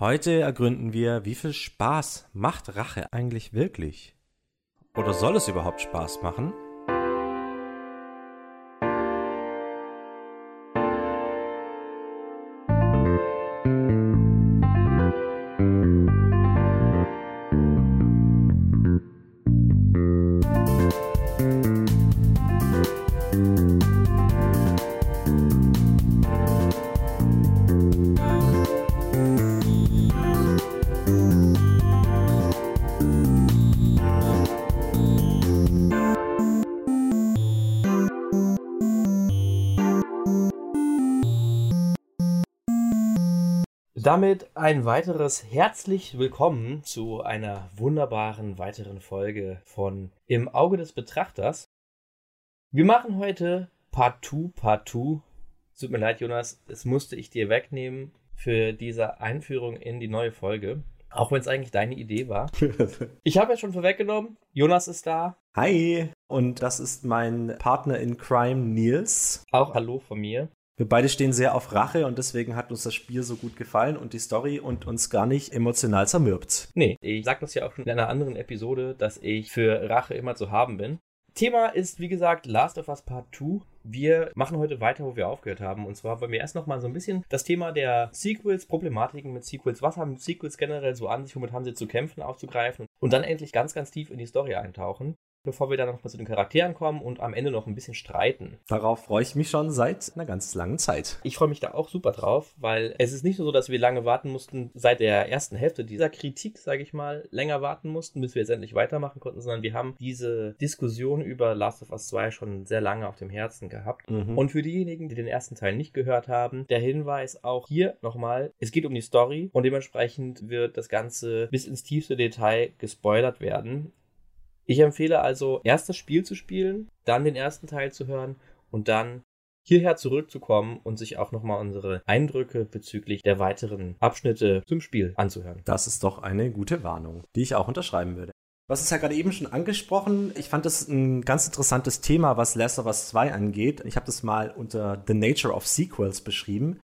Heute ergründen wir, wie viel Spaß macht Rache eigentlich wirklich? Oder soll es überhaupt Spaß machen? Damit ein weiteres herzlich willkommen zu einer wunderbaren weiteren Folge von Im Auge des Betrachters. Wir machen heute Part 2, Part 2. Tut mir leid, Jonas, es musste ich dir wegnehmen für diese Einführung in die neue Folge. Auch wenn es eigentlich deine Idee war. ich habe ja schon vorweggenommen, Jonas ist da. Hi, und das ist mein Partner in Crime, Nils. Auch Hallo von mir. Wir beide stehen sehr auf Rache und deswegen hat uns das Spiel so gut gefallen und die Story und uns gar nicht emotional zermürbt. Nee, ich sag das ja auch schon in einer anderen Episode, dass ich für Rache immer zu haben bin. Thema ist, wie gesagt, Last of Us Part 2. Wir machen heute weiter, wo wir aufgehört haben. Und zwar wollen wir erst nochmal so ein bisschen das Thema der Sequels, Problematiken mit Sequels, was haben Sequels generell so an sich, womit haben sie zu kämpfen, aufzugreifen und dann endlich ganz, ganz tief in die Story eintauchen bevor wir dann noch mal zu den Charakteren kommen und am Ende noch ein bisschen streiten. Darauf freue ich mich schon seit einer ganz langen Zeit. Ich freue mich da auch super drauf, weil es ist nicht nur so, dass wir lange warten mussten, seit der ersten Hälfte dieser Kritik, sage ich mal, länger warten mussten, bis wir jetzt endlich weitermachen konnten, sondern wir haben diese Diskussion über Last of Us 2 schon sehr lange auf dem Herzen gehabt. Mhm. Und für diejenigen, die den ersten Teil nicht gehört haben, der Hinweis auch hier nochmal, es geht um die Story und dementsprechend wird das Ganze bis ins tiefste Detail gespoilert werden. Ich empfehle also, erst das Spiel zu spielen, dann den ersten Teil zu hören und dann hierher zurückzukommen und sich auch nochmal unsere Eindrücke bezüglich der weiteren Abschnitte zum Spiel anzuhören. Das ist doch eine gute Warnung, die ich auch unterschreiben würde. Was ist ja gerade eben schon angesprochen. Ich fand das ein ganz interessantes Thema, was Last of Us 2 angeht. Ich habe das mal unter The Nature of Sequels beschrieben.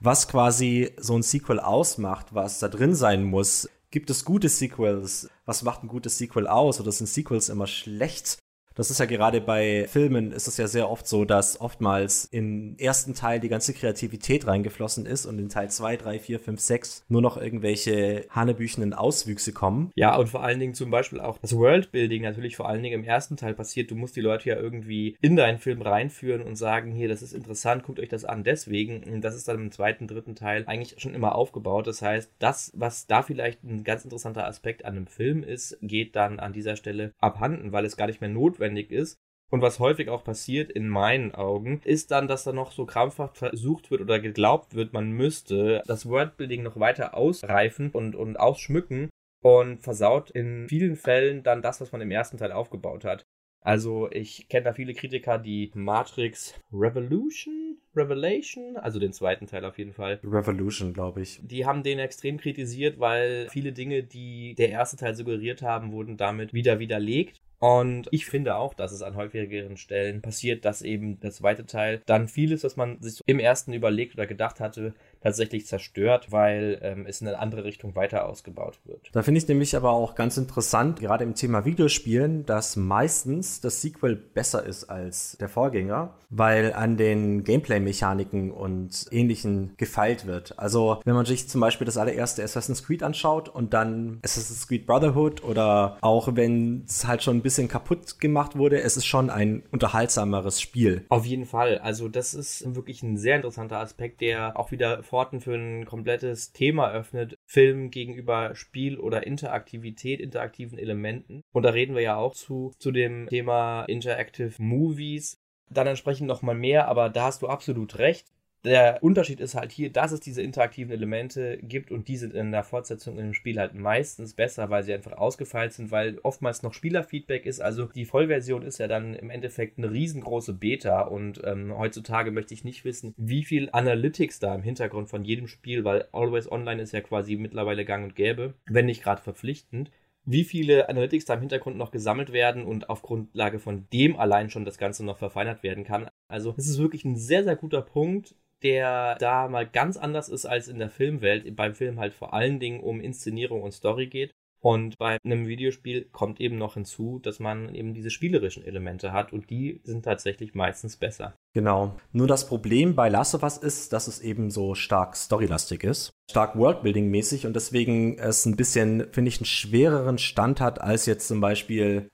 Was quasi so ein Sequel ausmacht, was da drin sein muss, Gibt es gute Sequels? Was macht ein gutes Sequel aus? Oder sind Sequels immer schlecht? Das ist ja gerade bei Filmen ist es ja sehr oft so, dass oftmals im ersten Teil die ganze Kreativität reingeflossen ist und in Teil 2, 3, 4, 5, 6 nur noch irgendwelche hanebüchenen Auswüchse kommen. Ja, und vor allen Dingen zum Beispiel auch das Worldbuilding natürlich vor allen Dingen im ersten Teil passiert. Du musst die Leute ja irgendwie in deinen Film reinführen und sagen, hier, das ist interessant, guckt euch das an. Deswegen, das ist dann im zweiten, dritten Teil eigentlich schon immer aufgebaut. Das heißt, das, was da vielleicht ein ganz interessanter Aspekt an einem Film ist, geht dann an dieser Stelle abhanden, weil es gar nicht mehr notwendig notwendig ist. Und was häufig auch passiert in meinen Augen, ist dann, dass da noch so krampfhaft versucht wird oder geglaubt wird, man müsste das Wordbuilding noch weiter ausreifen und, und ausschmücken und versaut in vielen Fällen dann das, was man im ersten Teil aufgebaut hat. Also ich kenne da viele Kritiker, die Matrix Revolution, Revelation, also den zweiten Teil auf jeden Fall. Revolution, glaube ich. Die haben den extrem kritisiert, weil viele Dinge, die der erste Teil suggeriert haben, wurden damit wieder widerlegt. Und ich finde auch, dass es an häufigeren Stellen passiert, dass eben der zweite Teil dann vieles, was man sich im ersten überlegt oder gedacht hatte, tatsächlich zerstört, weil ähm, es in eine andere Richtung weiter ausgebaut wird. Da finde ich nämlich aber auch ganz interessant, gerade im Thema Videospielen, dass meistens das Sequel besser ist als der Vorgänger, weil an den Gameplay-Mechaniken und ähnlichen gefeilt wird. Also wenn man sich zum Beispiel das allererste Assassin's Creed anschaut und dann Assassin's Creed Brotherhood oder auch wenn es halt schon bisschen kaputt gemacht wurde. Es ist schon ein unterhaltsameres Spiel. Auf jeden Fall. Also das ist wirklich ein sehr interessanter Aspekt, der auch wieder Pforten für ein komplettes Thema öffnet. Film gegenüber Spiel oder Interaktivität, interaktiven Elementen. Und da reden wir ja auch zu, zu dem Thema Interactive Movies. Dann entsprechend nochmal mehr, aber da hast du absolut recht. Der Unterschied ist halt hier, dass es diese interaktiven Elemente gibt und die sind in der Fortsetzung im Spiel halt meistens besser, weil sie einfach ausgefeilt sind, weil oftmals noch Spielerfeedback ist. Also die Vollversion ist ja dann im Endeffekt eine riesengroße Beta und ähm, heutzutage möchte ich nicht wissen, wie viel Analytics da im Hintergrund von jedem Spiel, weil Always Online ist ja quasi mittlerweile gang und gäbe, wenn nicht gerade verpflichtend wie viele Analytics da im Hintergrund noch gesammelt werden und auf Grundlage von dem allein schon das Ganze noch verfeinert werden kann. Also es ist wirklich ein sehr, sehr guter Punkt, der da mal ganz anders ist als in der Filmwelt. Beim Film halt vor allen Dingen um Inszenierung und Story geht. Und bei einem Videospiel kommt eben noch hinzu, dass man eben diese spielerischen Elemente hat und die sind tatsächlich meistens besser. Genau. Nur das Problem bei Last of Us ist, dass es eben so stark storylastig ist, stark Worldbuilding-mäßig und deswegen es ein bisschen, finde ich, einen schwereren Stand hat als jetzt zum Beispiel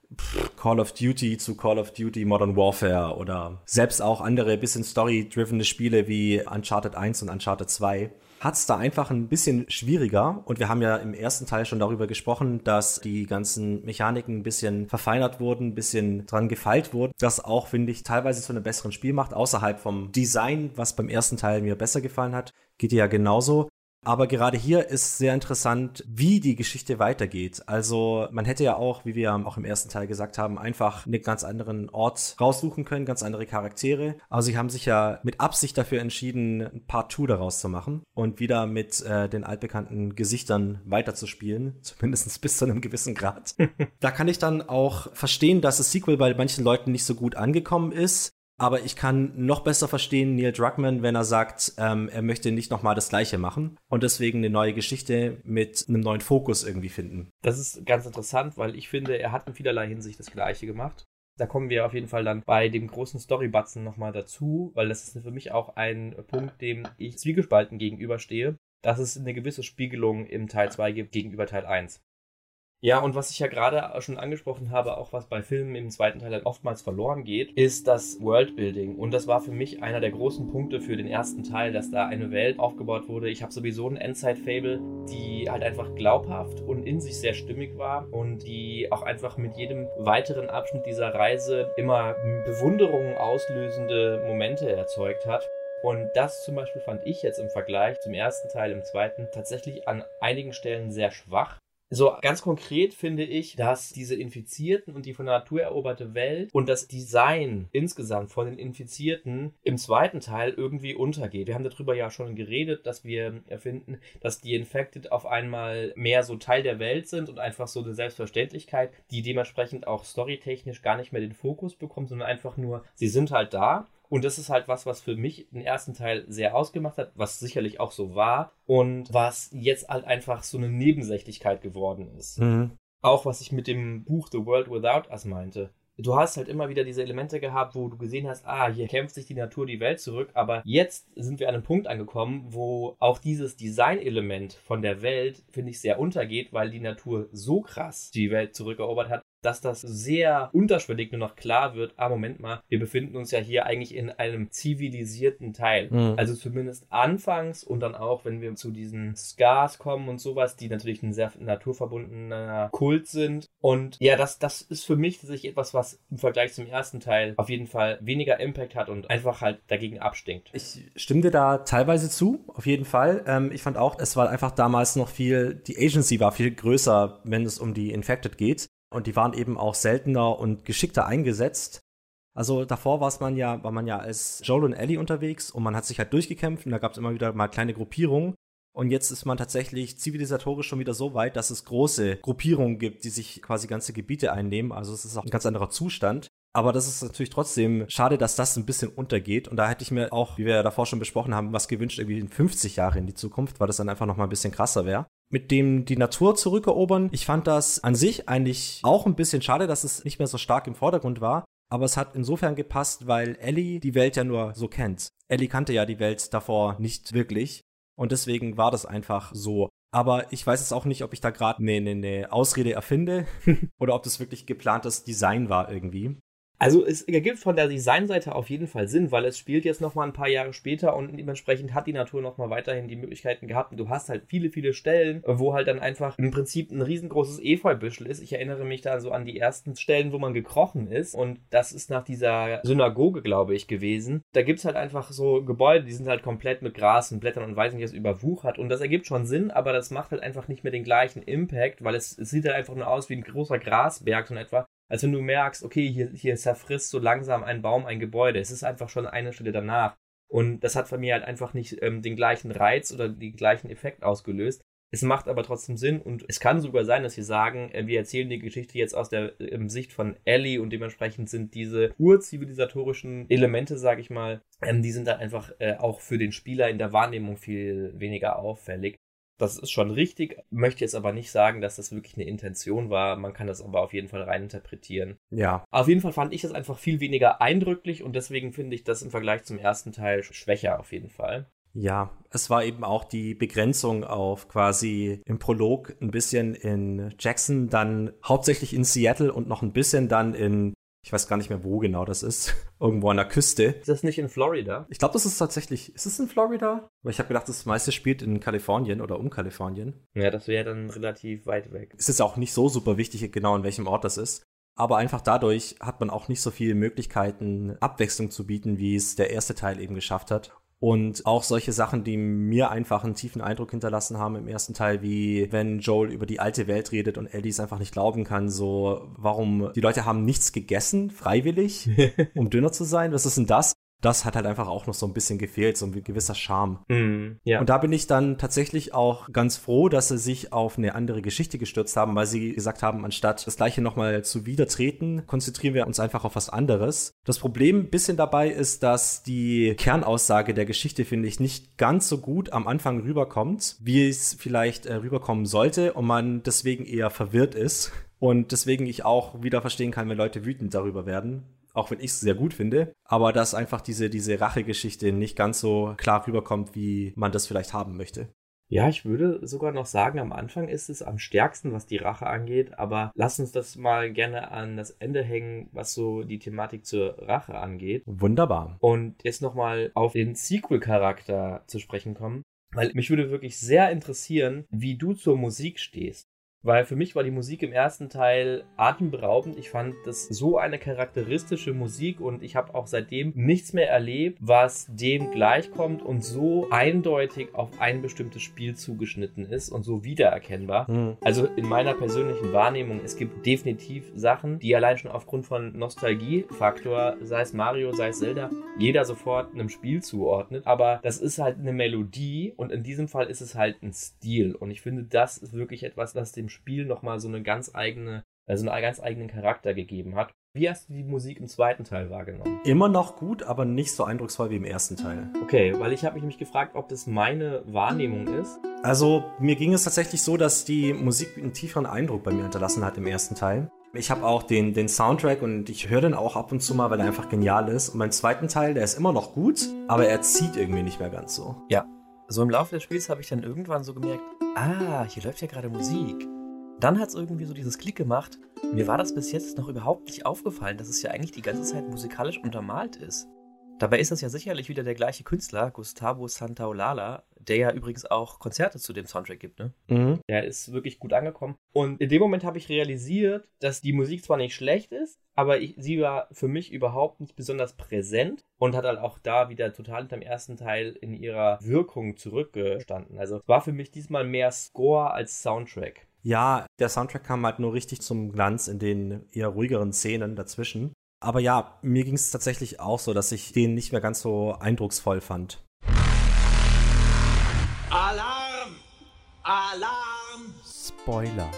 Call of Duty zu Call of Duty Modern Warfare oder selbst auch andere bisschen story-drivene Spiele wie Uncharted 1 und Uncharted 2 hat es da einfach ein bisschen schwieriger. Und wir haben ja im ersten Teil schon darüber gesprochen, dass die ganzen Mechaniken ein bisschen verfeinert wurden, ein bisschen dran gefeilt wurden. Das auch, finde ich, teilweise zu einem besseren Spiel macht, außerhalb vom Design, was beim ersten Teil mir besser gefallen hat. Geht ja genauso. Aber gerade hier ist sehr interessant, wie die Geschichte weitergeht. Also man hätte ja auch, wie wir auch im ersten Teil gesagt haben, einfach einen ganz anderen Ort raussuchen können, ganz andere Charaktere. Aber sie haben sich ja mit Absicht dafür entschieden, ein Part 2 daraus zu machen und wieder mit äh, den altbekannten Gesichtern weiterzuspielen, zumindest bis zu einem gewissen Grad. da kann ich dann auch verstehen, dass das Sequel bei manchen Leuten nicht so gut angekommen ist. Aber ich kann noch besser verstehen Neil Druckmann, wenn er sagt, ähm, er möchte nicht nochmal das Gleiche machen und deswegen eine neue Geschichte mit einem neuen Fokus irgendwie finden. Das ist ganz interessant, weil ich finde, er hat in vielerlei Hinsicht das Gleiche gemacht. Da kommen wir auf jeden Fall dann bei dem großen Storybatzen nochmal dazu, weil das ist für mich auch ein Punkt, dem ich zwiegespalten gegenüberstehe, dass es eine gewisse Spiegelung im Teil 2 gibt gegenüber Teil 1. Ja, und was ich ja gerade schon angesprochen habe, auch was bei Filmen im zweiten Teil halt oftmals verloren geht, ist das Worldbuilding. Und das war für mich einer der großen Punkte für den ersten Teil, dass da eine Welt aufgebaut wurde. Ich habe sowieso ein Endzeit-Fable, die halt einfach glaubhaft und in sich sehr stimmig war und die auch einfach mit jedem weiteren Abschnitt dieser Reise immer Bewunderungen auslösende Momente erzeugt hat. Und das zum Beispiel fand ich jetzt im Vergleich zum ersten Teil, im zweiten, tatsächlich an einigen Stellen sehr schwach. So ganz konkret finde ich, dass diese Infizierten und die von der Natur eroberte Welt und das Design insgesamt von den Infizierten im zweiten Teil irgendwie untergeht. Wir haben darüber ja schon geredet, dass wir erfinden, dass die Infected auf einmal mehr so Teil der Welt sind und einfach so eine Selbstverständlichkeit, die dementsprechend auch storytechnisch gar nicht mehr den Fokus bekommt, sondern einfach nur, sie sind halt da und das ist halt was, was für mich den ersten Teil sehr ausgemacht hat, was sicherlich auch so war und was jetzt halt einfach so eine Nebensächlichkeit geworden ist. Mhm. Auch was ich mit dem Buch The World Without Us meinte. Du hast halt immer wieder diese Elemente gehabt, wo du gesehen hast, ah, hier kämpft sich die Natur die Welt zurück, aber jetzt sind wir an einem Punkt angekommen, wo auch dieses Designelement von der Welt, finde ich, sehr untergeht, weil die Natur so krass die Welt zurückerobert hat, dass das sehr unterschwellig nur noch klar wird, ah, Moment mal, wir befinden uns ja hier eigentlich in einem zivilisierten Teil. Mhm. Also zumindest anfangs und dann auch, wenn wir zu diesen Scars kommen und sowas, die natürlich ein sehr naturverbundener Kult sind. Und ja, das, das ist für mich tatsächlich etwas, was im Vergleich zum ersten Teil auf jeden Fall weniger Impact hat und einfach halt dagegen abstinkt. Ich stimme dir da teilweise zu, auf jeden Fall. Ähm, ich fand auch, es war einfach damals noch viel, die Agency war viel größer, wenn es um die Infected geht und die waren eben auch seltener und geschickter eingesetzt. Also davor war man ja, war man ja als Joel und Ellie unterwegs und man hat sich halt durchgekämpft und da gab es immer wieder mal kleine Gruppierungen. Und jetzt ist man tatsächlich zivilisatorisch schon wieder so weit, dass es große Gruppierungen gibt, die sich quasi ganze Gebiete einnehmen. Also es ist auch ein ganz anderer Zustand. Aber das ist natürlich trotzdem schade, dass das ein bisschen untergeht. Und da hätte ich mir auch, wie wir ja davor schon besprochen haben, was gewünscht, irgendwie in 50 Jahre in die Zukunft, weil das dann einfach noch mal ein bisschen krasser wäre mit dem die Natur zurückerobern. Ich fand das an sich eigentlich auch ein bisschen schade, dass es nicht mehr so stark im Vordergrund war. Aber es hat insofern gepasst, weil Ellie die Welt ja nur so kennt. Ellie kannte ja die Welt davor nicht wirklich. Und deswegen war das einfach so. Aber ich weiß jetzt auch nicht, ob ich da gerade eine, eine, eine Ausrede erfinde oder ob das wirklich geplantes Design war irgendwie. Also es ergibt von der Designseite auf jeden Fall Sinn, weil es spielt jetzt noch mal ein paar Jahre später und dementsprechend hat die Natur noch mal weiterhin die Möglichkeiten gehabt und du hast halt viele, viele Stellen, wo halt dann einfach im Prinzip ein riesengroßes Efeubüschel ist. Ich erinnere mich da so an die ersten Stellen, wo man gekrochen ist und das ist nach dieser Synagoge, glaube ich, gewesen. Da gibt es halt einfach so Gebäude, die sind halt komplett mit Gras und Blättern und weiß nicht, was überwuchert und das ergibt schon Sinn, aber das macht halt einfach nicht mehr den gleichen Impact, weil es, es sieht halt einfach nur aus wie ein großer Grasberg so etwa als wenn du merkst, okay, hier, hier zerfrisst so langsam ein Baum ein Gebäude. Es ist einfach schon eine Stelle danach. Und das hat von mir halt einfach nicht ähm, den gleichen Reiz oder den gleichen Effekt ausgelöst. Es macht aber trotzdem Sinn und es kann sogar sein, dass sie sagen, äh, wir erzählen die Geschichte jetzt aus der ähm, Sicht von Ellie und dementsprechend sind diese urzivilisatorischen Elemente, sage ich mal, ähm, die sind dann einfach äh, auch für den Spieler in der Wahrnehmung viel weniger auffällig. Das ist schon richtig, möchte jetzt aber nicht sagen, dass das wirklich eine Intention war. Man kann das aber auf jeden Fall reininterpretieren. Ja. Auf jeden Fall fand ich das einfach viel weniger eindrücklich und deswegen finde ich das im Vergleich zum ersten Teil schwächer auf jeden Fall. Ja, es war eben auch die Begrenzung auf quasi im Prolog ein bisschen in Jackson, dann hauptsächlich in Seattle und noch ein bisschen dann in, ich weiß gar nicht mehr, wo genau das ist, irgendwo an der Küste. Ist das nicht in Florida? Ich glaube, das ist tatsächlich, ist es in Florida? Weil ich habe gedacht, das meiste spielt in Kalifornien oder um Kalifornien. Ja, das wäre dann relativ weit weg. Es ist auch nicht so super wichtig, genau in welchem Ort das ist. Aber einfach dadurch hat man auch nicht so viele Möglichkeiten, Abwechslung zu bieten, wie es der erste Teil eben geschafft hat. Und auch solche Sachen, die mir einfach einen tiefen Eindruck hinterlassen haben im ersten Teil, wie wenn Joel über die alte Welt redet und Ellie es einfach nicht glauben kann, so, warum, die Leute haben nichts gegessen, freiwillig, um dünner zu sein, was ist denn das? Das hat halt einfach auch noch so ein bisschen gefehlt, so ein gewisser Charme. Mm, ja. Und da bin ich dann tatsächlich auch ganz froh, dass sie sich auf eine andere Geschichte gestürzt haben, weil sie gesagt haben, anstatt das gleiche nochmal zu wiedertreten, konzentrieren wir uns einfach auf was anderes. Das Problem ein bisschen dabei ist, dass die Kernaussage der Geschichte, finde ich, nicht ganz so gut am Anfang rüberkommt, wie es vielleicht äh, rüberkommen sollte und man deswegen eher verwirrt ist. Und deswegen ich auch wieder verstehen kann, wenn Leute wütend darüber werden auch wenn ich es sehr gut finde, aber dass einfach diese, diese Rachegeschichte nicht ganz so klar rüberkommt, wie man das vielleicht haben möchte. Ja, ich würde sogar noch sagen, am Anfang ist es am stärksten, was die Rache angeht, aber lass uns das mal gerne an das Ende hängen, was so die Thematik zur Rache angeht. Wunderbar. Und jetzt nochmal auf den Sequel-Charakter zu sprechen kommen, weil mich würde wirklich sehr interessieren, wie du zur Musik stehst. Weil für mich war die Musik im ersten Teil atemberaubend. Ich fand das so eine charakteristische Musik und ich habe auch seitdem nichts mehr erlebt, was dem gleichkommt und so eindeutig auf ein bestimmtes Spiel zugeschnitten ist und so wiedererkennbar. Mhm. Also in meiner persönlichen Wahrnehmung, es gibt definitiv Sachen, die allein schon aufgrund von Nostalgiefaktor, sei es Mario, sei es Zelda, jeder sofort einem Spiel zuordnet. Aber das ist halt eine Melodie und in diesem Fall ist es halt ein Stil. Und ich finde, das ist wirklich etwas, das dem Spiel nochmal so eine ganz eigene, also einen ganz eigenen Charakter gegeben hat. Wie hast du die Musik im zweiten Teil wahrgenommen? Immer noch gut, aber nicht so eindrucksvoll wie im ersten Teil. Okay, weil ich habe mich nämlich gefragt, ob das meine Wahrnehmung ist. Also mir ging es tatsächlich so, dass die Musik einen tieferen Eindruck bei mir hinterlassen hat im ersten Teil. Ich habe auch den, den Soundtrack und ich höre den auch ab und zu mal, weil er einfach genial ist. Und mein zweiten Teil, der ist immer noch gut, aber er zieht irgendwie nicht mehr ganz so. Ja, so im Laufe des Spiels habe ich dann irgendwann so gemerkt, ah, hier läuft ja gerade Musik. Dann hat es irgendwie so dieses Klick gemacht. Mir war das bis jetzt noch überhaupt nicht aufgefallen, dass es ja eigentlich die ganze Zeit musikalisch untermalt ist. Dabei ist das ja sicherlich wieder der gleiche Künstler, Gustavo Santaolala, der ja übrigens auch Konzerte zu dem Soundtrack gibt, ne? Mhm. Der ist wirklich gut angekommen. Und in dem Moment habe ich realisiert, dass die Musik zwar nicht schlecht ist, aber ich, sie war für mich überhaupt nicht besonders präsent und hat halt auch da wieder total hinterm ersten Teil in ihrer Wirkung zurückgestanden. Also es war für mich diesmal mehr Score als Soundtrack. Ja, der Soundtrack kam halt nur richtig zum Glanz in den eher ruhigeren Szenen dazwischen. Aber ja, mir ging es tatsächlich auch so, dass ich den nicht mehr ganz so eindrucksvoll fand. Alarm! Alarm! Spoiler.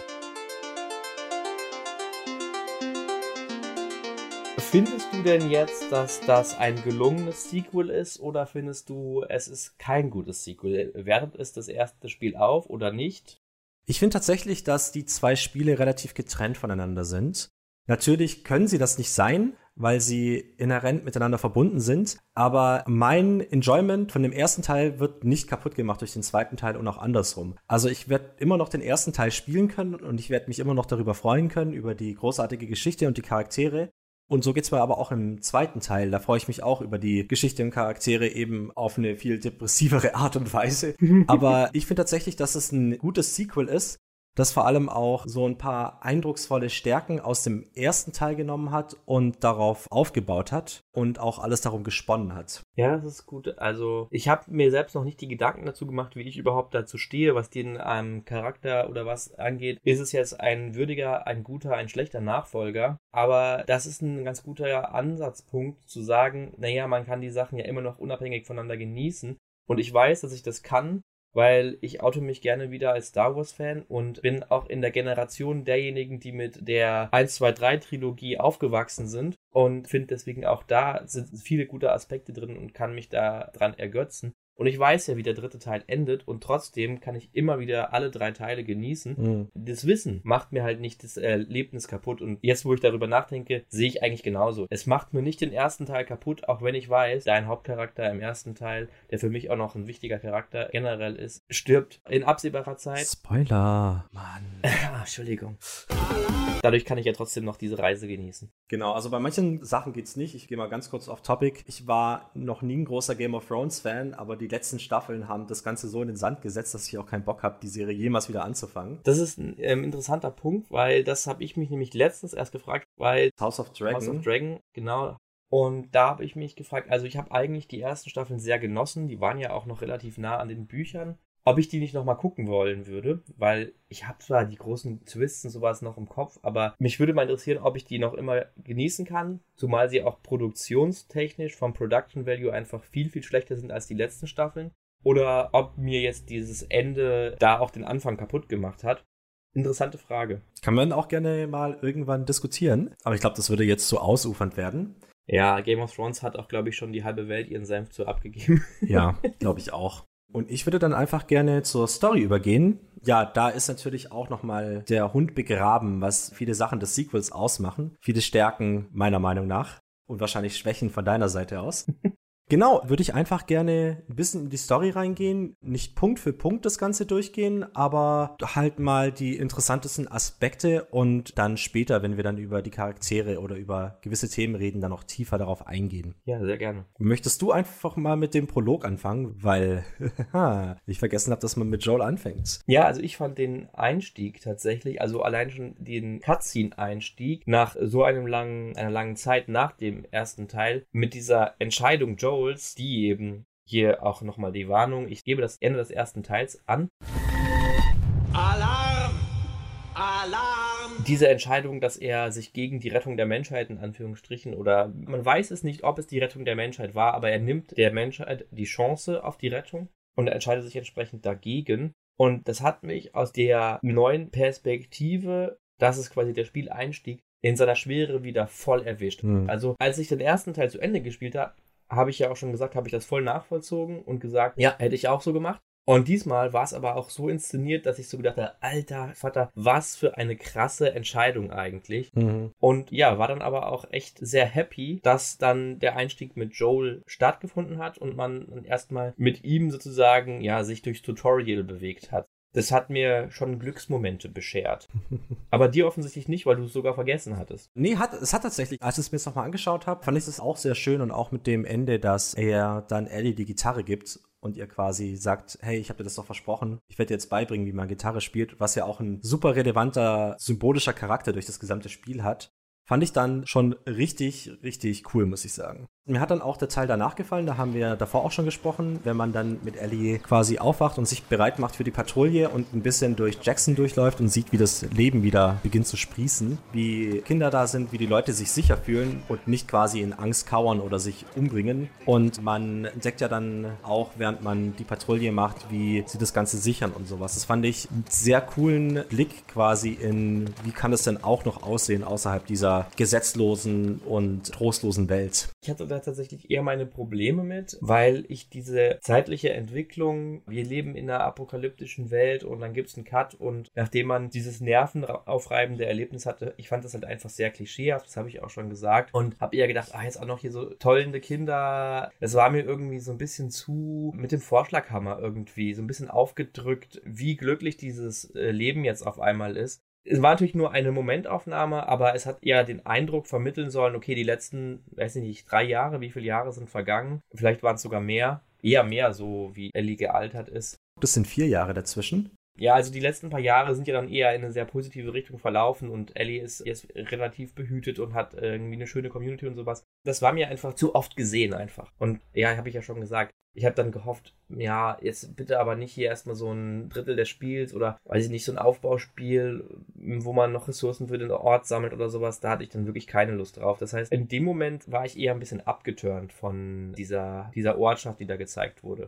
Findest du denn jetzt, dass das ein gelungenes Sequel ist oder findest du, es ist kein gutes Sequel? Wertet es das erste Spiel auf oder nicht? Ich finde tatsächlich, dass die zwei Spiele relativ getrennt voneinander sind. Natürlich können sie das nicht sein, weil sie inhärent miteinander verbunden sind. Aber mein Enjoyment von dem ersten Teil wird nicht kaputt gemacht durch den zweiten Teil und auch andersrum. Also ich werde immer noch den ersten Teil spielen können und ich werde mich immer noch darüber freuen können, über die großartige Geschichte und die Charaktere. Und so geht's mir aber auch im zweiten Teil. Da freue ich mich auch über die Geschichte und Charaktere eben auf eine viel depressivere Art und Weise. aber ich finde tatsächlich, dass es ein gutes Sequel ist, das vor allem auch so ein paar eindrucksvolle Stärken aus dem ersten Teil genommen hat und darauf aufgebaut hat und auch alles darum gesponnen hat. Ja, das ist gut. Also ich habe mir selbst noch nicht die Gedanken dazu gemacht, wie ich überhaupt dazu stehe, was den ähm, Charakter oder was angeht. Ist es jetzt ein würdiger, ein guter, ein schlechter Nachfolger? Aber das ist ein ganz guter Ansatzpunkt zu sagen, naja, man kann die Sachen ja immer noch unabhängig voneinander genießen. Und ich weiß, dass ich das kann, weil ich auto mich gerne wieder als Star Wars-Fan und bin auch in der Generation derjenigen, die mit der 1, 2, 3 Trilogie aufgewachsen sind und finde deswegen auch da sind viele gute Aspekte drin und kann mich da dran ergötzen. Und ich weiß ja, wie der dritte Teil endet und trotzdem kann ich immer wieder alle drei Teile genießen. Mhm. Das Wissen macht mir halt nicht das Erlebnis kaputt. Und jetzt, wo ich darüber nachdenke, sehe ich eigentlich genauso. Es macht mir nicht den ersten Teil kaputt, auch wenn ich weiß, dein Hauptcharakter im ersten Teil, der für mich auch noch ein wichtiger Charakter generell ist, stirbt in absehbarer Zeit. Spoiler, Mann. ah, Entschuldigung. Dadurch kann ich ja trotzdem noch diese Reise genießen. Genau, also bei manchen Sachen geht's nicht. Ich gehe mal ganz kurz auf Topic. Ich war noch nie ein großer Game of Thrones Fan, aber die die letzten Staffeln haben das Ganze so in den Sand gesetzt, dass ich auch keinen Bock habe, die Serie jemals wieder anzufangen. Das ist ein ähm, interessanter Punkt, weil das habe ich mich nämlich letztens erst gefragt, weil House of Dragon. House of Dragon, genau. Und da habe ich mich gefragt, also ich habe eigentlich die ersten Staffeln sehr genossen, die waren ja auch noch relativ nah an den Büchern ob ich die nicht nochmal gucken wollen würde, weil ich habe zwar die großen Twists und sowas noch im Kopf, aber mich würde mal interessieren, ob ich die noch immer genießen kann, zumal sie auch produktionstechnisch vom Production Value einfach viel, viel schlechter sind als die letzten Staffeln. Oder ob mir jetzt dieses Ende da auch den Anfang kaputt gemacht hat. Interessante Frage. Kann man auch gerne mal irgendwann diskutieren, aber ich glaube, das würde jetzt zu ausufernd werden. Ja, Game of Thrones hat auch, glaube ich, schon die halbe Welt ihren Senf zu abgegeben. Ja, glaube ich auch. Und ich würde dann einfach gerne zur Story übergehen. Ja, da ist natürlich auch nochmal der Hund begraben, was viele Sachen des Sequels ausmachen. Viele Stärken meiner Meinung nach und wahrscheinlich Schwächen von deiner Seite aus. Genau, würde ich einfach gerne ein bisschen in die Story reingehen, nicht Punkt für Punkt das Ganze durchgehen, aber halt mal die interessantesten Aspekte und dann später, wenn wir dann über die Charaktere oder über gewisse Themen reden, dann noch tiefer darauf eingehen. Ja, sehr gerne. Möchtest du einfach mal mit dem Prolog anfangen, weil ich vergessen habe, dass man mit Joel anfängt. Ja, also ich fand den Einstieg tatsächlich, also allein schon den Cutscene-Einstieg nach so einem langen, einer langen Zeit nach dem ersten Teil mit dieser Entscheidung Joel Souls, die eben hier auch nochmal die Warnung. Ich gebe das Ende des ersten Teils an. Alarm! Alarm! Diese Entscheidung, dass er sich gegen die Rettung der Menschheit in Anführungsstrichen oder man weiß es nicht, ob es die Rettung der Menschheit war, aber er nimmt der Menschheit die Chance auf die Rettung und er entscheidet sich entsprechend dagegen. Und das hat mich aus der neuen Perspektive, das ist quasi der Spieleinstieg, in seiner Schwere wieder voll erwischt. Mhm. Also als ich den ersten Teil zu Ende gespielt habe, habe ich ja auch schon gesagt, habe ich das voll nachvollzogen und gesagt, ja, hätte ich auch so gemacht. Und diesmal war es aber auch so inszeniert, dass ich so gedacht habe, alter Vater, was für eine krasse Entscheidung eigentlich. Mhm. Und ja, war dann aber auch echt sehr happy, dass dann der Einstieg mit Joel stattgefunden hat und man erstmal mit ihm sozusagen, ja, sich durchs Tutorial bewegt hat. Das hat mir schon Glücksmomente beschert. Aber dir offensichtlich nicht, weil du es sogar vergessen hattest. Nee, hat, es hat tatsächlich, als ich es mir jetzt nochmal angeschaut habe, fand ich es auch sehr schön und auch mit dem Ende, dass er dann Ellie die Gitarre gibt und ihr quasi sagt, hey, ich habe dir das doch versprochen, ich werde dir jetzt beibringen, wie man Gitarre spielt, was ja auch ein super relevanter symbolischer Charakter durch das gesamte Spiel hat. Fand ich dann schon richtig, richtig cool, muss ich sagen. Mir hat dann auch der Teil danach gefallen, da haben wir davor auch schon gesprochen, wenn man dann mit Ellie quasi aufwacht und sich bereit macht für die Patrouille und ein bisschen durch Jackson durchläuft und sieht, wie das Leben wieder beginnt zu sprießen, wie Kinder da sind, wie die Leute sich sicher fühlen und nicht quasi in Angst kauern oder sich umbringen. Und man entdeckt ja dann auch, während man die Patrouille macht, wie sie das Ganze sichern und sowas. Das fand ich einen sehr coolen Blick quasi in, wie kann es denn auch noch aussehen außerhalb dieser gesetzlosen und trostlosen Welt. Ich hatte da tatsächlich eher meine Probleme mit, weil ich diese zeitliche Entwicklung, wir leben in einer apokalyptischen Welt und dann gibt es einen Cut und nachdem man dieses nervenaufreibende Erlebnis hatte, ich fand das halt einfach sehr klischeehaft, das habe ich auch schon gesagt und habe eher gedacht, ah, jetzt auch noch hier so tollende Kinder. Es war mir irgendwie so ein bisschen zu mit dem Vorschlaghammer irgendwie, so ein bisschen aufgedrückt, wie glücklich dieses äh, Leben jetzt auf einmal ist es war natürlich nur eine Momentaufnahme, aber es hat eher den Eindruck vermitteln sollen, okay, die letzten, weiß ich nicht, drei Jahre, wie viele Jahre sind vergangen? Vielleicht waren es sogar mehr, eher mehr, so wie Ellie gealtert ist. Das sind vier Jahre dazwischen. Ja, also die letzten paar Jahre sind ja dann eher in eine sehr positive Richtung verlaufen und Ellie ist jetzt relativ behütet und hat irgendwie eine schöne Community und sowas. Das war mir einfach zu oft gesehen einfach. Und ja, habe ich ja schon gesagt, ich habe dann gehofft, ja, jetzt bitte aber nicht hier erstmal so ein Drittel des Spiels oder weiß ich nicht, so ein Aufbauspiel, wo man noch Ressourcen für den Ort sammelt oder sowas. Da hatte ich dann wirklich keine Lust drauf. Das heißt, in dem Moment war ich eher ein bisschen abgeturnt von dieser, dieser Ortschaft, die da gezeigt wurde.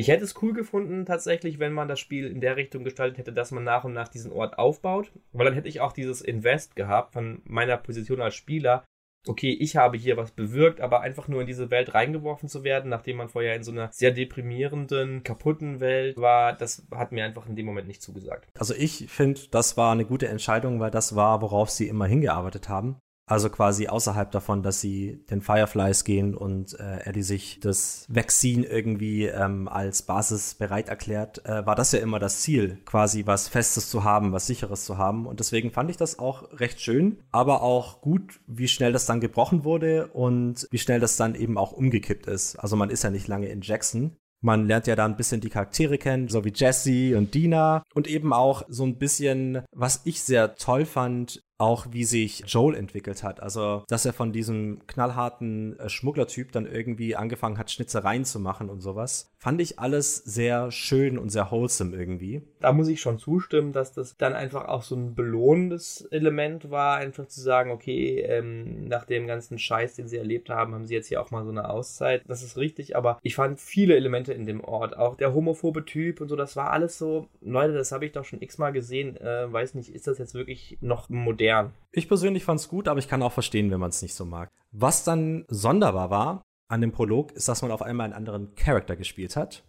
Ich hätte es cool gefunden, tatsächlich, wenn man das Spiel in der Richtung gestaltet hätte, dass man nach und nach diesen Ort aufbaut. Weil dann hätte ich auch dieses Invest gehabt von meiner Position als Spieler. Okay, ich habe hier was bewirkt, aber einfach nur in diese Welt reingeworfen zu werden, nachdem man vorher in so einer sehr deprimierenden, kaputten Welt war, das hat mir einfach in dem Moment nicht zugesagt. Also ich finde, das war eine gute Entscheidung, weil das war, worauf sie immer hingearbeitet haben. Also quasi außerhalb davon, dass sie den Fireflies gehen und äh, Eddie sich das Vaccine irgendwie ähm, als Basis bereit erklärt, äh, war das ja immer das Ziel, quasi was Festes zu haben, was Sicheres zu haben. Und deswegen fand ich das auch recht schön, aber auch gut, wie schnell das dann gebrochen wurde und wie schnell das dann eben auch umgekippt ist. Also man ist ja nicht lange in Jackson. Man lernt ja da ein bisschen die Charaktere kennen, so wie Jesse und Dina und eben auch so ein bisschen, was ich sehr toll fand, auch wie sich Joel entwickelt hat. Also, dass er von diesem knallharten äh, Schmugglertyp dann irgendwie angefangen hat, Schnitzereien zu machen und sowas. Fand ich alles sehr schön und sehr wholesome irgendwie. Da muss ich schon zustimmen, dass das dann einfach auch so ein belohnendes Element war, einfach zu sagen, okay, ähm, nach dem ganzen Scheiß, den sie erlebt haben, haben sie jetzt hier auch mal so eine Auszeit. Das ist richtig, aber ich fand viele Elemente in dem Ort, auch der homophobe Typ und so, das war alles so, Leute, das habe ich doch schon x-mal gesehen, äh, weiß nicht, ist das jetzt wirklich noch modern? Modern. Ich persönlich fand es gut, aber ich kann auch verstehen, wenn man es nicht so mag. Was dann sonderbar war an dem Prolog, ist, dass man auf einmal einen anderen Charakter gespielt hat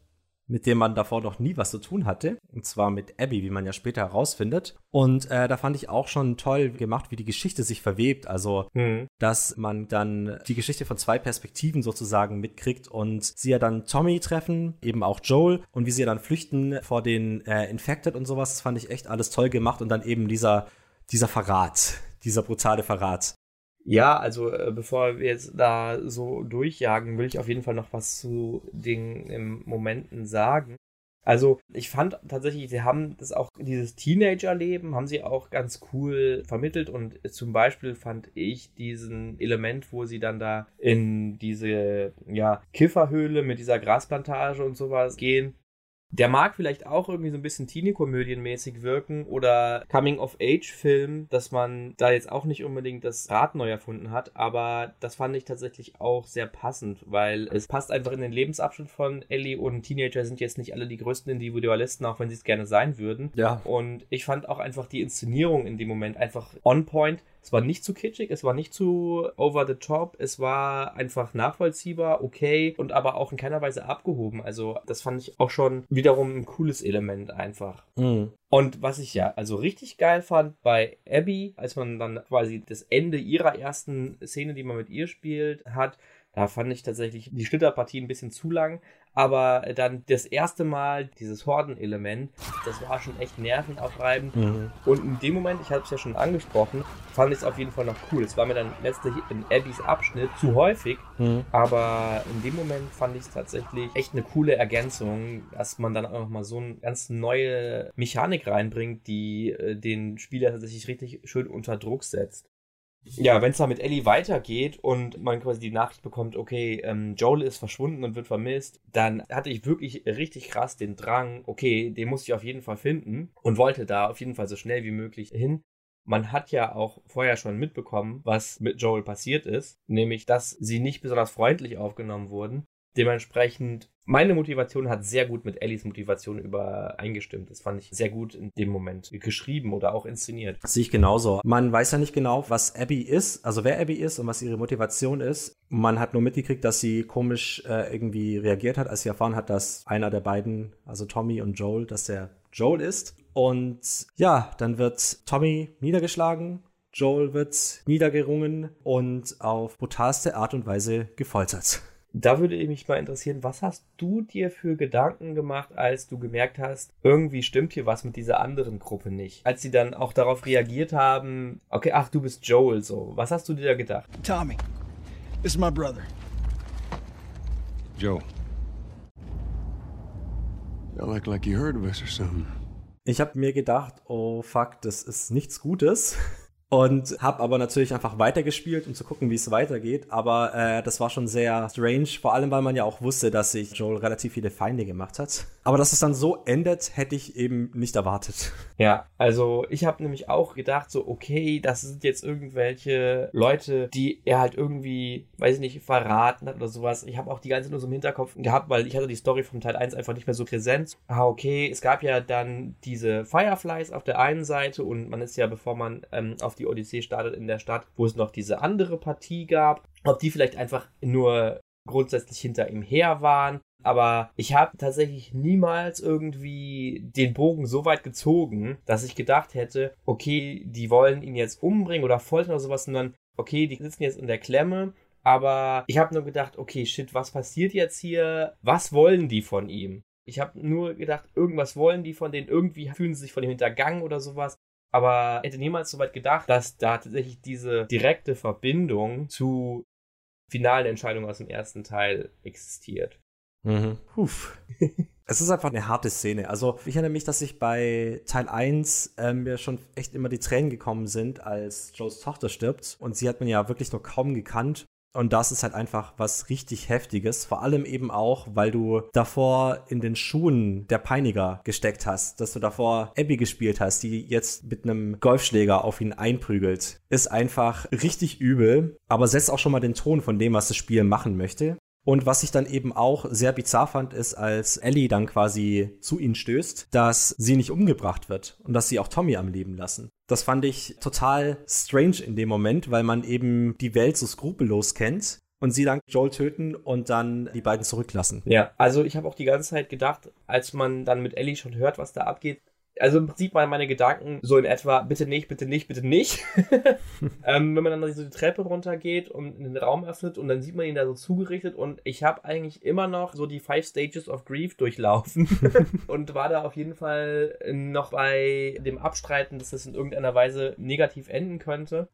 mit dem man davor noch nie was zu tun hatte. Und zwar mit Abby, wie man ja später herausfindet. Und äh, da fand ich auch schon toll gemacht, wie die Geschichte sich verwebt. Also, mhm. dass man dann die Geschichte von zwei Perspektiven sozusagen mitkriegt und sie ja dann Tommy treffen, eben auch Joel und wie sie ja dann flüchten vor den äh, Infected und sowas. Das fand ich echt alles toll gemacht. Und dann eben dieser dieser Verrat, dieser brutale Verrat. Ja, also äh, bevor wir jetzt da so durchjagen, will ich auf jeden Fall noch was zu den Momenten sagen. Also ich fand tatsächlich, sie haben das auch, dieses Teenager-Leben, haben sie auch ganz cool vermittelt und zum Beispiel fand ich diesen Element, wo sie dann da in diese, ja, Kifferhöhle mit dieser Grasplantage und sowas gehen der mag vielleicht auch irgendwie so ein bisschen Teenie-Komödienmäßig wirken oder Coming-of-Age-Film, dass man da jetzt auch nicht unbedingt das Rad neu erfunden hat, aber das fand ich tatsächlich auch sehr passend, weil es passt einfach in den Lebensabschnitt von Ellie und Teenager sind jetzt nicht alle die größten Individualisten, auch wenn sie es gerne sein würden. Ja. Und ich fand auch einfach die Inszenierung in dem Moment einfach on point. Es war nicht zu kitschig, es war nicht zu over the top, es war einfach nachvollziehbar, okay und aber auch in keiner Weise abgehoben. Also das fand ich auch schon wiederum ein cooles Element einfach. Mhm. Und was ich ja also richtig geil fand bei Abby, als man dann quasi das Ende ihrer ersten Szene, die man mit ihr spielt, hat, da fand ich tatsächlich die Schlitterpartie ein bisschen zu lang. Aber dann das erste Mal dieses Horden-Element, das war schon echt nervenaufreibend. Mhm. Und in dem Moment, ich habe es ja schon angesprochen, fand ich es auf jeden Fall noch cool. Es war mir dann letztlich in Abbys Abschnitt zu häufig, mhm. aber in dem Moment fand ich es tatsächlich echt eine coole Ergänzung, dass man dann auch noch mal so eine ganz neue Mechanik reinbringt, die äh, den Spieler tatsächlich richtig schön unter Druck setzt ja, wenn es da mit Ellie weitergeht und man quasi die Nachricht bekommt, okay, ähm, Joel ist verschwunden und wird vermisst, dann hatte ich wirklich richtig krass den Drang, okay, den muss ich auf jeden Fall finden und wollte da auf jeden Fall so schnell wie möglich hin. Man hat ja auch vorher schon mitbekommen, was mit Joel passiert ist, nämlich, dass sie nicht besonders freundlich aufgenommen wurden. Dementsprechend meine Motivation hat sehr gut mit Ellies Motivation übereingestimmt. Das fand ich sehr gut in dem Moment geschrieben oder auch inszeniert. Das sehe ich genauso. Man weiß ja nicht genau, was Abby ist, also wer Abby ist und was ihre Motivation ist. Man hat nur mitgekriegt, dass sie komisch äh, irgendwie reagiert hat, als sie erfahren hat, dass einer der beiden, also Tommy und Joel, dass der Joel ist. Und ja, dann wird Tommy niedergeschlagen, Joel wird niedergerungen und auf brutalste Art und Weise gefoltert. Da würde mich mal interessieren, was hast du dir für Gedanken gemacht, als du gemerkt hast, irgendwie stimmt hier was mit dieser anderen Gruppe nicht? Als sie dann auch darauf reagiert haben, okay, ach, du bist Joel, so. Was hast du dir da gedacht? Tommy, this is my brother. Joe. You look like you heard of us or something. Ich habe mir gedacht, oh fuck, das ist nichts Gutes. Und habe aber natürlich einfach weitergespielt, um zu gucken, wie es weitergeht. Aber äh, das war schon sehr strange, vor allem weil man ja auch wusste, dass sich Joel relativ viele Feinde gemacht hat. Aber dass es dann so endet, hätte ich eben nicht erwartet. Ja, also ich habe nämlich auch gedacht, so okay, das sind jetzt irgendwelche Leute, die er halt irgendwie, weiß ich nicht, verraten hat oder sowas. Ich habe auch die ganze Zeit nur so im Hinterkopf gehabt, weil ich hatte die Story vom Teil 1 einfach nicht mehr so präsent. Ah, okay, es gab ja dann diese Fireflies auf der einen Seite und man ist ja, bevor man ähm, auf die Odyssee startet in der Stadt, wo es noch diese andere Partie gab, ob die vielleicht einfach nur grundsätzlich hinter ihm her waren. Aber ich habe tatsächlich niemals irgendwie den Bogen so weit gezogen, dass ich gedacht hätte, okay, die wollen ihn jetzt umbringen oder foltern oder sowas, sondern okay, die sitzen jetzt in der Klemme. Aber ich habe nur gedacht, okay, shit, was passiert jetzt hier? Was wollen die von ihm? Ich habe nur gedacht, irgendwas wollen die von denen, irgendwie fühlen sie sich von ihm hintergangen oder sowas aber hätte niemals so weit gedacht, dass da tatsächlich diese direkte Verbindung zu finalen Entscheidungen aus dem ersten Teil existiert. Mhm. es ist einfach eine harte Szene. Also ich erinnere mich, dass ich bei Teil 1 ähm, mir schon echt immer die Tränen gekommen sind, als Joes Tochter stirbt. Und sie hat man ja wirklich noch kaum gekannt. Und das ist halt einfach was richtig Heftiges. Vor allem eben auch, weil du davor in den Schuhen der Peiniger gesteckt hast. Dass du davor Abby gespielt hast, die jetzt mit einem Golfschläger auf ihn einprügelt. Ist einfach richtig übel, aber setzt auch schon mal den Ton von dem, was das Spiel machen möchte. Und was ich dann eben auch sehr bizarr fand, ist, als Ellie dann quasi zu ihnen stößt, dass sie nicht umgebracht wird und dass sie auch Tommy am Leben lassen. Das fand ich total strange in dem Moment, weil man eben die Welt so skrupellos kennt und sie dann Joel töten und dann die beiden zurücklassen. Ja, also ich habe auch die ganze Zeit gedacht, als man dann mit Ellie schon hört, was da abgeht, also im Prinzip waren meine Gedanken so in etwa, bitte nicht, bitte nicht, bitte nicht. ähm, wenn man dann so die Treppe runtergeht und den Raum öffnet und dann sieht man ihn da so zugerichtet und ich habe eigentlich immer noch so die Five Stages of Grief durchlaufen und war da auf jeden Fall noch bei dem Abstreiten, dass das in irgendeiner Weise negativ enden könnte.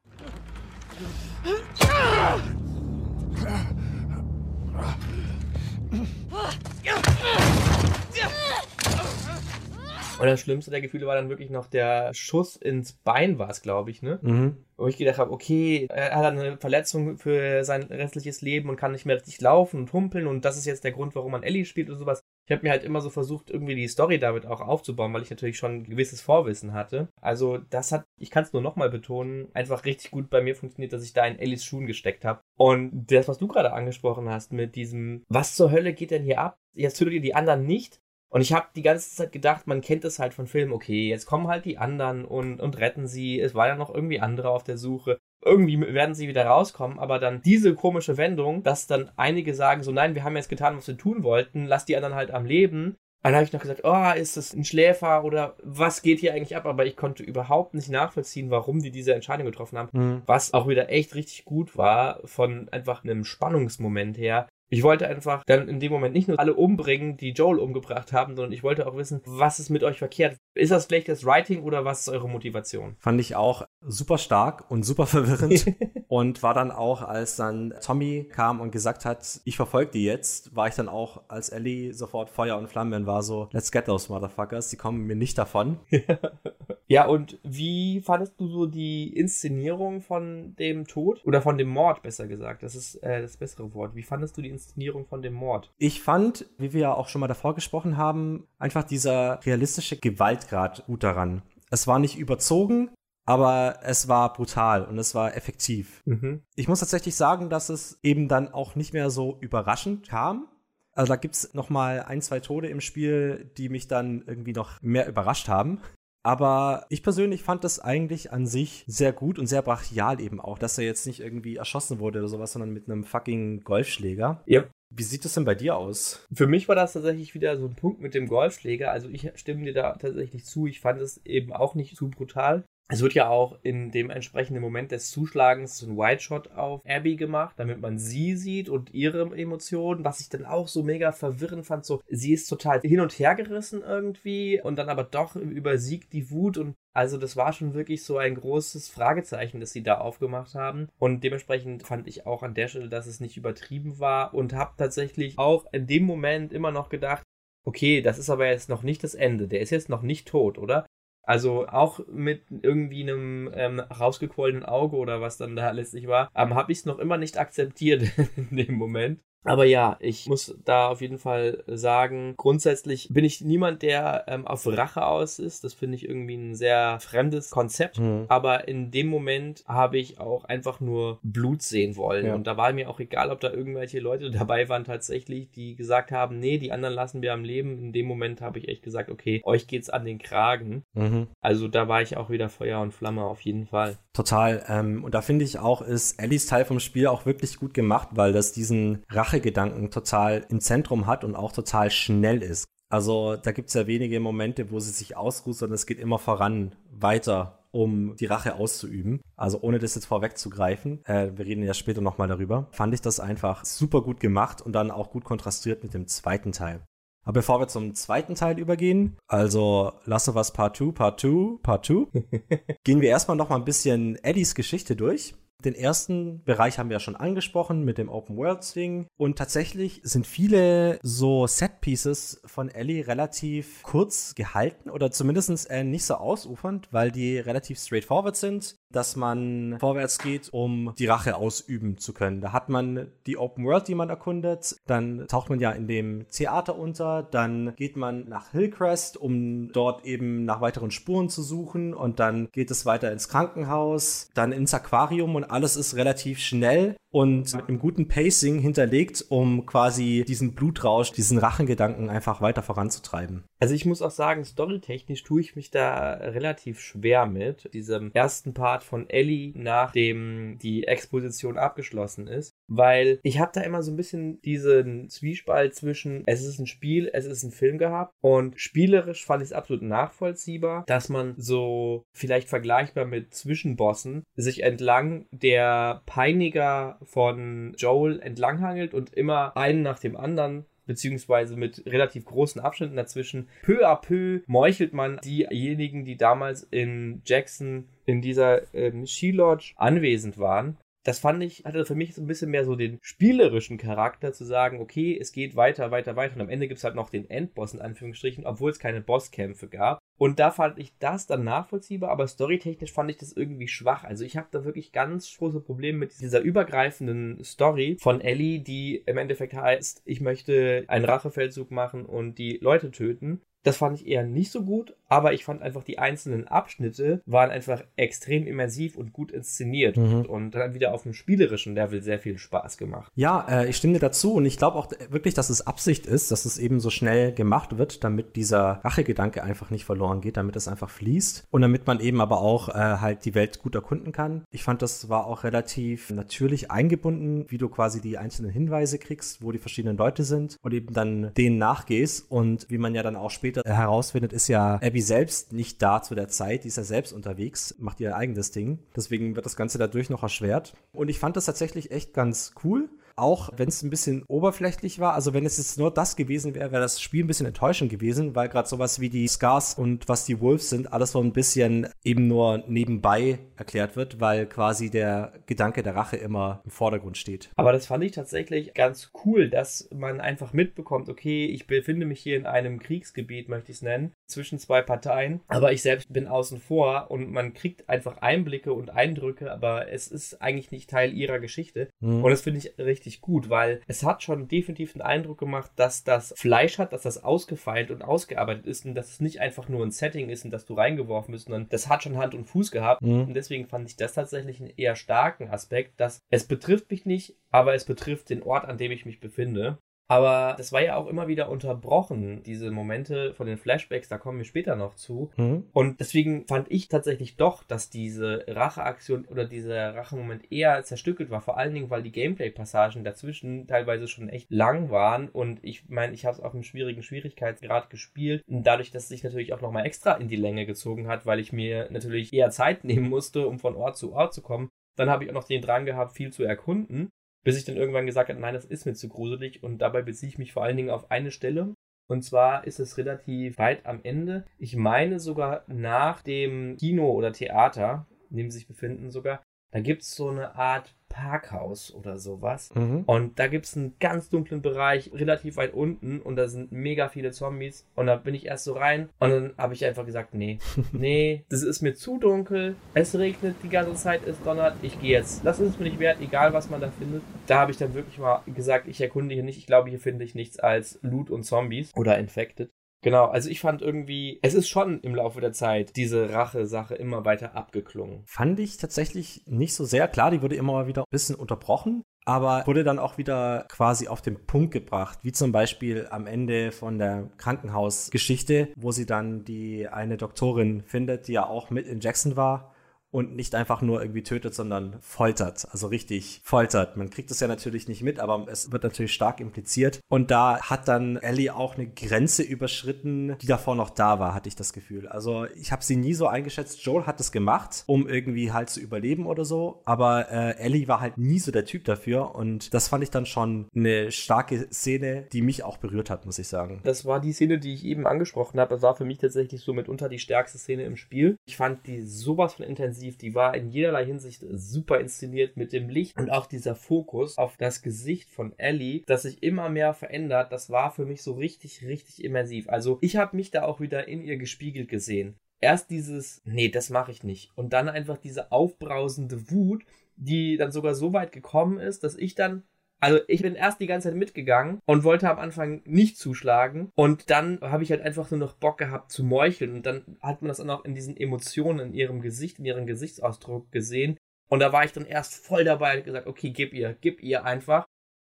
Und das Schlimmste der Gefühle war dann wirklich noch der Schuss ins Bein, war es, glaube ich, ne? Mhm. Wo ich gedacht habe, okay, er hat eine Verletzung für sein restliches Leben und kann nicht mehr richtig laufen und humpeln und das ist jetzt der Grund, warum man Ellie spielt und sowas. Ich habe mir halt immer so versucht, irgendwie die Story damit auch aufzubauen, weil ich natürlich schon ein gewisses Vorwissen hatte. Also das hat, ich kann es nur nochmal betonen, einfach richtig gut bei mir funktioniert, dass ich da in Ellis Schuhen gesteckt habe. Und das, was du gerade angesprochen hast mit diesem, was zur Hölle geht denn hier ab? Jetzt tötet ihr die anderen nicht, und ich habe die ganze Zeit gedacht, man kennt es halt von Filmen, okay, jetzt kommen halt die anderen und, und retten sie. Es war ja noch irgendwie andere auf der Suche. Irgendwie werden sie wieder rauskommen, aber dann diese komische Wendung, dass dann einige sagen, so nein, wir haben jetzt getan, was wir tun wollten, lass die anderen halt am Leben. Dann habe ich noch gesagt, oh, ist das ein Schläfer oder was geht hier eigentlich ab? Aber ich konnte überhaupt nicht nachvollziehen, warum die diese Entscheidung getroffen haben. Mhm. Was auch wieder echt richtig gut war, von einfach einem Spannungsmoment her. Ich wollte einfach dann in dem Moment nicht nur alle umbringen, die Joel umgebracht haben, sondern ich wollte auch wissen, was ist mit euch verkehrt? Ist das vielleicht das Writing oder was ist eure Motivation? Fand ich auch super stark und super verwirrend. und war dann auch, als dann Tommy kam und gesagt hat, ich verfolge die jetzt, war ich dann auch, als Ellie sofort Feuer und Flammen war, so, let's get those motherfuckers, die kommen mir nicht davon. ja, und wie fandest du so die Inszenierung von dem Tod? Oder von dem Mord, besser gesagt? Das ist äh, das bessere Wort. Wie fandest du die Inszenierung von dem Mord? Ich fand, wie wir ja auch schon mal davor gesprochen haben, einfach dieser realistische Gewaltgrad gut daran. Es war nicht überzogen, aber es war brutal und es war effektiv. Mhm. Ich muss tatsächlich sagen, dass es eben dann auch nicht mehr so überraschend kam. Also da gibt's noch mal ein, zwei Tode im Spiel, die mich dann irgendwie noch mehr überrascht haben. Aber ich persönlich fand das eigentlich an sich sehr gut und sehr brachial eben auch, dass er jetzt nicht irgendwie erschossen wurde oder sowas, sondern mit einem fucking Golfschläger. Ja. Wie sieht das denn bei dir aus? Für mich war das tatsächlich wieder so ein Punkt mit dem Golfschläger. Also ich stimme dir da tatsächlich zu. Ich fand es eben auch nicht zu brutal. Es wird ja auch in dem entsprechenden Moment des Zuschlagens ein White Shot auf Abby gemacht, damit man sie sieht und ihre Emotionen, was ich dann auch so mega verwirrend fand. So, sie ist total hin und her gerissen irgendwie und dann aber doch übersiegt die Wut und also das war schon wirklich so ein großes Fragezeichen, das sie da aufgemacht haben. Und dementsprechend fand ich auch an der Stelle, dass es nicht übertrieben war und habe tatsächlich auch in dem Moment immer noch gedacht, okay, das ist aber jetzt noch nicht das Ende. Der ist jetzt noch nicht tot, oder? Also auch mit irgendwie einem ähm, rausgequollenen Auge oder was dann da letztlich war, ähm, habe ich es noch immer nicht akzeptiert in dem Moment. Aber ja, ich muss da auf jeden Fall sagen, grundsätzlich bin ich niemand, der ähm, auf Rache aus ist. Das finde ich irgendwie ein sehr fremdes Konzept. Mhm. Aber in dem Moment habe ich auch einfach nur Blut sehen wollen. Ja. Und da war mir auch egal, ob da irgendwelche Leute dabei waren tatsächlich, die gesagt haben, nee, die anderen lassen wir am Leben. In dem Moment habe ich echt gesagt, okay, euch geht's an den Kragen. Mhm. Also da war ich auch wieder Feuer und Flamme auf jeden Fall. Total. Ähm, und da finde ich auch, ist Ellies Teil vom Spiel auch wirklich gut gemacht, weil das diesen Rachegedanken total im Zentrum hat und auch total schnell ist. Also da gibt es ja wenige Momente, wo sie sich ausruht, sondern es geht immer voran, weiter, um die Rache auszuüben. Also ohne das jetzt vorwegzugreifen, äh, wir reden ja später nochmal darüber, fand ich das einfach super gut gemacht und dann auch gut kontrastiert mit dem zweiten Teil. Aber bevor wir zum zweiten Teil übergehen, also Lasse was Part 2, Part 2, Part 2, gehen wir erstmal noch mal ein bisschen Eddies Geschichte durch. Den ersten Bereich haben wir ja schon angesprochen mit dem Open World Ding. Und tatsächlich sind viele so Set Pieces von Ellie relativ kurz gehalten oder zumindest äh, nicht so ausufernd, weil die relativ straightforward sind dass man vorwärts geht, um die Rache ausüben zu können. Da hat man die Open World, die man erkundet, dann taucht man ja in dem Theater unter, dann geht man nach Hillcrest, um dort eben nach weiteren Spuren zu suchen und dann geht es weiter ins Krankenhaus, dann ins Aquarium und alles ist relativ schnell und mit einem guten Pacing hinterlegt, um quasi diesen Blutrausch, diesen Rachengedanken einfach weiter voranzutreiben. Also ich muss auch sagen, storytechnisch tue ich mich da relativ schwer mit. Diesem ersten Part von Ellie, nachdem die Exposition abgeschlossen ist, weil ich habe da immer so ein bisschen diesen Zwiespalt zwischen es ist ein Spiel, es ist ein Film gehabt. Und spielerisch fand ich es absolut nachvollziehbar, dass man so vielleicht vergleichbar mit Zwischenbossen sich entlang der Peiniger von Joel entlanghangelt und immer einen nach dem anderen beziehungsweise mit relativ großen Abschnitten dazwischen. Peu à peu meuchelt man diejenigen, die damals in Jackson in dieser ähm, Ski Lodge anwesend waren das fand ich, hatte für mich so ein bisschen mehr so den spielerischen Charakter zu sagen, okay, es geht weiter, weiter, weiter und am Ende gibt es halt noch den Endboss in Anführungsstrichen, obwohl es keine Bosskämpfe gab. Und da fand ich das dann nachvollziehbar, aber storytechnisch fand ich das irgendwie schwach. Also ich habe da wirklich ganz große Probleme mit dieser übergreifenden Story von Ellie, die im Endeffekt heißt, ich möchte einen Rachefeldzug machen und die Leute töten. Das fand ich eher nicht so gut, aber ich fand einfach die einzelnen Abschnitte waren einfach extrem immersiv und gut inszeniert mhm. und dann wieder auf einem spielerischen Level sehr viel Spaß gemacht. Ja, äh, ich stimme dir dazu und ich glaube auch wirklich, dass es Absicht ist, dass es eben so schnell gemacht wird, damit dieser Rachegedanke einfach nicht verloren geht, damit es einfach fließt und damit man eben aber auch äh, halt die Welt gut erkunden kann. Ich fand, das war auch relativ natürlich eingebunden, wie du quasi die einzelnen Hinweise kriegst, wo die verschiedenen Leute sind und eben dann denen nachgehst und wie man ja dann auch später später herausfindet, ist ja Abby selbst nicht da zu der Zeit. Die ist ja selbst unterwegs, macht ihr eigenes Ding. Deswegen wird das Ganze dadurch noch erschwert. Und ich fand das tatsächlich echt ganz cool. Auch wenn es ein bisschen oberflächlich war, also wenn es jetzt nur das gewesen wäre, wäre das Spiel ein bisschen enttäuschend gewesen, weil gerade sowas wie die Scars und was die Wolves sind, alles so ein bisschen eben nur nebenbei erklärt wird, weil quasi der Gedanke der Rache immer im Vordergrund steht. Aber das fand ich tatsächlich ganz cool, dass man einfach mitbekommt, okay, ich befinde mich hier in einem Kriegsgebiet, möchte ich es nennen, zwischen zwei Parteien, aber ich selbst bin außen vor und man kriegt einfach Einblicke und Eindrücke, aber es ist eigentlich nicht Teil ihrer Geschichte. Mhm. Und das finde ich richtig richtig gut, weil es hat schon definitiv den Eindruck gemacht, dass das Fleisch hat, dass das ausgefeilt und ausgearbeitet ist und dass es nicht einfach nur ein Setting ist, in das du reingeworfen bist, sondern das hat schon Hand und Fuß gehabt. Mhm. Und deswegen fand ich das tatsächlich einen eher starken Aspekt, dass es betrifft mich nicht, aber es betrifft den Ort, an dem ich mich befinde. Aber das war ja auch immer wieder unterbrochen, diese Momente von den Flashbacks, da kommen wir später noch zu. Mhm. Und deswegen fand ich tatsächlich doch, dass diese Racheaktion oder dieser Rachemoment eher zerstückelt war. Vor allen Dingen, weil die Gameplay-Passagen dazwischen teilweise schon echt lang waren. Und ich meine, ich habe es auf einem schwierigen Schwierigkeitsgrad gespielt. Und dadurch, dass es sich natürlich auch nochmal extra in die Länge gezogen hat, weil ich mir natürlich eher Zeit nehmen musste, um von Ort zu Ort zu kommen. Dann habe ich auch noch den Drang gehabt, viel zu erkunden bis ich dann irgendwann gesagt habe, nein, das ist mir zu gruselig und dabei beziehe ich mich vor allen Dingen auf eine Stelle. Und zwar ist es relativ weit am Ende. Ich meine sogar nach dem Kino oder Theater, in dem sie sich befinden sogar, Da gibt's so eine Art Parkhaus oder sowas. Mhm. Und da gibt's einen ganz dunklen Bereich, relativ weit unten, und da sind mega viele Zombies. Und da bin ich erst so rein und dann habe ich einfach gesagt, nee, nee, das ist mir zu dunkel, es regnet die ganze Zeit, es donnert, ich gehe jetzt. Das ist mir nicht wert, egal was man da findet. Da habe ich dann wirklich mal gesagt, ich erkunde hier nicht, ich glaube, hier finde ich nichts als Loot und Zombies oder Infected. Genau, also ich fand irgendwie, es ist schon im Laufe der Zeit diese Rache-Sache immer weiter abgeklungen. Fand ich tatsächlich nicht so sehr. Klar, die wurde immer mal wieder ein bisschen unterbrochen, aber wurde dann auch wieder quasi auf den Punkt gebracht, wie zum Beispiel am Ende von der Krankenhausgeschichte, wo sie dann die eine Doktorin findet, die ja auch mit in Jackson war und nicht einfach nur irgendwie tötet, sondern foltert. Also richtig foltert. Man kriegt es ja natürlich nicht mit, aber es wird natürlich stark impliziert. Und da hat dann Ellie auch eine Grenze überschritten, die davor noch da war, hatte ich das Gefühl. Also ich habe sie nie so eingeschätzt. Joel hat es gemacht, um irgendwie halt zu überleben oder so. Aber äh, Ellie war halt nie so der Typ dafür. Und das fand ich dann schon eine starke Szene, die mich auch berührt hat, muss ich sagen. Das war die Szene, die ich eben angesprochen habe. Das war für mich tatsächlich so mitunter die stärkste Szene im Spiel. Ich fand die sowas von intensiv. Die war in jederlei Hinsicht super inszeniert mit dem Licht und auch dieser Fokus auf das Gesicht von Ellie, das sich immer mehr verändert. Das war für mich so richtig, richtig immersiv. Also ich habe mich da auch wieder in ihr gespiegelt gesehen. Erst dieses, nee, das mache ich nicht. Und dann einfach diese aufbrausende Wut, die dann sogar so weit gekommen ist, dass ich dann also ich bin erst die ganze Zeit mitgegangen und wollte am Anfang nicht zuschlagen und dann habe ich halt einfach nur noch Bock gehabt zu meucheln und dann hat man das auch noch in diesen Emotionen in ihrem Gesicht, in ihrem Gesichtsausdruck gesehen und da war ich dann erst voll dabei und gesagt, okay, gib ihr, gib ihr einfach.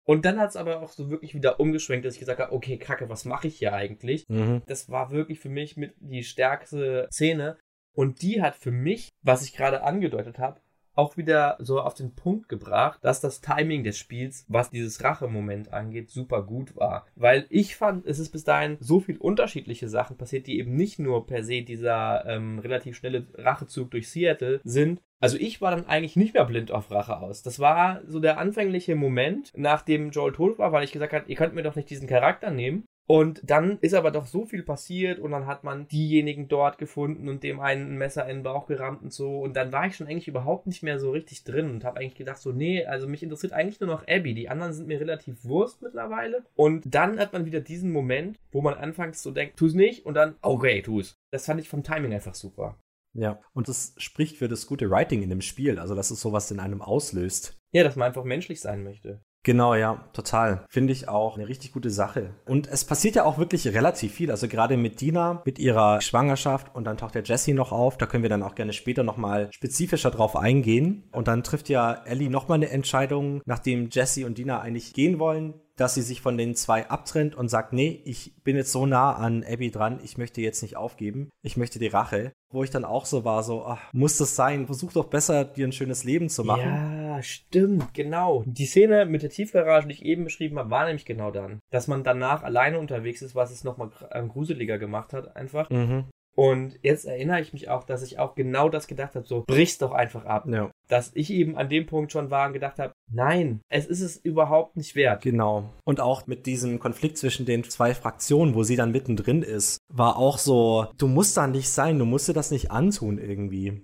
Und dann hat es aber auch so wirklich wieder umgeschwenkt, dass ich gesagt habe, okay, Kacke, was mache ich hier eigentlich? Mhm. Das war wirklich für mich mit die stärkste Szene. Und die hat für mich, was ich gerade angedeutet habe, auch wieder so auf den Punkt gebracht, dass das Timing des Spiels, was dieses Rachemoment angeht, super gut war. Weil ich fand, es ist bis dahin so viel unterschiedliche Sachen passiert, die eben nicht nur per se dieser ähm, relativ schnelle Rachezug durch Seattle sind, also ich war dann eigentlich nicht mehr blind auf Rache aus. Das war so der anfängliche Moment, nachdem Joel tot war, weil ich gesagt habe, ihr könnt mir doch nicht diesen Charakter nehmen. Und dann ist aber doch so viel passiert und dann hat man diejenigen dort gefunden und dem einen ein Messer in den Bauch gerammt und so. Und dann war ich schon eigentlich überhaupt nicht mehr so richtig drin und habe eigentlich gedacht, so, nee, also mich interessiert eigentlich nur noch Abby. Die anderen sind mir relativ Wurst mittlerweile. Und dann hat man wieder diesen Moment, wo man anfangs so denkt, tu's nicht und dann, okay, tu's. Das fand ich vom Timing einfach super. Ja, und das spricht für das gute Writing in dem Spiel, also dass es sowas in einem auslöst. Ja, dass man einfach menschlich sein möchte. Genau, ja, total. Finde ich auch eine richtig gute Sache. Und es passiert ja auch wirklich relativ viel. Also gerade mit Dina, mit ihrer Schwangerschaft und dann taucht der Jesse noch auf. Da können wir dann auch gerne später nochmal spezifischer drauf eingehen. Und dann trifft ja Ellie nochmal eine Entscheidung, nachdem Jesse und Dina eigentlich gehen wollen dass sie sich von den zwei abtrennt und sagt, nee, ich bin jetzt so nah an Abby dran, ich möchte jetzt nicht aufgeben, ich möchte die Rache. Wo ich dann auch so war, so, ach, muss das sein? Versuch doch besser, dir ein schönes Leben zu machen. Ja, stimmt, genau. Die Szene mit der Tiefgarage, die ich eben beschrieben habe, war nämlich genau dann. Dass man danach alleine unterwegs ist, was es nochmal gruseliger gemacht hat, einfach. Mhm. Und jetzt erinnere ich mich auch, dass ich auch genau das gedacht habe, so brich's doch einfach ab. Ja. Dass ich eben an dem Punkt schon war und gedacht habe, nein, es ist es überhaupt nicht wert. Genau. Und auch mit diesem Konflikt zwischen den zwei Fraktionen, wo sie dann mittendrin ist, war auch so, du musst da nicht sein, du musst dir das nicht antun irgendwie.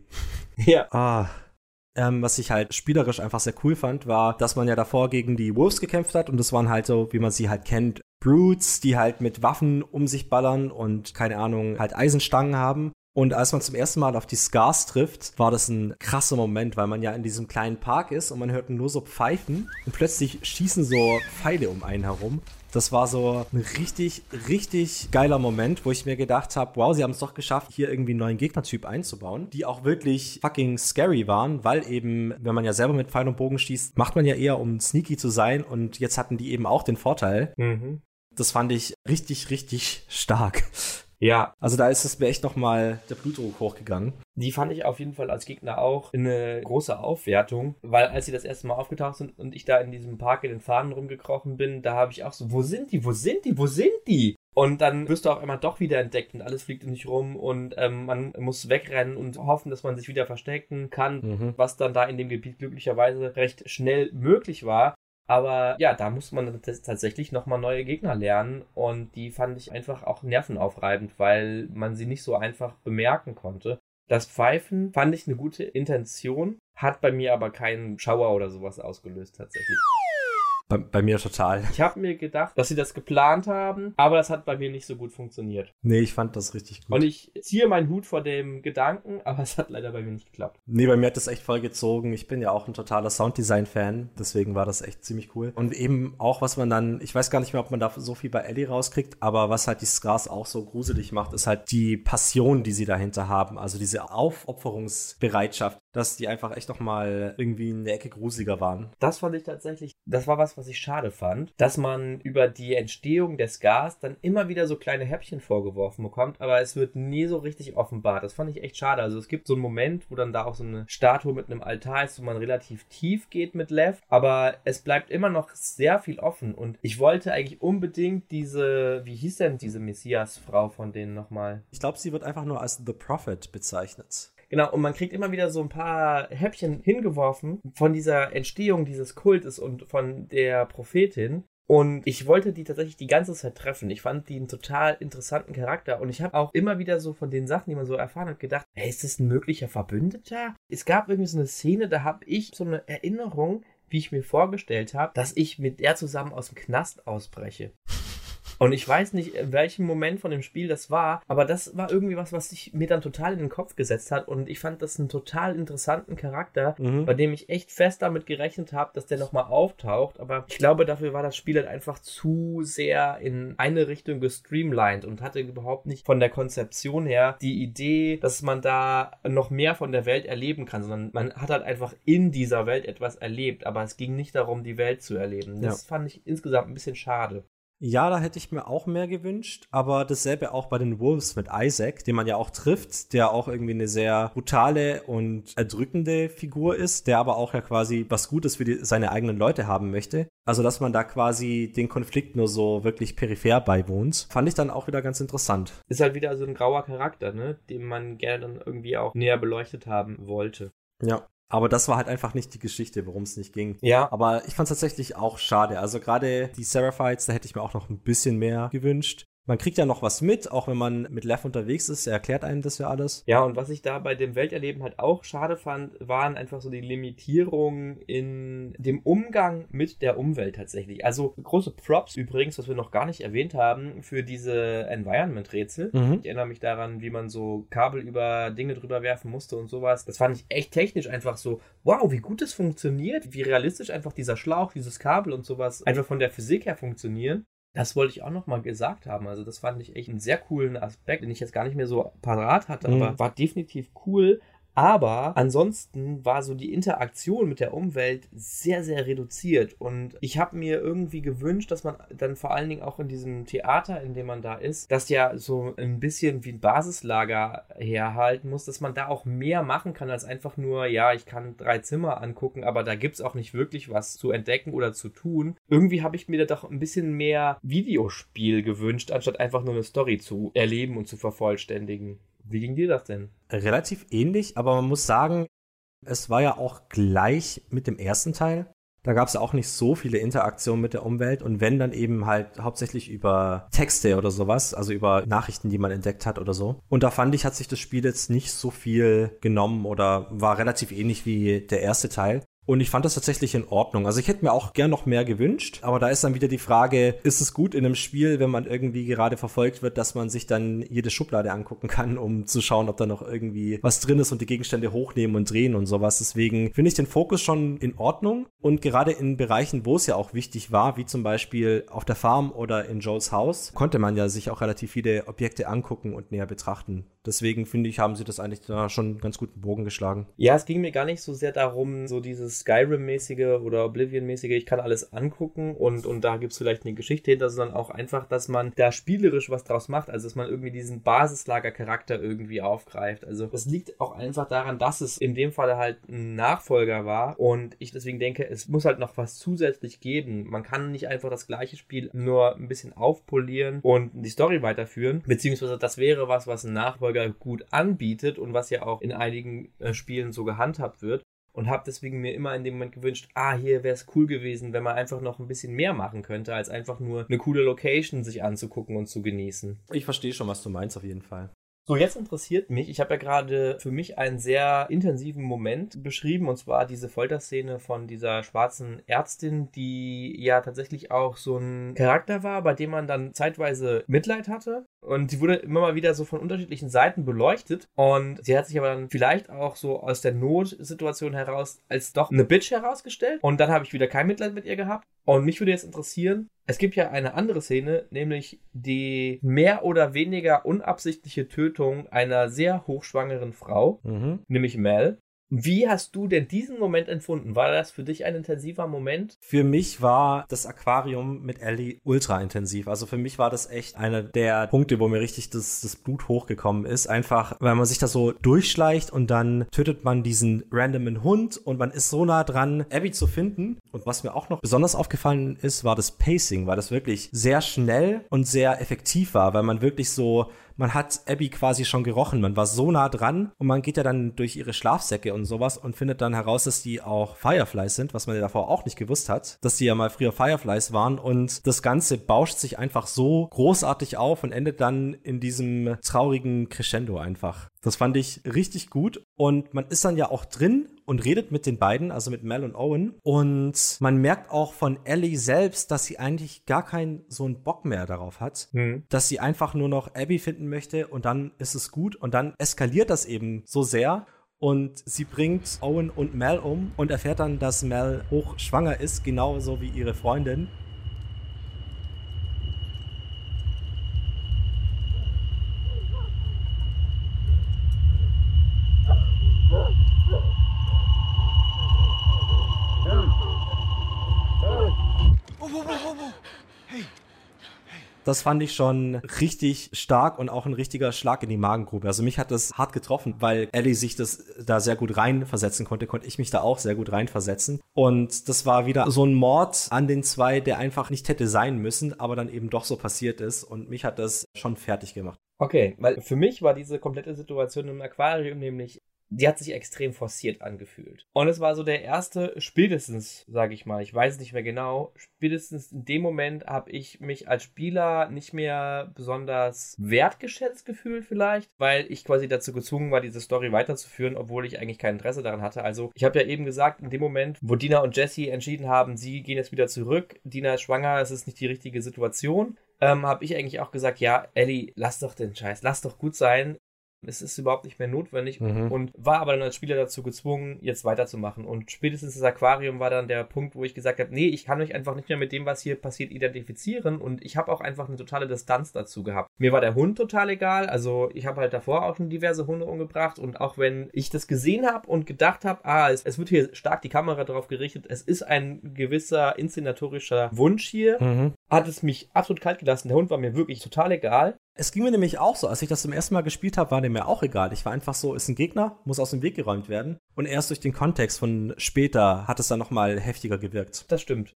Ja. Ah. Ähm, was ich halt spielerisch einfach sehr cool fand, war, dass man ja davor gegen die Wolves gekämpft hat und das waren halt so, wie man sie halt kennt, Brutes, die halt mit Waffen um sich ballern und keine Ahnung, halt Eisenstangen haben. Und als man zum ersten Mal auf die Scars trifft, war das ein krasser Moment, weil man ja in diesem kleinen Park ist und man hört nur so Pfeifen und plötzlich schießen so Pfeile um einen herum. Das war so ein richtig, richtig geiler Moment, wo ich mir gedacht habe, wow, sie haben es doch geschafft, hier irgendwie einen neuen Gegnertyp einzubauen, die auch wirklich fucking scary waren, weil eben, wenn man ja selber mit Pfeil und Bogen schießt, macht man ja eher, um sneaky zu sein und jetzt hatten die eben auch den Vorteil. Mhm. Das fand ich richtig, richtig stark. Ja, Also da ist es mir echt nochmal der Blutdruck hochgegangen. die fand ich auf jeden Fall als Gegner auch eine große Aufwertung, weil als sie das erste Mal aufgetaucht sind und ich da in diesem Park in den Fahnen rumgekrochen bin, da habe ich auch so, wo sind die, wo sind die, wo sind die? Und dann wirst du auf einmal doch wieder entdeckt und alles fliegt um dich rum und ähm, man muss wegrennen und hoffen, dass man sich wieder verstecken kann, Mhm. was dann da in dem Gebiet glücklicherweise recht schnell möglich war. Aber ja, da muss man tatsächlich nochmal neue Gegner lernen und die fand ich einfach auch nervenaufreibend, weil man sie nicht so einfach bemerken konnte. Das Pfeifen fand ich eine gute Intention, hat bei mir aber keinen Schauer oder sowas ausgelöst tatsächlich. Bei, bei mir total. Ich habe mir gedacht, dass sie das geplant haben, aber das hat bei mir nicht so gut funktioniert. Nee, ich fand das richtig gut. Und ich ziehe meinen Hut vor dem Gedanken, aber es hat leider bei mir nicht geklappt. Nee, bei mir hat das echt voll gezogen. Ich bin ja auch ein totaler Sounddesign-Fan, deswegen war das echt ziemlich cool. Und eben auch, was man dann, ich weiß gar nicht mehr, ob man da so viel bei Ellie rauskriegt, aber was halt die Scars auch so gruselig macht, ist halt die Passion, die sie dahinter haben. Also diese Aufopferungsbereitschaft, dass die einfach echt nochmal irgendwie eine Ecke gruseliger waren. Das fand ich tatsächlich, das war was, was ich schade fand, dass man über die Entstehung des Gas dann immer wieder so kleine Häppchen vorgeworfen bekommt, aber es wird nie so richtig offenbart. Das fand ich echt schade. Also es gibt so einen Moment, wo dann da auch so eine Statue mit einem Altar ist, wo man relativ tief geht mit Lev, aber es bleibt immer noch sehr viel offen und ich wollte eigentlich unbedingt diese, wie hieß denn diese Messias-Frau von denen nochmal? Ich glaube, sie wird einfach nur als The Prophet bezeichnet. Genau, und man kriegt immer wieder so ein paar Häppchen hingeworfen von dieser Entstehung dieses Kultes und von der Prophetin. Und ich wollte die tatsächlich die ganze Zeit treffen. Ich fand die einen total interessanten Charakter. Und ich habe auch immer wieder so von den Sachen, die man so erfahren hat, gedacht, hey, ist das ein möglicher Verbündeter? Es gab irgendwie so eine Szene, da habe ich so eine Erinnerung, wie ich mir vorgestellt habe, dass ich mit der zusammen aus dem Knast ausbreche. Und ich weiß nicht, in welchem Moment von dem Spiel das war, aber das war irgendwie was, was sich mir dann total in den Kopf gesetzt hat. Und ich fand das einen total interessanten Charakter, mhm. bei dem ich echt fest damit gerechnet habe, dass der nochmal auftaucht. Aber ich glaube, dafür war das Spiel halt einfach zu sehr in eine Richtung gestreamlined und hatte überhaupt nicht von der Konzeption her die Idee, dass man da noch mehr von der Welt erleben kann, sondern man hat halt einfach in dieser Welt etwas erlebt, aber es ging nicht darum, die Welt zu erleben. Das ja. fand ich insgesamt ein bisschen schade. Ja, da hätte ich mir auch mehr gewünscht, aber dasselbe auch bei den Wolves mit Isaac, den man ja auch trifft, der auch irgendwie eine sehr brutale und erdrückende Figur ist, der aber auch ja quasi was Gutes für die, seine eigenen Leute haben möchte. Also, dass man da quasi den Konflikt nur so wirklich peripher beiwohnt, fand ich dann auch wieder ganz interessant. Ist halt wieder so ein grauer Charakter, ne, den man gerne dann irgendwie auch näher beleuchtet haben wollte. Ja. Aber das war halt einfach nicht die Geschichte, worum es nicht ging. Ja. Aber ich fand es tatsächlich auch schade. Also gerade die Seraphites, da hätte ich mir auch noch ein bisschen mehr gewünscht. Man kriegt ja noch was mit, auch wenn man mit Lev unterwegs ist. Er erklärt einem das ja alles. Ja, und was ich da bei dem Welterleben halt auch schade fand, waren einfach so die Limitierungen in dem Umgang mit der Umwelt tatsächlich. Also große Props übrigens, was wir noch gar nicht erwähnt haben, für diese Environment-Rätsel. Mhm. Ich erinnere mich daran, wie man so Kabel über Dinge drüber werfen musste und sowas. Das fand ich echt technisch einfach so, wow, wie gut das funktioniert, wie realistisch einfach dieser Schlauch, dieses Kabel und sowas einfach von der Physik her funktionieren. Das wollte ich auch nochmal gesagt haben. Also, das fand ich echt einen sehr coolen Aspekt, den ich jetzt gar nicht mehr so parat hatte, mhm. aber war definitiv cool. Aber ansonsten war so die Interaktion mit der Umwelt sehr, sehr reduziert. Und ich habe mir irgendwie gewünscht, dass man dann vor allen Dingen auch in diesem Theater, in dem man da ist, das ja so ein bisschen wie ein Basislager herhalten muss, dass man da auch mehr machen kann als einfach nur, ja, ich kann drei Zimmer angucken, aber da gibt es auch nicht wirklich was zu entdecken oder zu tun. Irgendwie habe ich mir da doch ein bisschen mehr Videospiel gewünscht, anstatt einfach nur eine Story zu erleben und zu vervollständigen. Wie ging dir das denn? Relativ ähnlich, aber man muss sagen, es war ja auch gleich mit dem ersten Teil. Da gab es ja auch nicht so viele Interaktionen mit der Umwelt und wenn dann eben halt hauptsächlich über Texte oder sowas, also über Nachrichten, die man entdeckt hat oder so. Und da fand ich, hat sich das Spiel jetzt nicht so viel genommen oder war relativ ähnlich wie der erste Teil. Und ich fand das tatsächlich in Ordnung. Also ich hätte mir auch gern noch mehr gewünscht, aber da ist dann wieder die Frage, ist es gut in einem Spiel, wenn man irgendwie gerade verfolgt wird, dass man sich dann jede Schublade angucken kann, um zu schauen, ob da noch irgendwie was drin ist und die Gegenstände hochnehmen und drehen und sowas. Deswegen finde ich den Fokus schon in Ordnung. Und gerade in Bereichen, wo es ja auch wichtig war, wie zum Beispiel auf der Farm oder in Joes Haus, konnte man ja sich auch relativ viele Objekte angucken und näher betrachten. Deswegen finde ich, haben sie das eigentlich da schon einen ganz guten Bogen geschlagen. Ja, es ging mir gar nicht so sehr darum, so dieses Skyrim-mäßige oder Oblivion-mäßige, ich kann alles angucken und, und da gibt es vielleicht eine Geschichte hinter, sondern auch einfach, dass man da spielerisch was draus macht, also dass man irgendwie diesen Basislager-Charakter irgendwie aufgreift. Also das liegt auch einfach daran, dass es in dem Fall halt ein Nachfolger war und ich deswegen denke, es muss halt noch was zusätzlich geben. Man kann nicht einfach das gleiche Spiel nur ein bisschen aufpolieren und die Story weiterführen, beziehungsweise das wäre was, was ein Nachfolger gut anbietet und was ja auch in einigen äh, Spielen so gehandhabt wird. Und habe deswegen mir immer in dem Moment gewünscht, ah, hier wäre es cool gewesen, wenn man einfach noch ein bisschen mehr machen könnte, als einfach nur eine coole Location sich anzugucken und zu genießen. Ich verstehe schon, was du meinst, auf jeden Fall. So, jetzt interessiert mich, ich habe ja gerade für mich einen sehr intensiven Moment beschrieben, und zwar diese Folterszene von dieser schwarzen Ärztin, die ja tatsächlich auch so ein Charakter war, bei dem man dann zeitweise Mitleid hatte. Und sie wurde immer mal wieder so von unterschiedlichen Seiten beleuchtet. Und sie hat sich aber dann vielleicht auch so aus der Notsituation heraus als doch eine Bitch herausgestellt. Und dann habe ich wieder kein Mitleid mit ihr gehabt. Und mich würde jetzt interessieren, es gibt ja eine andere Szene, nämlich die mehr oder weniger unabsichtliche Tötung einer sehr hochschwangeren Frau, Mhm. nämlich Mel. Wie hast du denn diesen Moment empfunden? War das für dich ein intensiver Moment? Für mich war das Aquarium mit Ellie ultra intensiv. Also für mich war das echt einer der Punkte, wo mir richtig das, das Blut hochgekommen ist. Einfach, weil man sich da so durchschleicht und dann tötet man diesen randomen Hund und man ist so nah dran, Abby zu finden. Und was mir auch noch besonders aufgefallen ist, war das Pacing, weil das wirklich sehr schnell und sehr effektiv war, weil man wirklich so man hat Abby quasi schon gerochen. Man war so nah dran und man geht ja dann durch ihre Schlafsäcke und sowas und findet dann heraus, dass die auch Fireflies sind, was man ja davor auch nicht gewusst hat, dass die ja mal früher Fireflies waren und das Ganze bauscht sich einfach so großartig auf und endet dann in diesem traurigen Crescendo einfach. Das fand ich richtig gut und man ist dann ja auch drin und redet mit den beiden, also mit Mel und Owen. Und man merkt auch von Ellie selbst, dass sie eigentlich gar keinen so einen Bock mehr darauf hat, Hm. dass sie einfach nur noch Abby finden möchte und dann ist es gut und dann eskaliert das eben so sehr. Und sie bringt Owen und Mel um und erfährt dann, dass Mel hochschwanger ist, genauso wie ihre Freundin. Das fand ich schon richtig stark und auch ein richtiger Schlag in die Magengrube. Also mich hat das hart getroffen, weil Ellie sich das da sehr gut reinversetzen konnte, konnte ich mich da auch sehr gut reinversetzen. Und das war wieder so ein Mord an den zwei, der einfach nicht hätte sein müssen, aber dann eben doch so passiert ist. Und mich hat das schon fertig gemacht. Okay, weil für mich war diese komplette Situation im Aquarium nämlich, die hat sich extrem forciert angefühlt. Und es war so der erste, spätestens, sage ich mal, ich weiß nicht mehr genau, spätestens in dem Moment habe ich mich als Spieler nicht mehr besonders wertgeschätzt gefühlt vielleicht, weil ich quasi dazu gezwungen war, diese Story weiterzuführen, obwohl ich eigentlich kein Interesse daran hatte. Also ich habe ja eben gesagt, in dem Moment, wo Dina und Jesse entschieden haben, sie gehen jetzt wieder zurück, Dina ist schwanger, es ist nicht die richtige Situation, ähm, habe ich eigentlich auch gesagt, ja, Ellie, lass doch den Scheiß, lass doch gut sein. Es ist überhaupt nicht mehr notwendig Mhm. und war aber dann als Spieler dazu gezwungen, jetzt weiterzumachen. Und spätestens das Aquarium war dann der Punkt, wo ich gesagt habe, nee, ich kann mich einfach nicht mehr mit dem, was hier passiert, identifizieren und ich habe auch einfach eine totale Distanz dazu gehabt. Mir war der Hund total egal, also ich habe halt davor auch schon diverse Hunde umgebracht und auch wenn ich das gesehen habe und gedacht habe, ah, es, es wird hier stark die Kamera drauf gerichtet, es ist ein gewisser inszenatorischer Wunsch hier, Mhm. hat es mich absolut kalt gelassen. Der Hund war mir wirklich total egal. Es ging mir nämlich auch so, als ich das zum ersten Mal gespielt habe, war dem mir auch egal. Ich war einfach so, ist ein Gegner, muss aus dem Weg geräumt werden. Und erst durch den Kontext von später hat es dann noch mal heftiger gewirkt. Das stimmt.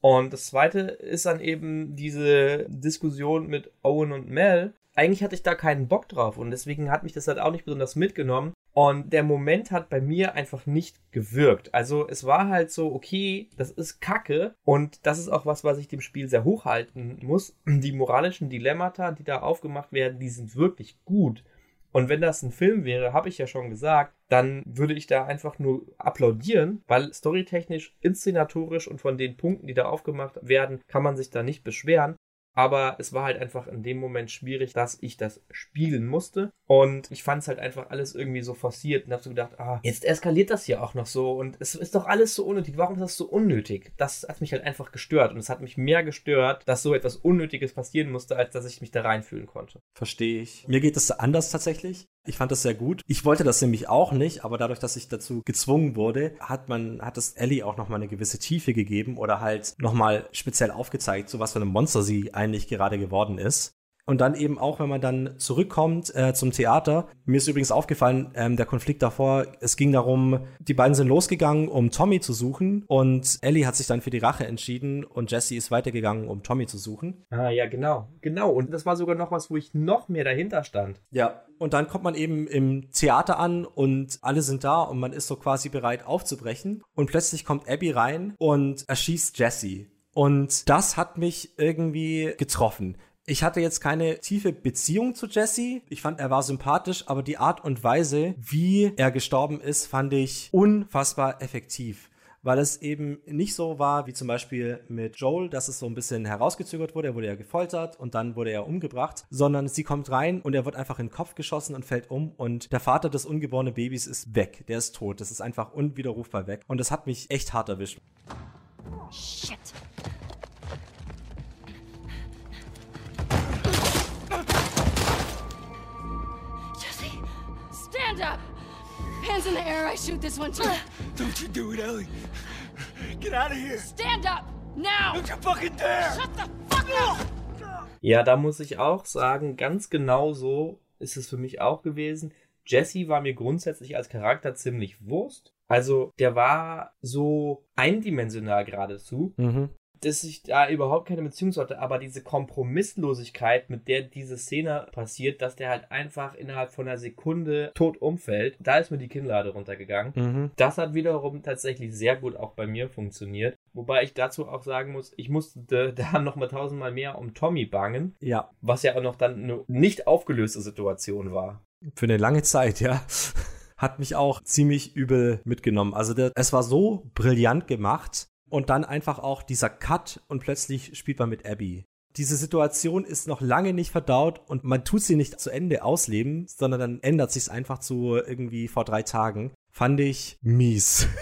Und das zweite ist dann eben diese Diskussion mit Owen und Mel. Eigentlich hatte ich da keinen Bock drauf und deswegen hat mich das halt auch nicht besonders mitgenommen. Und der Moment hat bei mir einfach nicht gewirkt. Also es war halt so, okay, das ist Kacke und das ist auch was, was ich dem Spiel sehr hochhalten muss. Die moralischen Dilemmata, die da aufgemacht werden, die sind wirklich gut. Und wenn das ein Film wäre, habe ich ja schon gesagt, dann würde ich da einfach nur applaudieren, weil storytechnisch, inszenatorisch und von den Punkten, die da aufgemacht werden, kann man sich da nicht beschweren. Aber es war halt einfach in dem Moment schwierig, dass ich das spielen musste. Und ich fand es halt einfach alles irgendwie so forciert und habe so gedacht, ah, jetzt eskaliert das hier auch noch so. Und es ist doch alles so unnötig. Warum ist das so unnötig? Das hat mich halt einfach gestört. Und es hat mich mehr gestört, dass so etwas Unnötiges passieren musste, als dass ich mich da reinfühlen konnte. Verstehe ich. Mir geht es anders tatsächlich. Ich fand das sehr gut. Ich wollte das nämlich auch nicht, aber dadurch, dass ich dazu gezwungen wurde, hat man, hat es Ellie auch nochmal eine gewisse Tiefe gegeben oder halt nochmal speziell aufgezeigt, so was für ein Monster sie eigentlich gerade geworden ist. Und dann eben auch, wenn man dann zurückkommt äh, zum Theater. Mir ist übrigens aufgefallen, ähm, der Konflikt davor, es ging darum, die beiden sind losgegangen, um Tommy zu suchen. Und Ellie hat sich dann für die Rache entschieden und Jesse ist weitergegangen, um Tommy zu suchen. Ah, ja, genau. Genau. Und das war sogar noch was, wo ich noch mehr dahinter stand. Ja. Und dann kommt man eben im Theater an und alle sind da und man ist so quasi bereit aufzubrechen. Und plötzlich kommt Abby rein und erschießt Jesse. Und das hat mich irgendwie getroffen. Ich hatte jetzt keine tiefe Beziehung zu Jesse. Ich fand, er war sympathisch, aber die Art und Weise, wie er gestorben ist, fand ich unfassbar effektiv weil es eben nicht so war wie zum Beispiel mit Joel, dass es so ein bisschen herausgezögert wurde. Er wurde ja gefoltert und dann wurde er umgebracht, sondern sie kommt rein und er wird einfach in den Kopf geschossen und fällt um und der Vater des ungeborenen Babys ist weg. Der ist tot. Das ist einfach unwiderrufbar weg. Und das hat mich echt hart erwischt. Shit. Stand up! Hands in the air, I shoot this one too. Don't you do it, Ellie. Get out of here. Stand up! Now! Don't you fucking dare! Shut the fuck up! Ja, da muss ich auch sagen, ganz genau so ist es für mich auch gewesen. Jesse war mir grundsätzlich als Charakter ziemlich Wurst. Also, der war so eindimensional geradezu. Mhm dass ich da überhaupt keine Beziehung sollte, aber diese Kompromisslosigkeit, mit der diese Szene passiert, dass der halt einfach innerhalb von einer Sekunde tot umfällt, da ist mir die Kinnlade runtergegangen. Mhm. Das hat wiederum tatsächlich sehr gut auch bei mir funktioniert. Wobei ich dazu auch sagen muss, ich musste da noch mal tausendmal mehr um Tommy bangen. Ja. Was ja auch noch dann eine nicht aufgelöste Situation war. Für eine lange Zeit, ja hat mich auch ziemlich übel mitgenommen. Also der, es war so brillant gemacht und dann einfach auch dieser Cut und plötzlich spielt man mit Abby. Diese Situation ist noch lange nicht verdaut und man tut sie nicht zu Ende ausleben, sondern dann ändert sich es einfach zu irgendwie vor drei Tagen. Fand ich mies.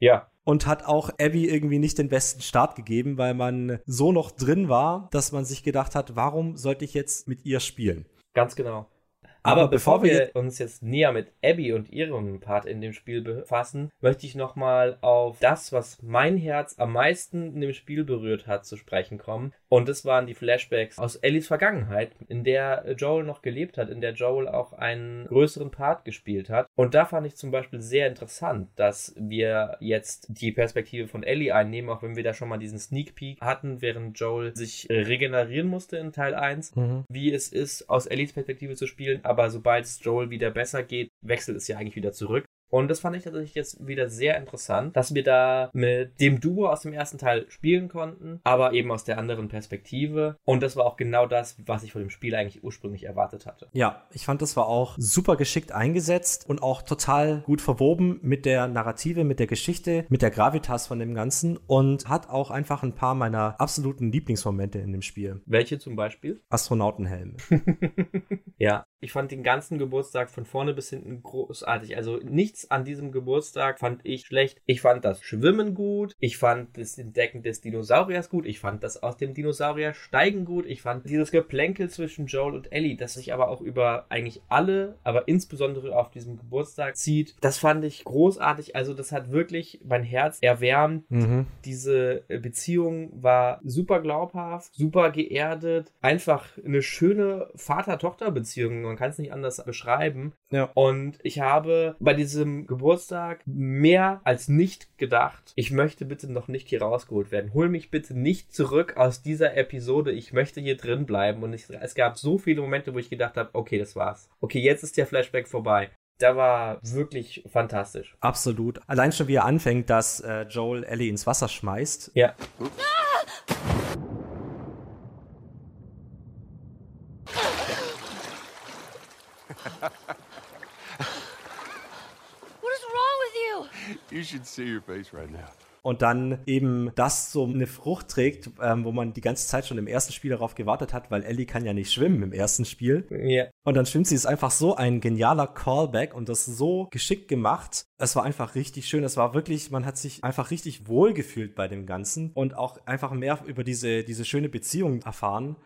Ja. Und hat auch Abby irgendwie nicht den besten Start gegeben, weil man so noch drin war, dass man sich gedacht hat, warum sollte ich jetzt mit ihr spielen? Ganz genau. Aber, bevor wir uns jetzt näher mit Abby und ihrem Part in dem Spiel befassen, möchte ich nochmal auf das, was mein Herz am meisten in dem Spiel berührt hat, zu sprechen kommen. Und das waren die Flashbacks aus Ellies Vergangenheit, in der Joel noch gelebt hat, in der Joel auch einen größeren Part gespielt hat. Und da fand ich zum Beispiel sehr interessant, dass wir jetzt die Perspektive von Ellie einnehmen, auch wenn wir da schon mal diesen Sneak Peek hatten, während Joel sich regenerieren musste in Teil 1, mhm. wie es ist, aus Ellies Perspektive zu spielen. Aber aber sobald es Joel wieder besser geht, wechselt es ja eigentlich wieder zurück. Und das fand ich tatsächlich jetzt wieder sehr interessant, dass wir da mit dem Duo aus dem ersten Teil spielen konnten, aber eben aus der anderen Perspektive. Und das war auch genau das, was ich von dem Spiel eigentlich ursprünglich erwartet hatte. Ja, ich fand, das war auch super geschickt eingesetzt und auch total gut verwoben mit der Narrative, mit der Geschichte, mit der Gravitas von dem Ganzen und hat auch einfach ein paar meiner absoluten Lieblingsmomente in dem Spiel. Welche zum Beispiel? Astronautenhelm. ja, ich fand den ganzen Geburtstag von vorne bis hinten großartig. Also nichts an diesem Geburtstag fand ich schlecht. Ich fand das Schwimmen gut. Ich fand das Entdecken des Dinosauriers gut. Ich fand das aus dem Dinosaurier steigen gut. Ich fand dieses Geplänkel zwischen Joel und Ellie, das sich aber auch über eigentlich alle, aber insbesondere auf diesem Geburtstag zieht. Das fand ich großartig. Also das hat wirklich mein Herz erwärmt. Mhm. Diese Beziehung war super glaubhaft, super geerdet. Einfach eine schöne Vater-Tochter-Beziehung man kann es nicht anders beschreiben. Ja. Und ich habe bei diesem Geburtstag mehr als nicht gedacht, ich möchte bitte noch nicht hier rausgeholt werden. Hol mich bitte nicht zurück aus dieser Episode. Ich möchte hier drin bleiben. Und ich, es gab so viele Momente, wo ich gedacht habe, okay, das war's. Okay, jetzt ist der Flashback vorbei. Der war wirklich fantastisch. Absolut. Allein schon wie er anfängt, dass äh, Joel Ellie ins Wasser schmeißt. Ja. Ah! what is wrong with you? You should see your face right now. Und dann eben das so eine Frucht trägt, ähm, wo man die ganze Zeit schon im ersten Spiel darauf gewartet hat, weil Ellie kann ja nicht schwimmen im ersten Spiel. Ja. Und dann schwimmt sie, ist einfach so ein genialer Callback und das so geschickt gemacht. Es war einfach richtig schön. Es war wirklich, man hat sich einfach richtig wohl gefühlt bei dem Ganzen und auch einfach mehr über diese, diese schöne Beziehung erfahren.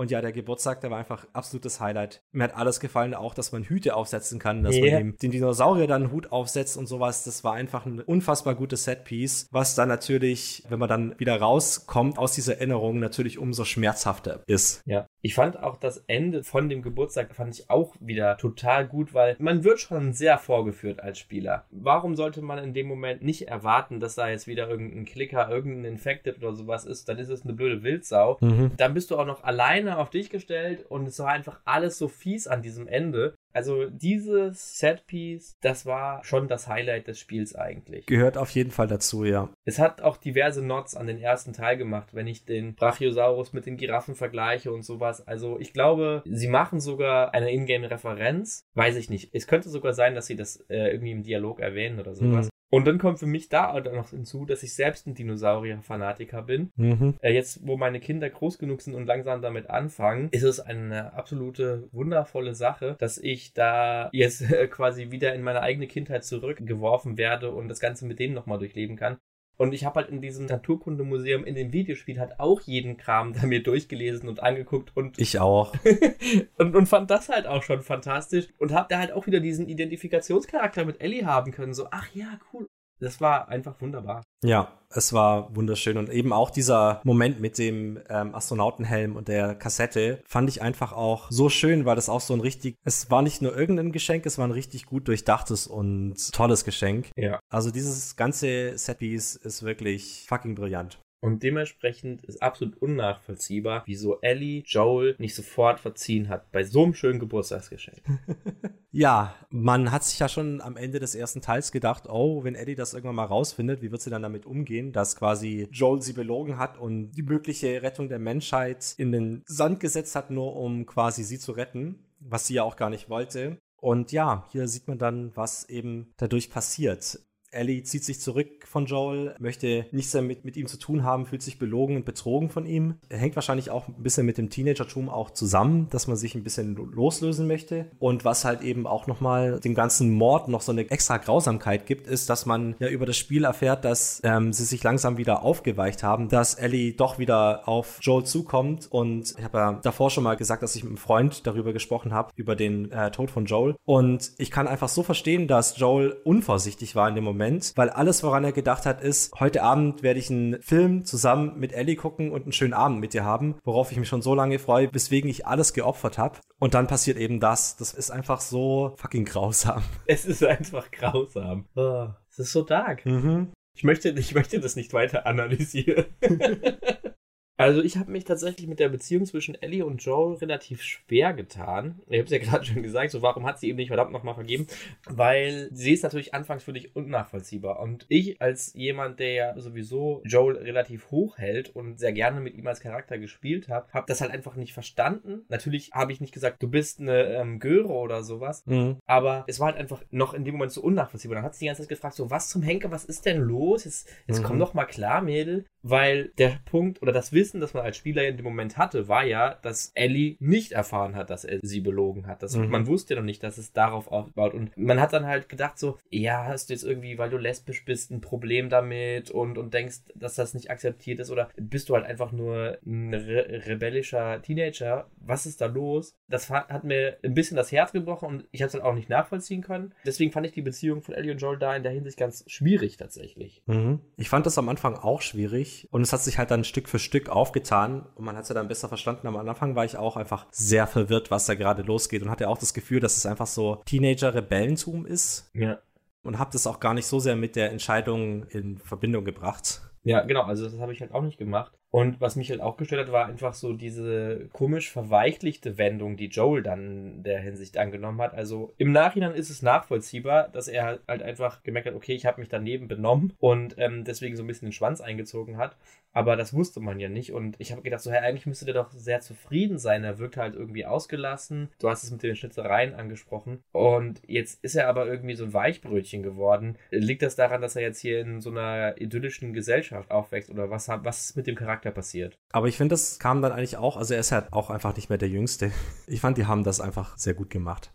Und ja, der Geburtstag, der war einfach absolutes Highlight. Mir hat alles gefallen, auch, dass man Hüte aufsetzen kann, dass yeah. man dem, den Dinosaurier dann einen Hut aufsetzt und sowas. Das war einfach ein unfassbar gutes Setpiece, was dann natürlich, wenn man dann wieder rauskommt aus dieser Erinnerung, natürlich umso schmerzhafter ist. Ja. Ich fand auch das Ende von dem Geburtstag fand ich auch wieder total gut, weil man wird schon sehr vorgeführt als Spieler. Warum sollte man in dem Moment nicht erwarten, dass da jetzt wieder irgendein Klicker, irgendein Infected oder sowas ist? Dann ist es eine blöde Wildsau. Mhm. Dann bist du auch noch alleine einer auf dich gestellt und es war einfach alles so fies an diesem Ende. Also dieses Setpiece, das war schon das Highlight des Spiels eigentlich. Gehört auf jeden Fall dazu, ja. Es hat auch diverse Nods an den ersten Teil gemacht, wenn ich den Brachiosaurus mit den Giraffen vergleiche und sowas. Also ich glaube, sie machen sogar eine Ingame-Referenz. Weiß ich nicht. Es könnte sogar sein, dass sie das äh, irgendwie im Dialog erwähnen oder sowas. Und dann kommt für mich da auch noch hinzu, dass ich selbst ein Dinosaurier-Fanatiker bin. Mhm. Äh, jetzt, wo meine Kinder groß genug sind und langsam damit anfangen, ist es eine absolute wundervolle Sache, dass ich da jetzt äh, quasi wieder in meine eigene Kindheit zurückgeworfen werde und das Ganze mit denen nochmal durchleben kann. Und ich habe halt in diesem Naturkundemuseum in dem Videospiel halt auch jeden Kram da mir durchgelesen und angeguckt und Ich auch. und, und fand das halt auch schon fantastisch und hab da halt auch wieder diesen Identifikationscharakter mit Ellie haben können. So, ach ja, cool. Das war einfach wunderbar. Ja, es war wunderschön und eben auch dieser Moment mit dem ähm, Astronautenhelm und der Kassette fand ich einfach auch so schön, weil das auch so ein richtig, es war nicht nur irgendein Geschenk, es war ein richtig gut durchdachtes und tolles Geschenk. Ja. Also dieses ganze Setpiece ist wirklich fucking brillant. Und dementsprechend ist absolut unnachvollziehbar, wieso Ellie Joel nicht sofort verziehen hat bei so einem schönen Geburtstagsgeschenk. Ja, man hat sich ja schon am Ende des ersten Teils gedacht, oh, wenn Eddie das irgendwann mal rausfindet, wie wird sie dann damit umgehen, dass quasi Joel sie belogen hat und die mögliche Rettung der Menschheit in den Sand gesetzt hat, nur um quasi sie zu retten, was sie ja auch gar nicht wollte. Und ja, hier sieht man dann, was eben dadurch passiert. Ellie zieht sich zurück von Joel, möchte nichts mehr mit, mit ihm zu tun haben, fühlt sich belogen und betrogen von ihm. Hängt wahrscheinlich auch ein bisschen mit dem Teenagertum auch zusammen, dass man sich ein bisschen loslösen möchte. Und was halt eben auch nochmal dem ganzen Mord noch so eine extra Grausamkeit gibt, ist, dass man ja über das Spiel erfährt, dass ähm, sie sich langsam wieder aufgeweicht haben, dass Ellie doch wieder auf Joel zukommt. Und ich habe ja davor schon mal gesagt, dass ich mit einem Freund darüber gesprochen habe, über den äh, Tod von Joel. Und ich kann einfach so verstehen, dass Joel unvorsichtig war in dem Moment, weil alles, woran er gedacht hat, ist, heute Abend werde ich einen Film zusammen mit Ellie gucken und einen schönen Abend mit ihr haben, worauf ich mich schon so lange freue, weswegen ich alles geopfert habe. Und dann passiert eben das. Das ist einfach so fucking grausam. Es ist einfach grausam. Oh, es ist so dark. Mhm. Ich möchte, ich möchte das nicht weiter analysieren. Also ich habe mich tatsächlich mit der Beziehung zwischen Ellie und Joel relativ schwer getan. Ich habe es ja gerade schon gesagt, so warum hat sie ihm nicht verdammt nochmal vergeben? Weil sie ist natürlich anfangs für dich unnachvollziehbar. Und ich als jemand, der ja sowieso Joel relativ hoch hält und sehr gerne mit ihm als Charakter gespielt habe, habe das halt einfach nicht verstanden. Natürlich habe ich nicht gesagt, du bist eine ähm, Göre oder sowas, Mhm. aber es war halt einfach noch in dem Moment so unnachvollziehbar. Dann hat sie die ganze Zeit gefragt, so was zum Henker, was ist denn los? Jetzt, jetzt Mhm. komm doch mal klar, Mädel. Weil der Punkt oder das Wissen, das man als Spieler in dem Moment hatte, war ja, dass Ellie nicht erfahren hat, dass er sie belogen hat. Das, Mhm. Man wusste ja noch nicht, dass es darauf aufbaut. Und man hat dann halt gedacht so, ja, hast du jetzt irgendwie, weil du lesbisch bist, ein Problem damit und, und denkst, dass das nicht akzeptiert ist oder bist du halt einfach nur ein re rebellischer Teenager? Was ist da los? Das hat mir ein bisschen das Herz gebrochen und ich habe es dann auch nicht nachvollziehen können. Deswegen fand ich die Beziehung von Ellie und Joel da in der Hinsicht ganz schwierig tatsächlich. Mhm. Ich fand das am Anfang auch schwierig und es hat sich halt dann Stück für Stück aufgetan und man hat es ja dann besser verstanden. Am Anfang war ich auch einfach sehr verwirrt, was da gerade losgeht und hatte auch das Gefühl, dass es einfach so Teenager-Rebellentum ist Ja. und habe das auch gar nicht so sehr mit der Entscheidung in Verbindung gebracht. Ja, genau, also das habe ich halt auch nicht gemacht. Und was mich halt auch gestört hat, war einfach so diese komisch verweichlichte Wendung, die Joel dann in der Hinsicht angenommen hat. Also im Nachhinein ist es nachvollziehbar, dass er halt einfach gemerkt hat, okay, ich habe mich daneben benommen und ähm, deswegen so ein bisschen den Schwanz eingezogen hat. Aber das wusste man ja nicht. Und ich habe gedacht, so, hey, eigentlich müsste der doch sehr zufrieden sein. Er wirkt halt irgendwie ausgelassen. Du hast es mit den Schnitzereien angesprochen. Und jetzt ist er aber irgendwie so ein Weichbrötchen geworden. Liegt das daran, dass er jetzt hier in so einer idyllischen Gesellschaft aufwächst? Oder was, was ist mit dem Charakter passiert? Aber ich finde, das kam dann eigentlich auch, also er ist halt auch einfach nicht mehr der Jüngste. Ich fand, die haben das einfach sehr gut gemacht.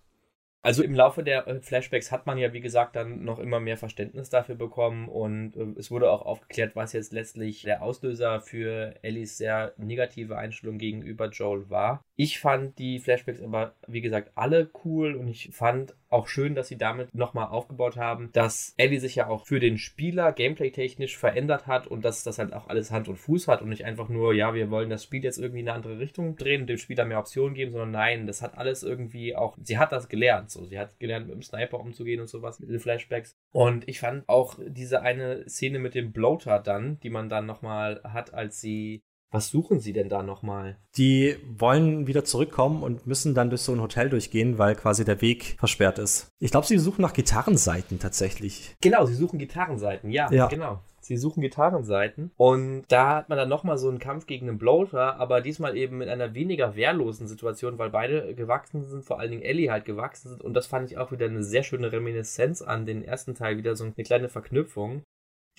Also im Laufe der äh, Flashbacks hat man ja, wie gesagt, dann noch immer mehr Verständnis dafür bekommen und äh, es wurde auch aufgeklärt, was jetzt letztlich der Auslöser für Ellies sehr negative Einstellung gegenüber Joel war. Ich fand die Flashbacks aber, wie gesagt, alle cool und ich fand auch schön, dass sie damit nochmal aufgebaut haben, dass Ellie sich ja auch für den Spieler gameplay-technisch verändert hat und dass das halt auch alles Hand und Fuß hat und nicht einfach nur, ja, wir wollen das Spiel jetzt irgendwie in eine andere Richtung drehen und dem Spieler mehr Optionen geben, sondern nein, das hat alles irgendwie auch, sie hat das gelernt, so, sie hat gelernt, mit dem Sniper umzugehen und sowas, mit den Flashbacks. Und ich fand auch diese eine Szene mit dem Bloater dann, die man dann nochmal hat, als sie Was suchen sie denn da nochmal? Die wollen wieder zurückkommen und müssen dann durch so ein Hotel durchgehen, weil quasi der Weg versperrt ist. Ich glaube, sie suchen nach Gitarrenseiten tatsächlich. Genau, sie suchen Gitarrenseiten, ja, Ja. genau. Sie suchen Gitarrenseiten und da hat man dann nochmal so einen Kampf gegen einen Bloater, aber diesmal eben in einer weniger wehrlosen Situation, weil beide gewachsen sind, vor allen Dingen Ellie halt gewachsen sind und das fand ich auch wieder eine sehr schöne Reminiszenz an den ersten Teil, wieder so eine kleine Verknüpfung,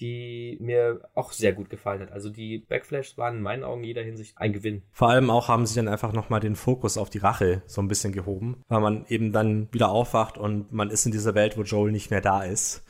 die mir auch sehr gut gefallen hat. Also die Backflashes waren in meinen Augen in jeder Hinsicht ein Gewinn. Vor allem auch haben sie dann einfach nochmal den Fokus auf die Rache so ein bisschen gehoben, weil man eben dann wieder aufwacht und man ist in dieser Welt, wo Joel nicht mehr da ist.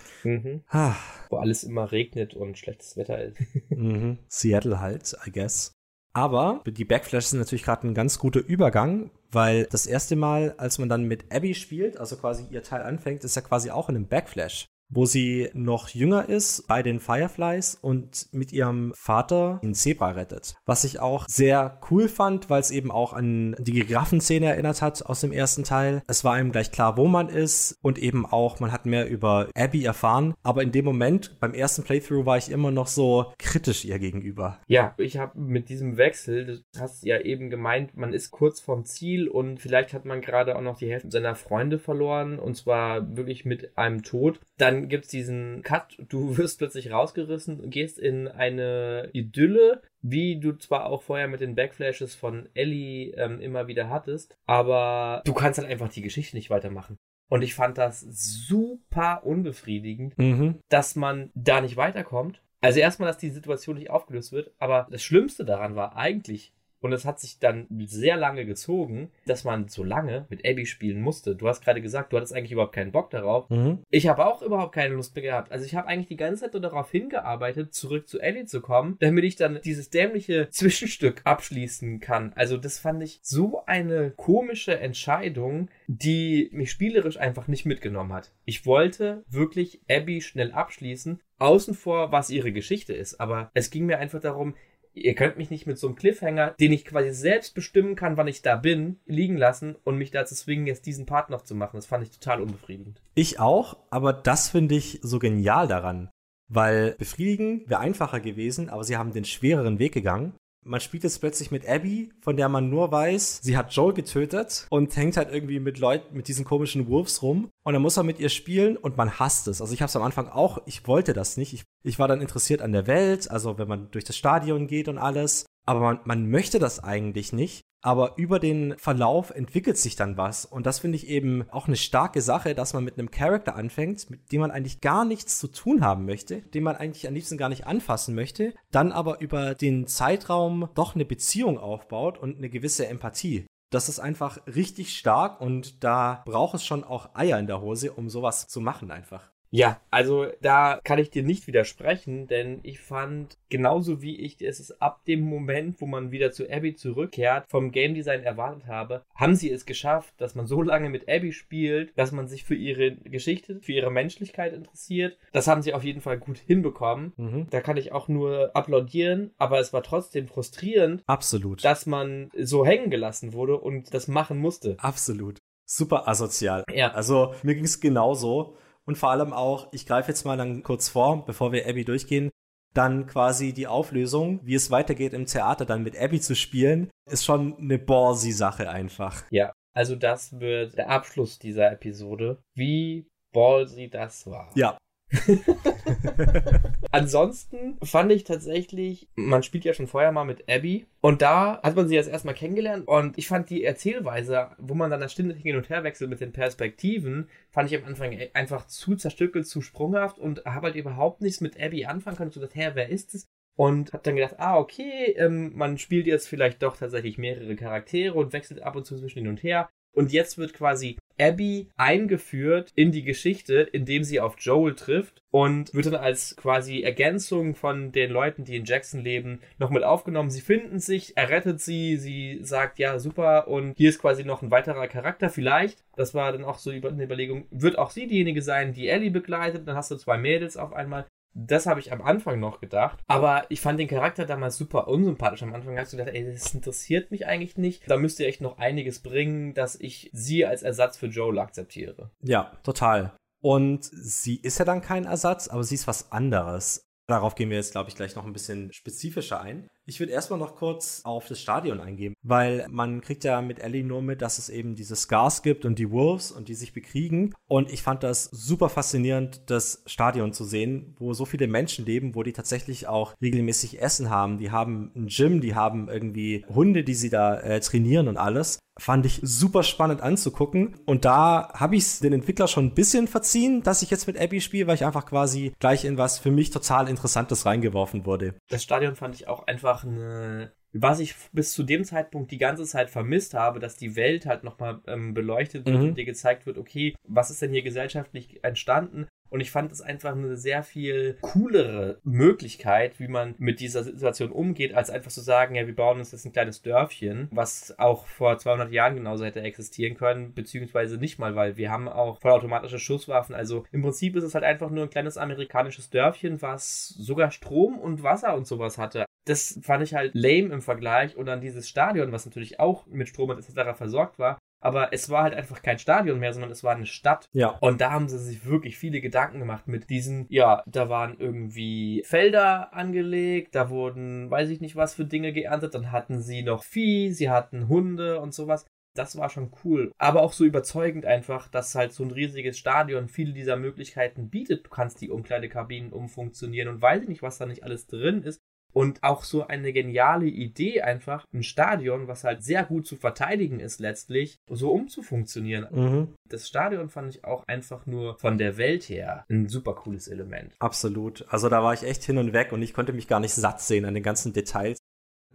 Ah, Wo alles immer regnet und schlechtes Wetter ist. mhm. Seattle halt, I guess. Aber die Backflashes sind natürlich gerade ein ganz guter Übergang, weil das erste Mal, als man dann mit Abby spielt, also quasi ihr Teil anfängt, ist ja quasi auch in einem Backflash, wo sie noch jünger ist bei den Fireflies und mit ihrem Vater den Zebra rettet. Was ich auch sehr cool fand, weil es eben auch an die Giraffenszene erinnert hat aus dem ersten Teil. Es war ihm gleich klar, wo man ist und eben auch, man hat mehr über Abby erfahren. Aber in dem Moment, beim ersten Playthrough, war ich immer noch so kritisch ihr gegenüber. Ja, ich habe mit diesem Wechsel, du hast ja eben gemeint, man ist kurz vorm Ziel und vielleicht hat man gerade auch noch die Hälfte seiner Freunde verloren und zwar wirklich mit einem Tod. Dann gibt's diesen Cut, du wirst plötzlich rausgerissen, gehst in eine Idylle, wie du zwar auch vorher mit den Backflashes von Ellie ähm, immer wieder hattest, aber du kannst halt einfach die Geschichte nicht weitermachen. Und ich fand das super unbefriedigend, Mhm. dass man da nicht weiterkommt. Also erstmal, dass die Situation nicht aufgelöst wird, aber das Schlimmste daran war eigentlich, und es hat sich dann sehr lange gezogen, dass man so lange mit Abby spielen musste. Du hast gerade gesagt, du hattest eigentlich überhaupt keinen Bock darauf. Mhm. Ich habe auch überhaupt keine Lust mehr gehabt. Also ich habe eigentlich die ganze Zeit nur darauf hingearbeitet, zurück zu Ellie zu kommen, damit ich dann dieses dämliche Zwischenstück abschließen kann. Also das fand ich so eine komische Entscheidung, die mich spielerisch einfach nicht mitgenommen hat. Ich wollte wirklich Abby schnell abschließen, außen vor, was ihre Geschichte ist. Aber es ging mir einfach darum, Ihr könnt mich nicht mit so einem Cliffhanger, den ich quasi selbst bestimmen kann, wann ich da bin, liegen lassen und mich dazu zwingen, jetzt diesen Part noch zu machen. Das fand ich total unbefriedigend. Ich auch, aber das finde ich so genial daran. Weil befriedigen wäre einfacher gewesen, aber sie haben den schwereren Weg gegangen. Man spielt jetzt plötzlich mit Abby, von der man nur weiß, sie hat Joel getötet und hängt halt irgendwie mit Leuten, mit diesen komischen Wolves rum. Und dann muss man mit ihr spielen und man hasst es. Also ich habe es am Anfang auch, ich wollte das nicht. Ich, ich war dann interessiert an der Welt, also wenn man durch das Stadion geht und alles. Aber man, man möchte das eigentlich nicht. Aber über den Verlauf entwickelt sich dann was. Und das finde ich eben auch eine starke Sache, dass man mit einem Charakter anfängt, mit dem man eigentlich gar nichts zu tun haben möchte, den man eigentlich am liebsten gar nicht anfassen möchte, dann aber über den Zeitraum doch eine Beziehung aufbaut und eine gewisse Empathie. Das ist einfach richtig stark und da braucht es schon auch Eier in der Hose, um sowas zu machen einfach. Ja, also da kann ich dir nicht widersprechen, denn ich fand, genauso wie ich es ab dem Moment, wo man wieder zu Abby zurückkehrt, vom Game Design erwartet habe, haben sie es geschafft, dass man so lange mit Abby spielt, dass man sich für ihre Geschichte, für ihre Menschlichkeit interessiert. Das haben sie auf jeden Fall gut hinbekommen. Mhm. Da kann ich auch nur applaudieren, aber es war trotzdem frustrierend, Absolut. dass man so hängen gelassen wurde und das machen musste. Absolut. Super asozial. Ja. Also mir ging es genauso. Und vor allem auch, ich greife jetzt mal dann kurz vor, bevor wir Abby durchgehen, dann quasi die Auflösung, wie es weitergeht im Theater dann mit Abby zu spielen, ist schon eine ballsy Sache einfach. Ja, also das wird der Abschluss dieser Episode. Wie ballsy das war. Ja. Ansonsten fand ich tatsächlich, man spielt ja schon vorher mal mit Abby und da hat man sie jetzt erstmal kennengelernt und ich fand die Erzählweise, wo man dann das ständig hin und her wechselt mit den Perspektiven, fand ich am Anfang einfach zu zerstückelt, zu sprunghaft und habe halt überhaupt nichts mit Abby anfangen können. So das, hä, wer ist es? Und hab dann gedacht, ah, okay, ähm, man spielt jetzt vielleicht doch tatsächlich mehrere Charaktere und wechselt ab und zu zwischen hin und her. Und jetzt wird quasi Abby eingeführt in die Geschichte, indem sie auf Joel trifft und wird dann als quasi Ergänzung von den Leuten, die in Jackson leben, noch mit aufgenommen. Sie finden sich, er rettet sie, sie sagt, ja, super, und hier ist quasi noch ein weiterer Charakter vielleicht. Das war dann auch so eine Überlegung, wird auch sie diejenige sein, die Ellie begleitet, dann hast du zwei Mädels auf einmal. Das habe ich am Anfang noch gedacht. Aber ich fand den Charakter damals super unsympathisch. Am Anfang hast du gedacht, ey, das interessiert mich eigentlich nicht. Da müsst ihr echt noch einiges bringen, dass ich sie als Ersatz für Joel akzeptiere. Ja, total. Und sie ist ja dann kein Ersatz, aber sie ist was anderes. Darauf gehen wir jetzt, glaube ich, gleich noch ein bisschen spezifischer ein. Ich würde erstmal noch kurz auf das Stadion eingehen, weil man kriegt ja mit Ellie nur mit, dass es eben diese Scars gibt und die Wolves und die sich bekriegen. Und ich fand das super faszinierend, das Stadion zu sehen, wo so viele Menschen leben, wo die tatsächlich auch regelmäßig Essen haben. Die haben ein Gym, die haben irgendwie Hunde, die sie da äh, trainieren und alles fand ich super spannend anzugucken. Und da habe ich den Entwickler schon ein bisschen verziehen, dass ich jetzt mit Abby spiele, weil ich einfach quasi gleich in was für mich total Interessantes reingeworfen wurde. Das Stadion fand ich auch einfach eine was ich bis zu dem Zeitpunkt die ganze Zeit vermisst habe, dass die Welt halt nochmal ähm, beleuchtet wird mhm. und dir gezeigt wird, okay, was ist denn hier gesellschaftlich entstanden? Und ich fand es einfach eine sehr viel coolere Möglichkeit, wie man mit dieser Situation umgeht, als einfach zu sagen, ja, wir bauen uns jetzt ein kleines Dörfchen, was auch vor 200 Jahren genauso hätte existieren können, beziehungsweise nicht mal, weil wir haben auch vollautomatische Schusswaffen. Also im Prinzip ist es halt einfach nur ein kleines amerikanisches Dörfchen, was sogar Strom und Wasser und sowas hatte. Das fand ich halt lame im Vergleich und dann dieses Stadion, was natürlich auch mit Strom und etc. versorgt war, aber es war halt einfach kein Stadion mehr, sondern es war eine Stadt. Ja. Und da haben sie sich wirklich viele Gedanken gemacht mit diesen, ja, da waren irgendwie Felder angelegt, da wurden, weiß ich nicht was für Dinge geerntet, dann hatten sie noch Vieh, sie hatten Hunde und sowas. Das war schon cool. Aber auch so überzeugend einfach, dass halt so ein riesiges Stadion viele dieser Möglichkeiten bietet. Du kannst die Umkleidekabinen umfunktionieren und weiß ich nicht, was da nicht alles drin ist. Und auch so eine geniale Idee, einfach ein Stadion, was halt sehr gut zu verteidigen ist letztlich, so umzufunktionieren. Mhm. Das Stadion fand ich auch einfach nur von der Welt her ein super cooles Element. Absolut. Also da war ich echt hin und weg und ich konnte mich gar nicht satt sehen an den ganzen Details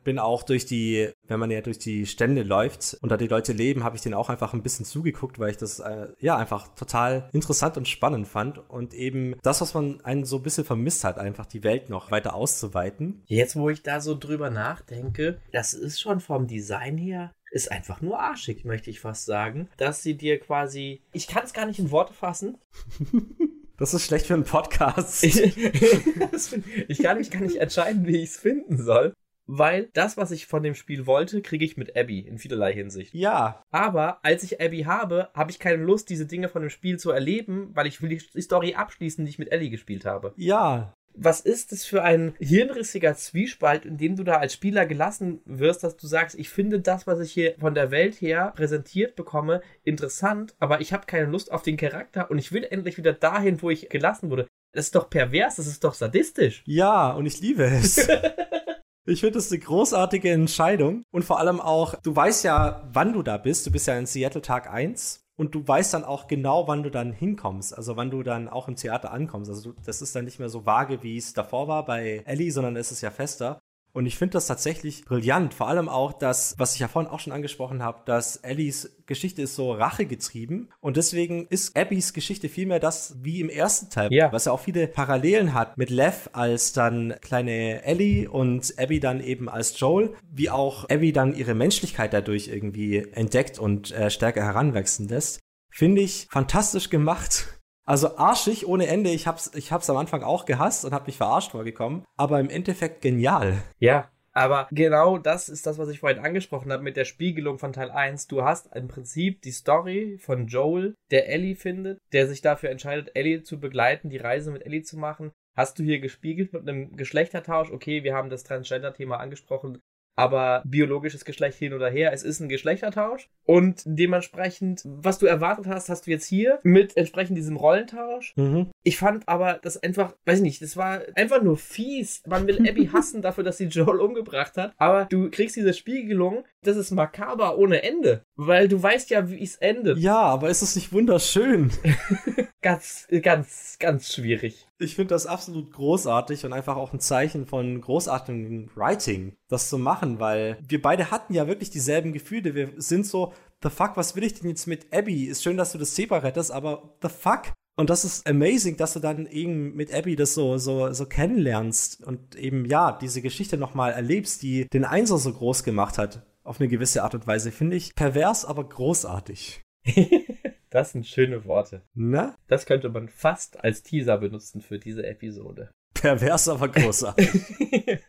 bin auch durch die, wenn man ja durch die Stände läuft und da die Leute leben, habe ich denen auch einfach ein bisschen zugeguckt, weil ich das äh, ja einfach total interessant und spannend fand und eben das, was man einen so ein bisschen vermisst hat, einfach die Welt noch weiter auszuweiten. Jetzt, wo ich da so drüber nachdenke, das ist schon vom Design her ist einfach nur arschig, möchte ich fast sagen, dass sie dir quasi, ich kann es gar nicht in Worte fassen. Das ist schlecht für einen Podcast. ich, ich kann mich gar nicht entscheiden, wie ich es finden soll weil das, was ich von dem Spiel wollte, kriege ich mit Abby in vielerlei Hinsicht. Ja. Aber als ich Abby habe, habe ich keine Lust, diese Dinge von dem Spiel zu erleben, weil ich will die Story abschließen, die ich mit Ellie gespielt habe. Ja. Was ist das für ein hirnrissiger Zwiespalt, in dem du da als Spieler gelassen wirst, dass du sagst, ich finde das, was ich hier von der Welt her präsentiert bekomme, interessant, aber ich habe keine Lust auf den Charakter und ich will endlich wieder dahin, wo ich gelassen wurde. Das ist doch pervers, das ist doch sadistisch. Ja, und ich liebe es. Ich finde das eine großartige Entscheidung. Und vor allem auch, du weißt ja, wann du da bist. Du bist ja in Seattle Tag 1. Und du weißt dann auch genau, wann du dann hinkommst. Also wann du dann auch im Theater ankommst. Also du, das ist dann nicht mehr so vage, wie es davor war bei Ellie, sondern es ist ja fester. Und ich finde das tatsächlich brillant. Vor allem auch das, was ich ja vorhin auch schon angesprochen habe, dass Ellies Geschichte ist so rachegetrieben. Und deswegen ist Abbys Geschichte vielmehr das wie im ersten Teil, ja. was ja auch viele Parallelen hat mit Lev als dann kleine Ellie und Abby dann eben als Joel, wie auch Abby dann ihre Menschlichkeit dadurch irgendwie entdeckt und äh, stärker heranwachsen lässt. Finde ich fantastisch gemacht. Also arschig ohne Ende. Ich hab's, ich hab's am Anfang auch gehasst und hab mich verarscht vorgekommen. Aber im Endeffekt genial. Ja, aber genau das ist das, was ich vorhin angesprochen habe mit der Spiegelung von Teil 1. Du hast im Prinzip die Story von Joel, der Ellie findet, der sich dafür entscheidet, Ellie zu begleiten, die Reise mit Ellie zu machen. Hast du hier gespiegelt mit einem Geschlechtertausch? Okay, wir haben das Transgender-Thema angesprochen aber biologisches Geschlecht hin oder her, es ist ein Geschlechtertausch und dementsprechend, was du erwartet hast, hast du jetzt hier mit entsprechend diesem Rollentausch. Mhm. Ich fand aber das einfach, weiß ich nicht, das war einfach nur fies. Man will Abby hassen dafür, dass sie Joel umgebracht hat, aber du kriegst diese Spiegelung, das ist makaber ohne Ende, weil du weißt ja, wie es endet. Ja, aber ist es nicht wunderschön? ganz, ganz, ganz schwierig. Ich finde das absolut großartig und einfach auch ein Zeichen von großartigem Writing, das zu machen, weil wir beide hatten ja wirklich dieselben Gefühle. Wir sind so, the fuck, was will ich denn jetzt mit Abby? Ist schön, dass du das Zebra rettest, aber the fuck? Und das ist amazing, dass du dann eben mit Abby das so, so, so kennenlernst und eben, ja, diese Geschichte nochmal erlebst, die den Einser so groß gemacht hat. Auf eine gewisse Art und Weise, finde ich. Pervers, aber großartig. Das sind schöne Worte. Na? Das könnte man fast als Teaser benutzen für diese Episode. Pervers, aber großartig.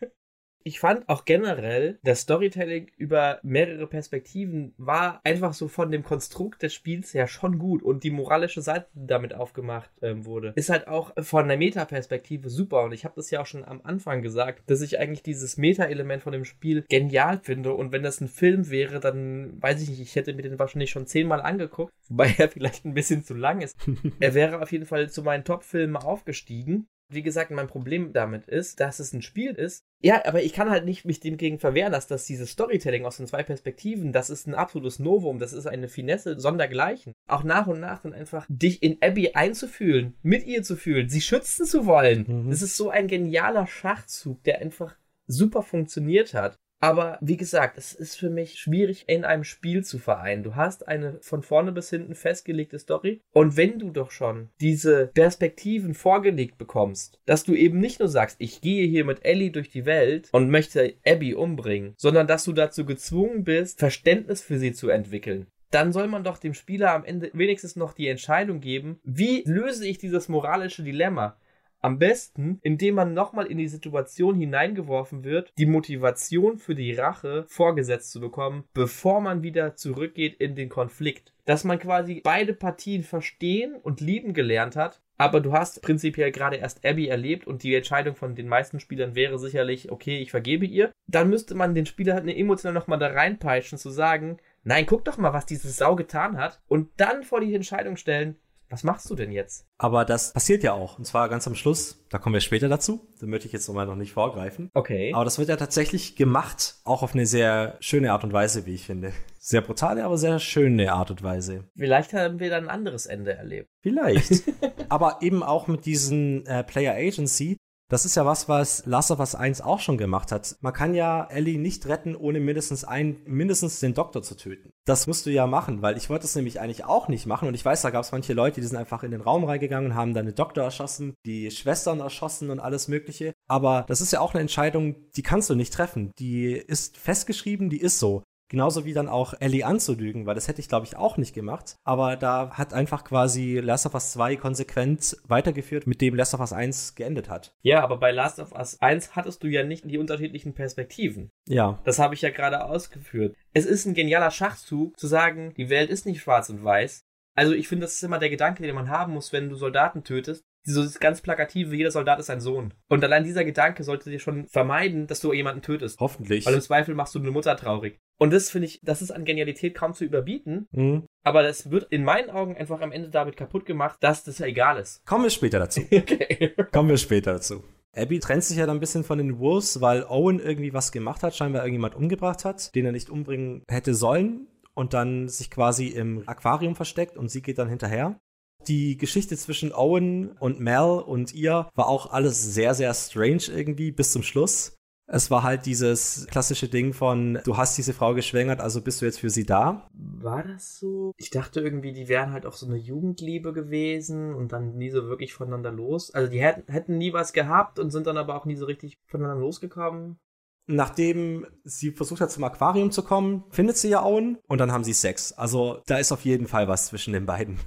Ich fand auch generell, das Storytelling über mehrere Perspektiven war einfach so von dem Konstrukt des Spiels her schon gut und die moralische Seite, die damit aufgemacht ähm, wurde, ist halt auch von der Meta-Perspektive super. Und ich habe das ja auch schon am Anfang gesagt, dass ich eigentlich dieses Meta-Element von dem Spiel genial finde. Und wenn das ein Film wäre, dann weiß ich nicht, ich hätte mir den wahrscheinlich schon zehnmal angeguckt, wobei er vielleicht ein bisschen zu lang ist. er wäre auf jeden Fall zu meinen Top-Filmen aufgestiegen wie gesagt, mein Problem damit ist, dass es ein Spiel ist. Ja, aber ich kann halt nicht mich dem gegen verwehren, dass das dieses Storytelling aus den zwei Perspektiven, das ist ein absolutes Novum, das ist eine Finesse sondergleichen. Auch nach und nach dann einfach dich in Abby einzufühlen, mit ihr zu fühlen, sie schützen zu wollen. Mhm. Das ist so ein genialer Schachzug, der einfach super funktioniert hat. Aber wie gesagt, es ist für mich schwierig in einem Spiel zu vereinen. Du hast eine von vorne bis hinten festgelegte Story und wenn du doch schon diese Perspektiven vorgelegt bekommst, dass du eben nicht nur sagst, ich gehe hier mit Ellie durch die Welt und möchte Abby umbringen, sondern dass du dazu gezwungen bist, Verständnis für sie zu entwickeln dann soll man doch dem Spieler am Ende wenigstens noch die Entscheidung geben, wie löse ich dieses moralische Dilemma? Am besten, indem man nochmal in die Situation hineingeworfen wird, die Motivation für die Rache vorgesetzt zu bekommen, bevor man wieder zurückgeht in den Konflikt. Dass man quasi beide Partien verstehen und lieben gelernt hat, aber du hast prinzipiell gerade erst Abby erlebt und die Entscheidung von den meisten Spielern wäre sicherlich, okay, ich vergebe ihr. Dann müsste man den Spieler halt emotional nochmal da reinpeitschen, zu sagen, nein, guck doch mal, was diese Sau getan hat und dann vor die Entscheidung stellen, was machst du denn jetzt? Aber das passiert ja auch. Und zwar ganz am Schluss. Da kommen wir später dazu. Da möchte ich jetzt nochmal noch nicht vorgreifen. Okay. Aber das wird ja tatsächlich gemacht. Auch auf eine sehr schöne Art und Weise, wie ich finde. Sehr brutale, aber sehr schöne Art und Weise. Vielleicht haben wir dann ein anderes Ende erlebt. Vielleicht. aber eben auch mit diesen äh, Player Agency das ist ja was, was Last of Us 1 auch schon gemacht hat. Man kann ja Ellie nicht retten, ohne mindestens ein, mindestens den Doktor zu töten. Das musst du ja machen, weil ich wollte es nämlich eigentlich auch nicht machen. Und ich weiß, da gab es manche Leute, die sind einfach in den Raum reingegangen und haben dann den Doktor erschossen, die Schwestern erschossen und alles Mögliche. Aber das ist ja auch eine Entscheidung, die kannst du nicht treffen. Die ist festgeschrieben, die ist so. Genauso wie dann auch Ellie anzulügen, weil das hätte ich, glaube ich, auch nicht gemacht. Aber da hat einfach quasi Last of Us 2 konsequent weitergeführt, mit dem Last of Us 1 geendet hat. Ja, aber bei Last of Us 1 hattest du ja nicht die unterschiedlichen Perspektiven. Ja. Das habe ich ja gerade ausgeführt. Es ist ein genialer Schachzug, zu sagen, die Welt ist nicht schwarz und weiß. Also ich finde, das ist immer der Gedanke, den man haben muss, wenn du Soldaten tötest dieses ganz plakative, jeder Soldat ist ein Sohn. Und allein dieser Gedanke sollte dir schon vermeiden, dass du jemanden tötest. Hoffentlich. Weil im Zweifel machst du eine Mutter traurig. Und das finde ich, das ist an Genialität kaum zu überbieten. Mhm. Aber das wird in meinen Augen einfach am Ende damit kaputt gemacht, dass das ja egal ist. Kommen wir später dazu. okay. Kommen wir später dazu. Abby trennt sich ja dann ein bisschen von den Wolves, weil Owen irgendwie was gemacht hat, scheinbar irgendjemand umgebracht hat, den er nicht umbringen hätte sollen und dann sich quasi im Aquarium versteckt und sie geht dann hinterher. Die Geschichte zwischen Owen und Mel und ihr war auch alles sehr, sehr strange irgendwie bis zum Schluss. Es war halt dieses klassische Ding von, du hast diese Frau geschwängert, also bist du jetzt für sie da. War das so? Ich dachte irgendwie, die wären halt auch so eine Jugendliebe gewesen und dann nie so wirklich voneinander los. Also die hätten, hätten nie was gehabt und sind dann aber auch nie so richtig voneinander losgekommen. Nachdem sie versucht hat, zum Aquarium zu kommen, findet sie ja Owen und dann haben sie Sex. Also da ist auf jeden Fall was zwischen den beiden.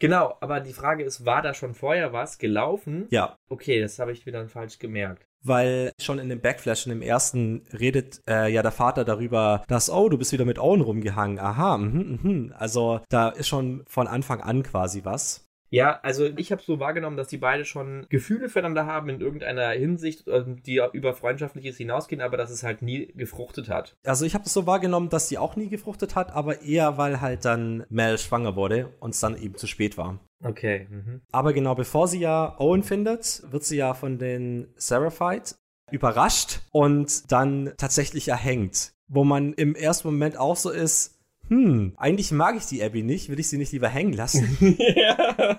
Genau, aber die Frage ist, war da schon vorher was gelaufen? Ja. Okay, das habe ich wieder falsch gemerkt. Weil schon in dem Backflash, in dem ersten, redet äh, ja der Vater darüber, dass, oh, du bist wieder mit Owen rumgehangen. Aha, mhm, mhm. Also da ist schon von Anfang an quasi was. Ja, also ich habe so wahrgenommen, dass die beide schon Gefühle füreinander haben in irgendeiner Hinsicht, ähm, die über Freundschaftliches hinausgehen, aber dass es halt nie gefruchtet hat. Also ich habe es so wahrgenommen, dass sie auch nie gefruchtet hat, aber eher weil halt dann Mel schwanger wurde und es dann eben zu spät war. Okay. Mhm. Aber genau bevor sie ja Owen findet, wird sie ja von den Seraphite überrascht und dann tatsächlich erhängt. Wo man im ersten Moment auch so ist, hm, eigentlich mag ich die Abby nicht, will ich sie nicht lieber hängen lassen. ja.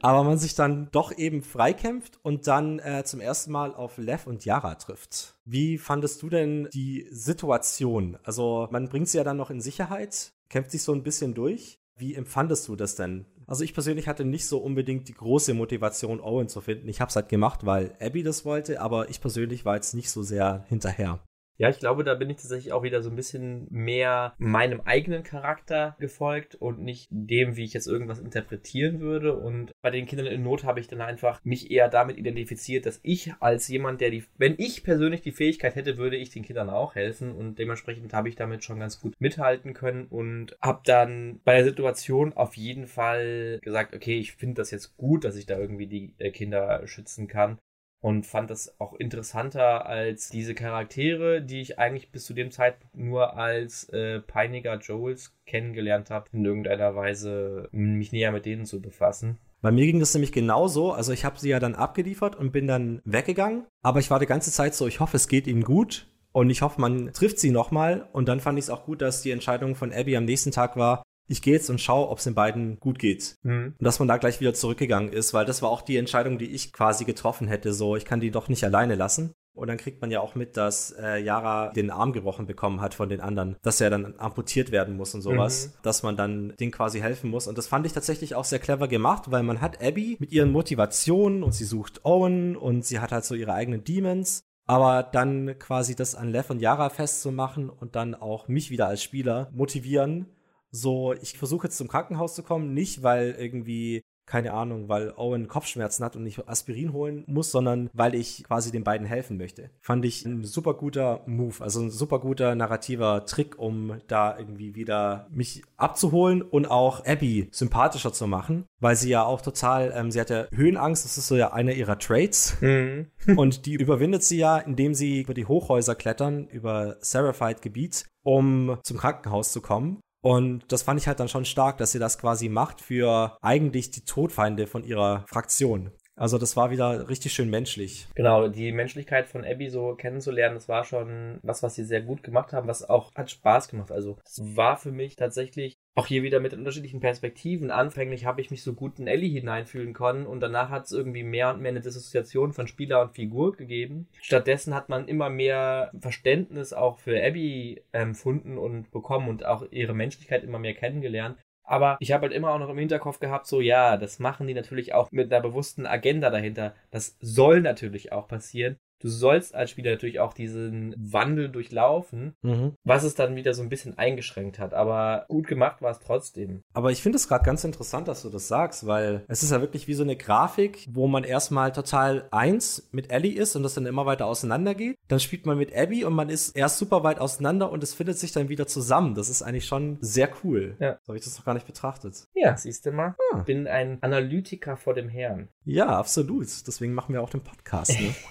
Aber man sich dann doch eben freikämpft und dann äh, zum ersten Mal auf Lev und Yara trifft. Wie fandest du denn die Situation? Also man bringt sie ja dann noch in Sicherheit, kämpft sich so ein bisschen durch. Wie empfandest du das denn? Also ich persönlich hatte nicht so unbedingt die große Motivation, Owen zu finden. Ich habe es halt gemacht, weil Abby das wollte, aber ich persönlich war jetzt nicht so sehr hinterher. Ja, ich glaube, da bin ich tatsächlich auch wieder so ein bisschen mehr meinem eigenen Charakter gefolgt und nicht dem, wie ich jetzt irgendwas interpretieren würde. Und bei den Kindern in Not habe ich dann einfach mich eher damit identifiziert, dass ich als jemand, der die, wenn ich persönlich die Fähigkeit hätte, würde ich den Kindern auch helfen und dementsprechend habe ich damit schon ganz gut mithalten können und habe dann bei der Situation auf jeden Fall gesagt, okay, ich finde das jetzt gut, dass ich da irgendwie die äh, Kinder schützen kann und fand das auch interessanter als diese Charaktere, die ich eigentlich bis zu dem Zeitpunkt nur als äh, Peiniger Joels kennengelernt habe, in irgendeiner Weise mich näher mit denen zu befassen. Bei mir ging das nämlich genauso. Also ich habe sie ja dann abgeliefert und bin dann weggegangen. Aber ich war die ganze Zeit so, ich hoffe, es geht ihnen gut. Und ich hoffe, man trifft sie nochmal. Und dann fand ich es auch gut, dass die Entscheidung von Abby am nächsten Tag war, ich gehe jetzt und schaue, ob es den beiden gut geht. Mhm. Und dass man da gleich wieder zurückgegangen ist, weil das war auch die Entscheidung, die ich quasi getroffen hätte. So, ich kann die doch nicht alleine lassen. Und dann kriegt man ja auch mit, dass äh, Yara den Arm gebrochen bekommen hat von den anderen, dass er dann amputiert werden muss und sowas, mhm. dass man dann denen quasi helfen muss. Und das fand ich tatsächlich auch sehr clever gemacht, weil man hat Abby mit ihren Motivationen und sie sucht Owen und sie hat halt so ihre eigenen Demons. Aber dann quasi das an Lev und Yara festzumachen und dann auch mich wieder als Spieler motivieren, so, ich versuche jetzt zum Krankenhaus zu kommen, nicht weil irgendwie keine Ahnung, weil Owen Kopfschmerzen hat und ich Aspirin holen muss, sondern weil ich quasi den beiden helfen möchte. Fand ich ein super guter Move, also ein super guter narrativer Trick, um da irgendwie wieder mich abzuholen und auch Abby sympathischer zu machen, weil sie ja auch total, ähm, sie hat ja Höhenangst, das ist so ja einer ihrer Traits. Mhm. und die überwindet sie ja, indem sie über die Hochhäuser klettern, über Seraphite Gebiet, um zum Krankenhaus zu kommen. Und das fand ich halt dann schon stark, dass sie das quasi macht für eigentlich die Todfeinde von ihrer Fraktion. Also das war wieder richtig schön menschlich. Genau, die Menschlichkeit von Abby so kennenzulernen, das war schon was, was sie sehr gut gemacht haben, was auch hat Spaß gemacht. Also es war für mich tatsächlich auch hier wieder mit unterschiedlichen Perspektiven. Anfänglich habe ich mich so gut in Ellie hineinfühlen können und danach hat es irgendwie mehr und mehr eine Dissoziation von Spieler und Figur gegeben. Stattdessen hat man immer mehr Verständnis auch für Abby empfunden und bekommen und auch ihre Menschlichkeit immer mehr kennengelernt. Aber ich habe halt immer auch noch im Hinterkopf gehabt, so ja, das machen die natürlich auch mit einer bewussten Agenda dahinter. Das soll natürlich auch passieren du sollst als Spieler natürlich auch diesen Wandel durchlaufen, mhm. was es dann wieder so ein bisschen eingeschränkt hat. Aber gut gemacht war es trotzdem. Aber ich finde es gerade ganz interessant, dass du das sagst, weil es ist ja wirklich wie so eine Grafik, wo man erstmal total eins mit Ellie ist und das dann immer weiter auseinander geht. Dann spielt man mit Abby und man ist erst super weit auseinander und es findet sich dann wieder zusammen. Das ist eigentlich schon sehr cool. Ja. So habe ich das noch gar nicht betrachtet. Ja, siehst du mal. Ah. Bin ein Analytiker vor dem Herrn. Ja, absolut. Deswegen machen wir auch den Podcast. Ne?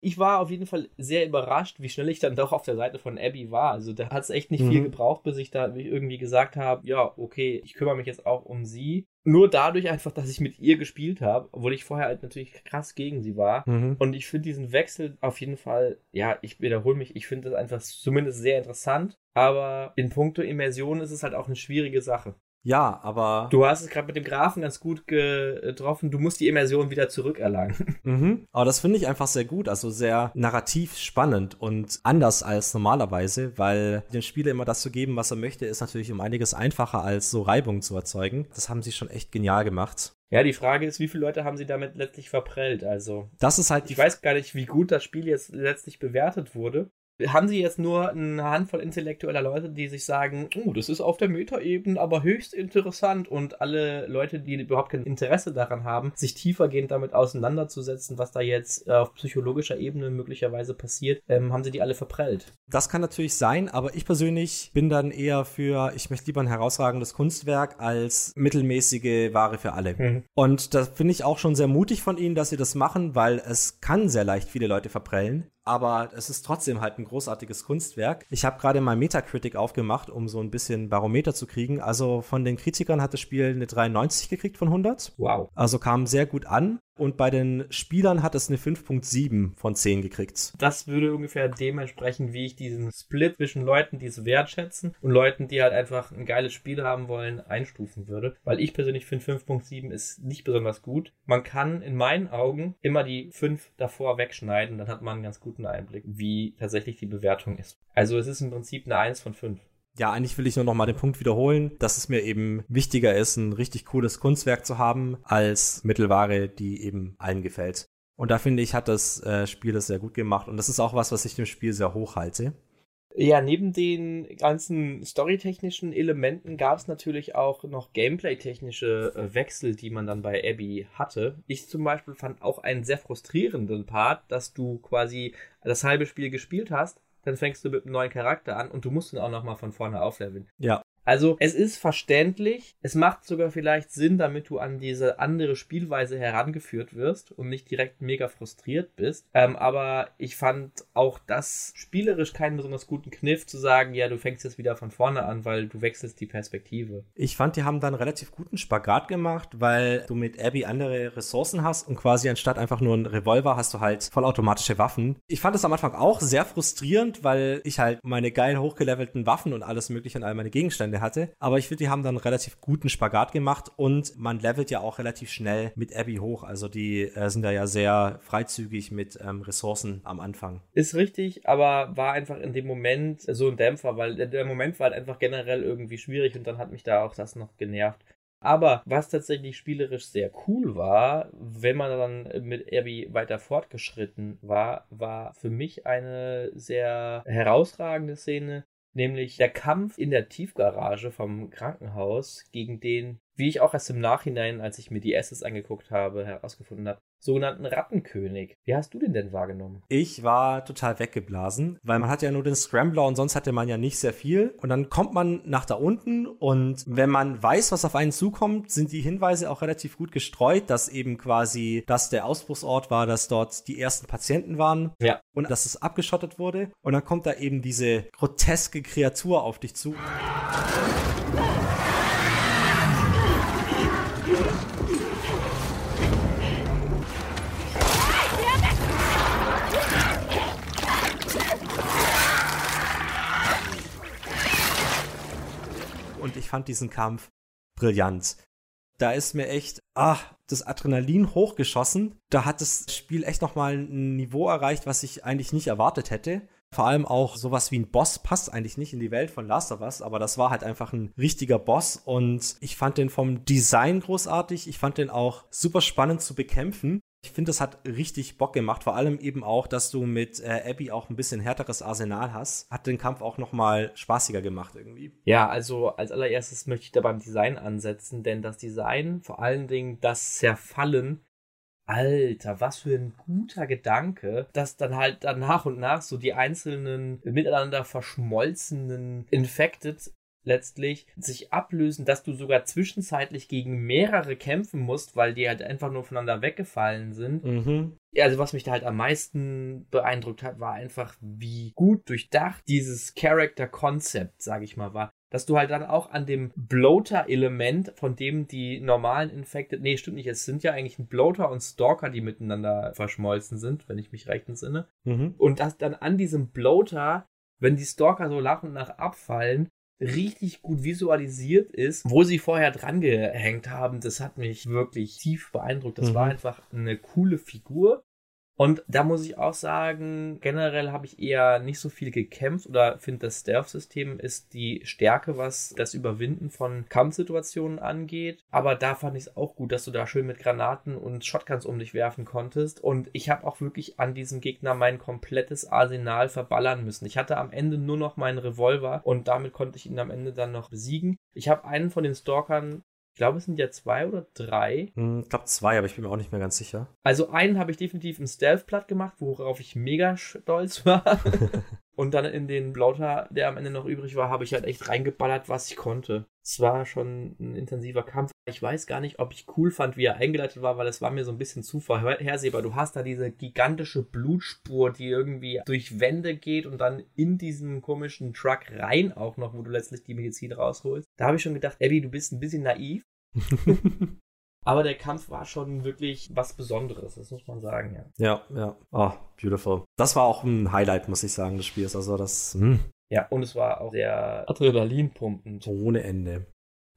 ich war auf jeden Fall sehr überrascht, wie schnell ich dann doch auf der Seite von Abby war. Also da hat es echt nicht mhm. viel gebraucht, bis ich da irgendwie gesagt habe, ja, okay, ich kümmere mich jetzt auch um sie. Nur dadurch einfach, dass ich mit ihr gespielt habe, obwohl ich vorher halt natürlich krass gegen sie war. Mhm. Und ich finde diesen Wechsel auf jeden Fall, ja, ich wiederhole mich, ich finde das einfach zumindest sehr interessant. Aber in puncto Immersion ist es halt auch eine schwierige Sache. Ja, aber. Du hast es gerade mit dem Graphen ganz gut getroffen. Du musst die Immersion wieder zurückerlangen. Mhm. Aber das finde ich einfach sehr gut. Also sehr narrativ spannend und anders als normalerweise, weil dem Spieler immer das zu geben, was er möchte, ist natürlich um einiges einfacher als so Reibung zu erzeugen. Das haben sie schon echt genial gemacht. Ja, die Frage ist, wie viele Leute haben sie damit letztlich verprellt? Also. Das ist halt. Ich weiß gar nicht, wie gut das Spiel jetzt letztlich bewertet wurde haben sie jetzt nur eine Handvoll intellektueller Leute, die sich sagen, oh, das ist auf der Metaebene aber höchst interessant und alle Leute, die überhaupt kein Interesse daran haben, sich tiefergehend damit auseinanderzusetzen, was da jetzt äh, auf psychologischer Ebene möglicherweise passiert, ähm, haben sie die alle verprellt. Das kann natürlich sein, aber ich persönlich bin dann eher für, ich möchte lieber ein herausragendes Kunstwerk als mittelmäßige Ware für alle. Mhm. Und da finde ich auch schon sehr mutig von ihnen, dass sie das machen, weil es kann sehr leicht viele Leute verprellen aber es ist trotzdem halt ein großartiges Kunstwerk. Ich habe gerade mal Metacritic aufgemacht, um so ein bisschen Barometer zu kriegen. Also von den Kritikern hat das Spiel eine 93 gekriegt von 100. Wow. Also kam sehr gut an. Und bei den Spielern hat es eine 5.7 von 10 gekriegt. Das würde ungefähr dementsprechend, wie ich diesen Split zwischen Leuten, die es wertschätzen und Leuten, die halt einfach ein geiles Spiel haben wollen, einstufen würde. Weil ich persönlich finde 5.7 ist nicht besonders gut. Man kann in meinen Augen immer die 5 davor wegschneiden, dann hat man einen ganz guten Einblick, wie tatsächlich die Bewertung ist. Also es ist im Prinzip eine 1 von 5 ja, eigentlich will ich nur noch mal den Punkt wiederholen, dass es mir eben wichtiger ist, ein richtig cooles Kunstwerk zu haben, als Mittelware, die eben allen gefällt. Und da finde ich, hat das äh, Spiel das sehr gut gemacht. Und das ist auch was, was ich dem Spiel sehr hoch halte. Ja, neben den ganzen storytechnischen Elementen gab es natürlich auch noch gameplay-technische äh, Wechsel, die man dann bei Abby hatte. Ich zum Beispiel fand auch einen sehr frustrierenden Part, dass du quasi das halbe Spiel gespielt hast, dann fängst du mit einem neuen Charakter an und du musst ihn auch nochmal von vorne aufleveln. Ja. Also es ist verständlich, es macht sogar vielleicht Sinn, damit du an diese andere Spielweise herangeführt wirst und nicht direkt mega frustriert bist. Ähm, aber ich fand auch das spielerisch keinen besonders guten Kniff zu sagen, ja, du fängst jetzt wieder von vorne an, weil du wechselst die Perspektive. Ich fand, die haben dann relativ guten Spagat gemacht, weil du mit Abby andere Ressourcen hast und quasi anstatt einfach nur ein Revolver hast du halt vollautomatische Waffen. Ich fand es am Anfang auch sehr frustrierend, weil ich halt meine geil hochgelevelten Waffen und alles mögliche und all meine Gegenstände hatte. Aber ich finde, die haben dann relativ guten Spagat gemacht und man levelt ja auch relativ schnell mit Abby hoch. Also die äh, sind da ja sehr freizügig mit ähm, Ressourcen am Anfang. Ist richtig, aber war einfach in dem Moment so ein Dämpfer, weil der Moment war halt einfach generell irgendwie schwierig und dann hat mich da auch das noch genervt. Aber was tatsächlich spielerisch sehr cool war, wenn man dann mit Abby weiter fortgeschritten war, war für mich eine sehr herausragende Szene, nämlich der Kampf in der Tiefgarage vom Krankenhaus gegen den, wie ich auch erst im Nachhinein, als ich mir die Assets angeguckt habe, herausgefunden habe, sogenannten Rattenkönig. Wie hast du den denn wahrgenommen? Ich war total weggeblasen, weil man hat ja nur den Scrambler und sonst hatte man ja nicht sehr viel. Und dann kommt man nach da unten und wenn man weiß, was auf einen zukommt, sind die Hinweise auch relativ gut gestreut, dass eben quasi das der Ausbruchsort war, dass dort die ersten Patienten waren. Ja. Und dass es abgeschottet wurde. Und dann kommt da eben diese groteske Kreatur auf dich zu. Fand diesen Kampf brillant. Da ist mir echt, ah, das Adrenalin hochgeschossen. Da hat das Spiel echt nochmal ein Niveau erreicht, was ich eigentlich nicht erwartet hätte. Vor allem auch sowas wie ein Boss passt eigentlich nicht in die Welt von Last of Us, aber das war halt einfach ein richtiger Boss und ich fand den vom Design großartig. Ich fand den auch super spannend zu bekämpfen. Ich finde, das hat richtig Bock gemacht. Vor allem eben auch, dass du mit äh, Abby auch ein bisschen härteres Arsenal hast. Hat den Kampf auch noch mal spaßiger gemacht irgendwie. Ja, also als allererstes möchte ich da beim Design ansetzen, denn das Design, vor allen Dingen das Zerfallen, Alter, was für ein guter Gedanke, dass dann halt dann nach und nach so die einzelnen miteinander verschmolzenen Infected letztlich sich ablösen, dass du sogar zwischenzeitlich gegen mehrere kämpfen musst, weil die halt einfach nur voneinander weggefallen sind. Mhm. Also was mich da halt am meisten beeindruckt hat, war einfach, wie gut durchdacht dieses Character Concept, sag ich mal, war. Dass du halt dann auch an dem Bloater-Element, von dem die normalen Infected, nee, stimmt nicht, es sind ja eigentlich ein Bloater und Stalker, die miteinander verschmolzen sind, wenn ich mich recht entsinne. Mhm. Und dass dann an diesem Bloater, wenn die Stalker so nach und nach abfallen, richtig gut visualisiert ist, wo sie vorher dran gehängt haben, das hat mich wirklich tief beeindruckt. Das Mhm. war einfach eine coole Figur. Und da muss ich auch sagen, generell habe ich eher nicht so viel gekämpft oder finde, das Stealth-System ist die Stärke, was das Überwinden von Kampfsituationen angeht. Aber da fand ich es auch gut, dass du da schön mit Granaten und Shotguns um dich werfen konntest. Und ich habe auch wirklich an diesem Gegner mein komplettes Arsenal verballern müssen. Ich hatte am Ende nur noch meinen Revolver und damit konnte ich ihn am Ende dann noch besiegen. Ich habe einen von den Stalkern ich glaube, es sind ja zwei oder drei. Hm, Ich glaube zwei, aber ich bin mir auch nicht mehr ganz sicher. Also einen habe ich definitiv im Stealth platt gemacht, worauf ich mega stolz war. Und dann in den Blauter, der am Ende noch übrig war, habe ich halt echt reingeballert, was ich konnte. Es war schon ein intensiver Kampf. Ich weiß gar nicht, ob ich cool fand, wie er eingeleitet war, weil es war mir so ein bisschen zu vorhersehbar. Du hast da diese gigantische Blutspur, die irgendwie durch Wände geht und dann in diesen komischen Truck rein auch noch, wo du letztlich die Medizin rausholst. Da habe ich schon gedacht, Abby, du bist ein bisschen naiv. Aber der Kampf war schon wirklich was Besonderes, das muss man sagen, ja. Ja, ja. Oh, beautiful. Das war auch ein Highlight, muss ich sagen, des Spiels. Also das hm, Ja, und es war auch sehr adrenalinpumpend. ohne Ende.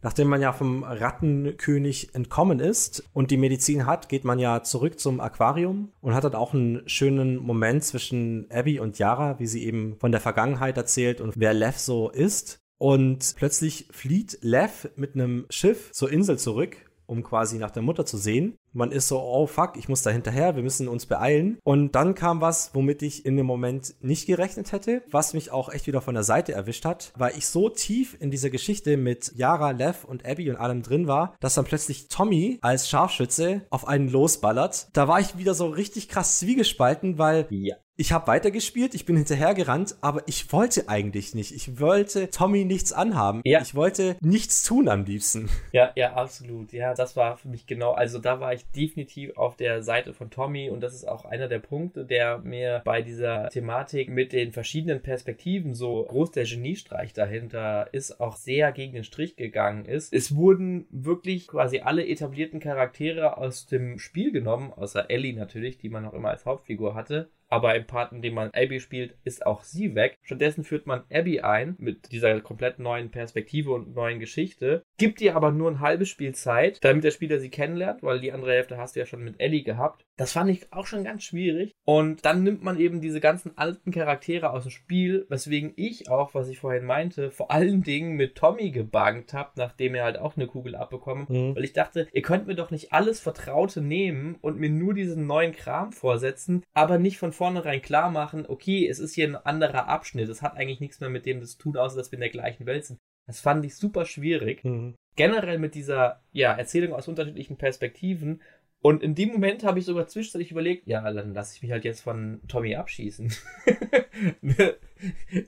Nachdem man ja vom Rattenkönig entkommen ist und die Medizin hat, geht man ja zurück zum Aquarium und hat dann auch einen schönen Moment zwischen Abby und Yara, wie sie eben von der Vergangenheit erzählt und wer Lev so ist. Und plötzlich flieht Lev mit einem Schiff zur Insel zurück, um quasi nach der Mutter zu sehen. Man ist so, oh fuck, ich muss da hinterher, wir müssen uns beeilen. Und dann kam was, womit ich in dem Moment nicht gerechnet hätte, was mich auch echt wieder von der Seite erwischt hat, weil ich so tief in dieser Geschichte mit Yara, Lev und Abby und allem drin war, dass dann plötzlich Tommy als Scharfschütze auf einen losballert. Da war ich wieder so richtig krass zwiegespalten, weil Ja. Ich habe weitergespielt, ich bin hinterhergerannt, aber ich wollte eigentlich nicht. Ich wollte Tommy nichts anhaben. Ja. Ich wollte nichts tun am liebsten. Ja, ja, absolut. Ja, das war für mich genau. Also da war ich definitiv auf der Seite von Tommy und das ist auch einer der Punkte, der mir bei dieser Thematik mit den verschiedenen Perspektiven so groß der Geniestreich dahinter ist, auch sehr gegen den Strich gegangen ist. Es wurden wirklich quasi alle etablierten Charaktere aus dem Spiel genommen, außer Ellie natürlich, die man noch immer als Hauptfigur hatte. Aber im Part, in dem man Abby spielt, ist auch sie weg. Stattdessen führt man Abby ein mit dieser komplett neuen Perspektive und neuen Geschichte, gibt ihr aber nur ein halbes Spiel Zeit, damit der Spieler sie kennenlernt, weil die andere Hälfte hast du ja schon mit Ellie gehabt. Das fand ich auch schon ganz schwierig. Und dann nimmt man eben diese ganzen alten Charaktere aus dem Spiel, weswegen ich auch, was ich vorhin meinte, vor allen Dingen mit Tommy gebankt habe, nachdem er halt auch eine Kugel abbekommen, Mhm. weil ich dachte, ihr könnt mir doch nicht alles Vertraute nehmen und mir nur diesen neuen Kram vorsetzen, aber nicht von vornherein klar machen, okay, es ist hier ein anderer Abschnitt, es hat eigentlich nichts mehr mit dem zu tun, außer dass wir in der gleichen Welt sind. Das fand ich super schwierig. Generell mit dieser ja, Erzählung aus unterschiedlichen Perspektiven. Und in dem Moment habe ich sogar zwischenzeitlich überlegt, ja, dann lasse ich mich halt jetzt von Tommy abschießen.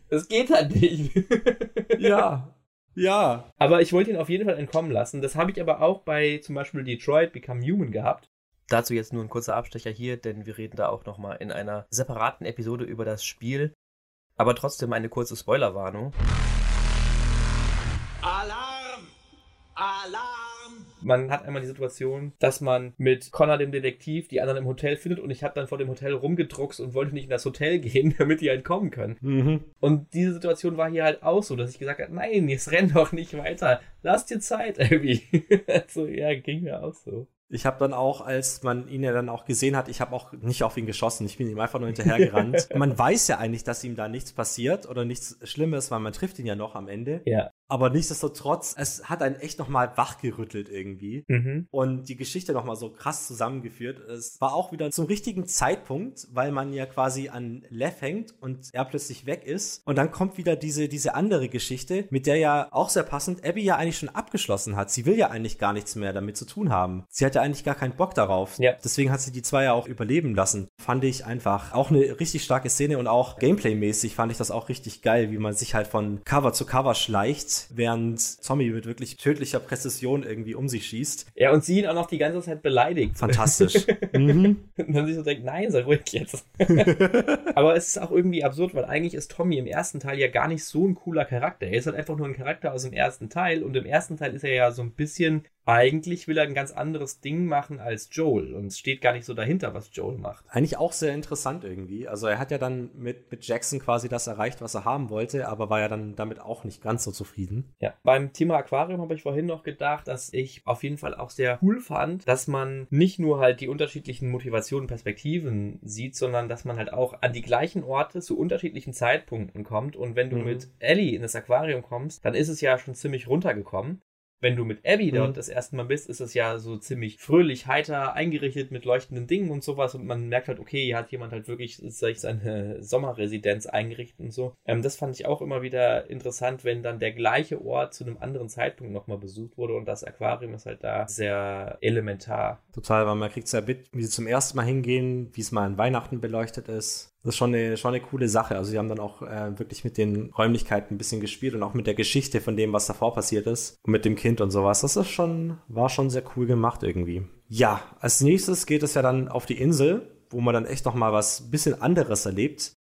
Es geht halt nicht. Ja. Ja. Aber ich wollte ihn auf jeden Fall entkommen lassen. Das habe ich aber auch bei zum Beispiel Detroit Become Human gehabt. Dazu jetzt nur ein kurzer Abstecher hier, denn wir reden da auch nochmal in einer separaten Episode über das Spiel. Aber trotzdem eine kurze Spoilerwarnung. Alarm! Alarm! Man hat einmal die Situation, dass man mit Connor, dem Detektiv, die anderen im Hotel findet und ich habe dann vor dem Hotel rumgedruckst und wollte nicht in das Hotel gehen, damit die halt kommen können. Mhm. Und diese Situation war hier halt auch so, dass ich gesagt habe, nein, jetzt renn doch nicht weiter. Lass dir Zeit, Abby. so, ja, ging mir auch so. Ich habe dann auch, als man ihn ja dann auch gesehen hat, ich habe auch nicht auf ihn geschossen, ich bin ihm einfach nur hinterhergerannt. man weiß ja eigentlich, dass ihm da nichts passiert oder nichts Schlimmes, weil man trifft ihn ja noch am Ende. Ja. Aber nichtsdestotrotz, es hat einen echt nochmal wachgerüttelt irgendwie. Mhm. Und die Geschichte nochmal so krass zusammengeführt. Es war auch wieder zum richtigen Zeitpunkt, weil man ja quasi an Lev hängt und er plötzlich weg ist. Und dann kommt wieder diese, diese andere Geschichte, mit der ja auch sehr passend Abby ja eigentlich schon abgeschlossen hat. Sie will ja eigentlich gar nichts mehr damit zu tun haben. Sie hat ja eigentlich gar keinen Bock darauf. Ja. Deswegen hat sie die zwei ja auch überleben lassen. Fand ich einfach auch eine richtig starke Szene und auch Gameplay-mäßig fand ich das auch richtig geil, wie man sich halt von Cover zu Cover schleicht, während Tommy mit wirklich tödlicher Präzision irgendwie um sich schießt. Ja, und sie ihn auch noch die ganze Zeit beleidigt. Fantastisch. mhm. Und man sich so denkt, nein, sei ruhig jetzt. Aber es ist auch irgendwie absurd, weil eigentlich ist Tommy im ersten Teil ja gar nicht so ein cooler Charakter. Er ist halt einfach nur ein Charakter aus dem ersten Teil und im ersten Teil ist er ja so ein bisschen, eigentlich will er ein ganz anderes Ding machen als Joel und es steht gar nicht so dahinter, was Joel macht. Eigentlich auch sehr interessant irgendwie. Also er hat ja dann mit, mit Jackson quasi das erreicht, was er haben wollte, aber war ja dann damit auch nicht ganz so zufrieden. Ja, beim Thema Aquarium habe ich vorhin noch gedacht, dass ich auf jeden Fall auch sehr cool fand, dass man nicht nur halt die unterschiedlichen Motivationen, Perspektiven sieht, sondern dass man halt auch an die gleichen Orte zu unterschiedlichen Zeitpunkten kommt. Und wenn du Mhm. mit Ellie in das Aquarium kommst, dann ist es ja schon ziemlich runtergekommen. Wenn du mit Abby dort Mhm. das erste Mal bist, ist es ja so ziemlich fröhlich, heiter, eingerichtet mit leuchtenden Dingen und sowas und man merkt halt, okay, hier hat jemand halt wirklich sich seine Sommerresidenz eingerichtet und so. Ähm, das fand ich auch immer wieder interessant, wenn dann der gleiche Ort zu einem anderen Zeitpunkt nochmal besucht wurde und das Aquarium ist halt da sehr elementar. Total, weil man kriegt es ja mit, wie sie zum ersten Mal hingehen, wie es mal an Weihnachten beleuchtet ist. Das ist schon eine, schon eine coole Sache. Also sie haben dann auch äh, wirklich mit den Räumlichkeiten ein bisschen gespielt und auch mit der Geschichte von dem, was davor passiert ist und mit dem Kind und sowas. Das ist schon, war schon sehr cool gemacht irgendwie. Ja, als nächstes geht es ja dann auf die Insel, wo man dann echt noch mal was bisschen anderes erlebt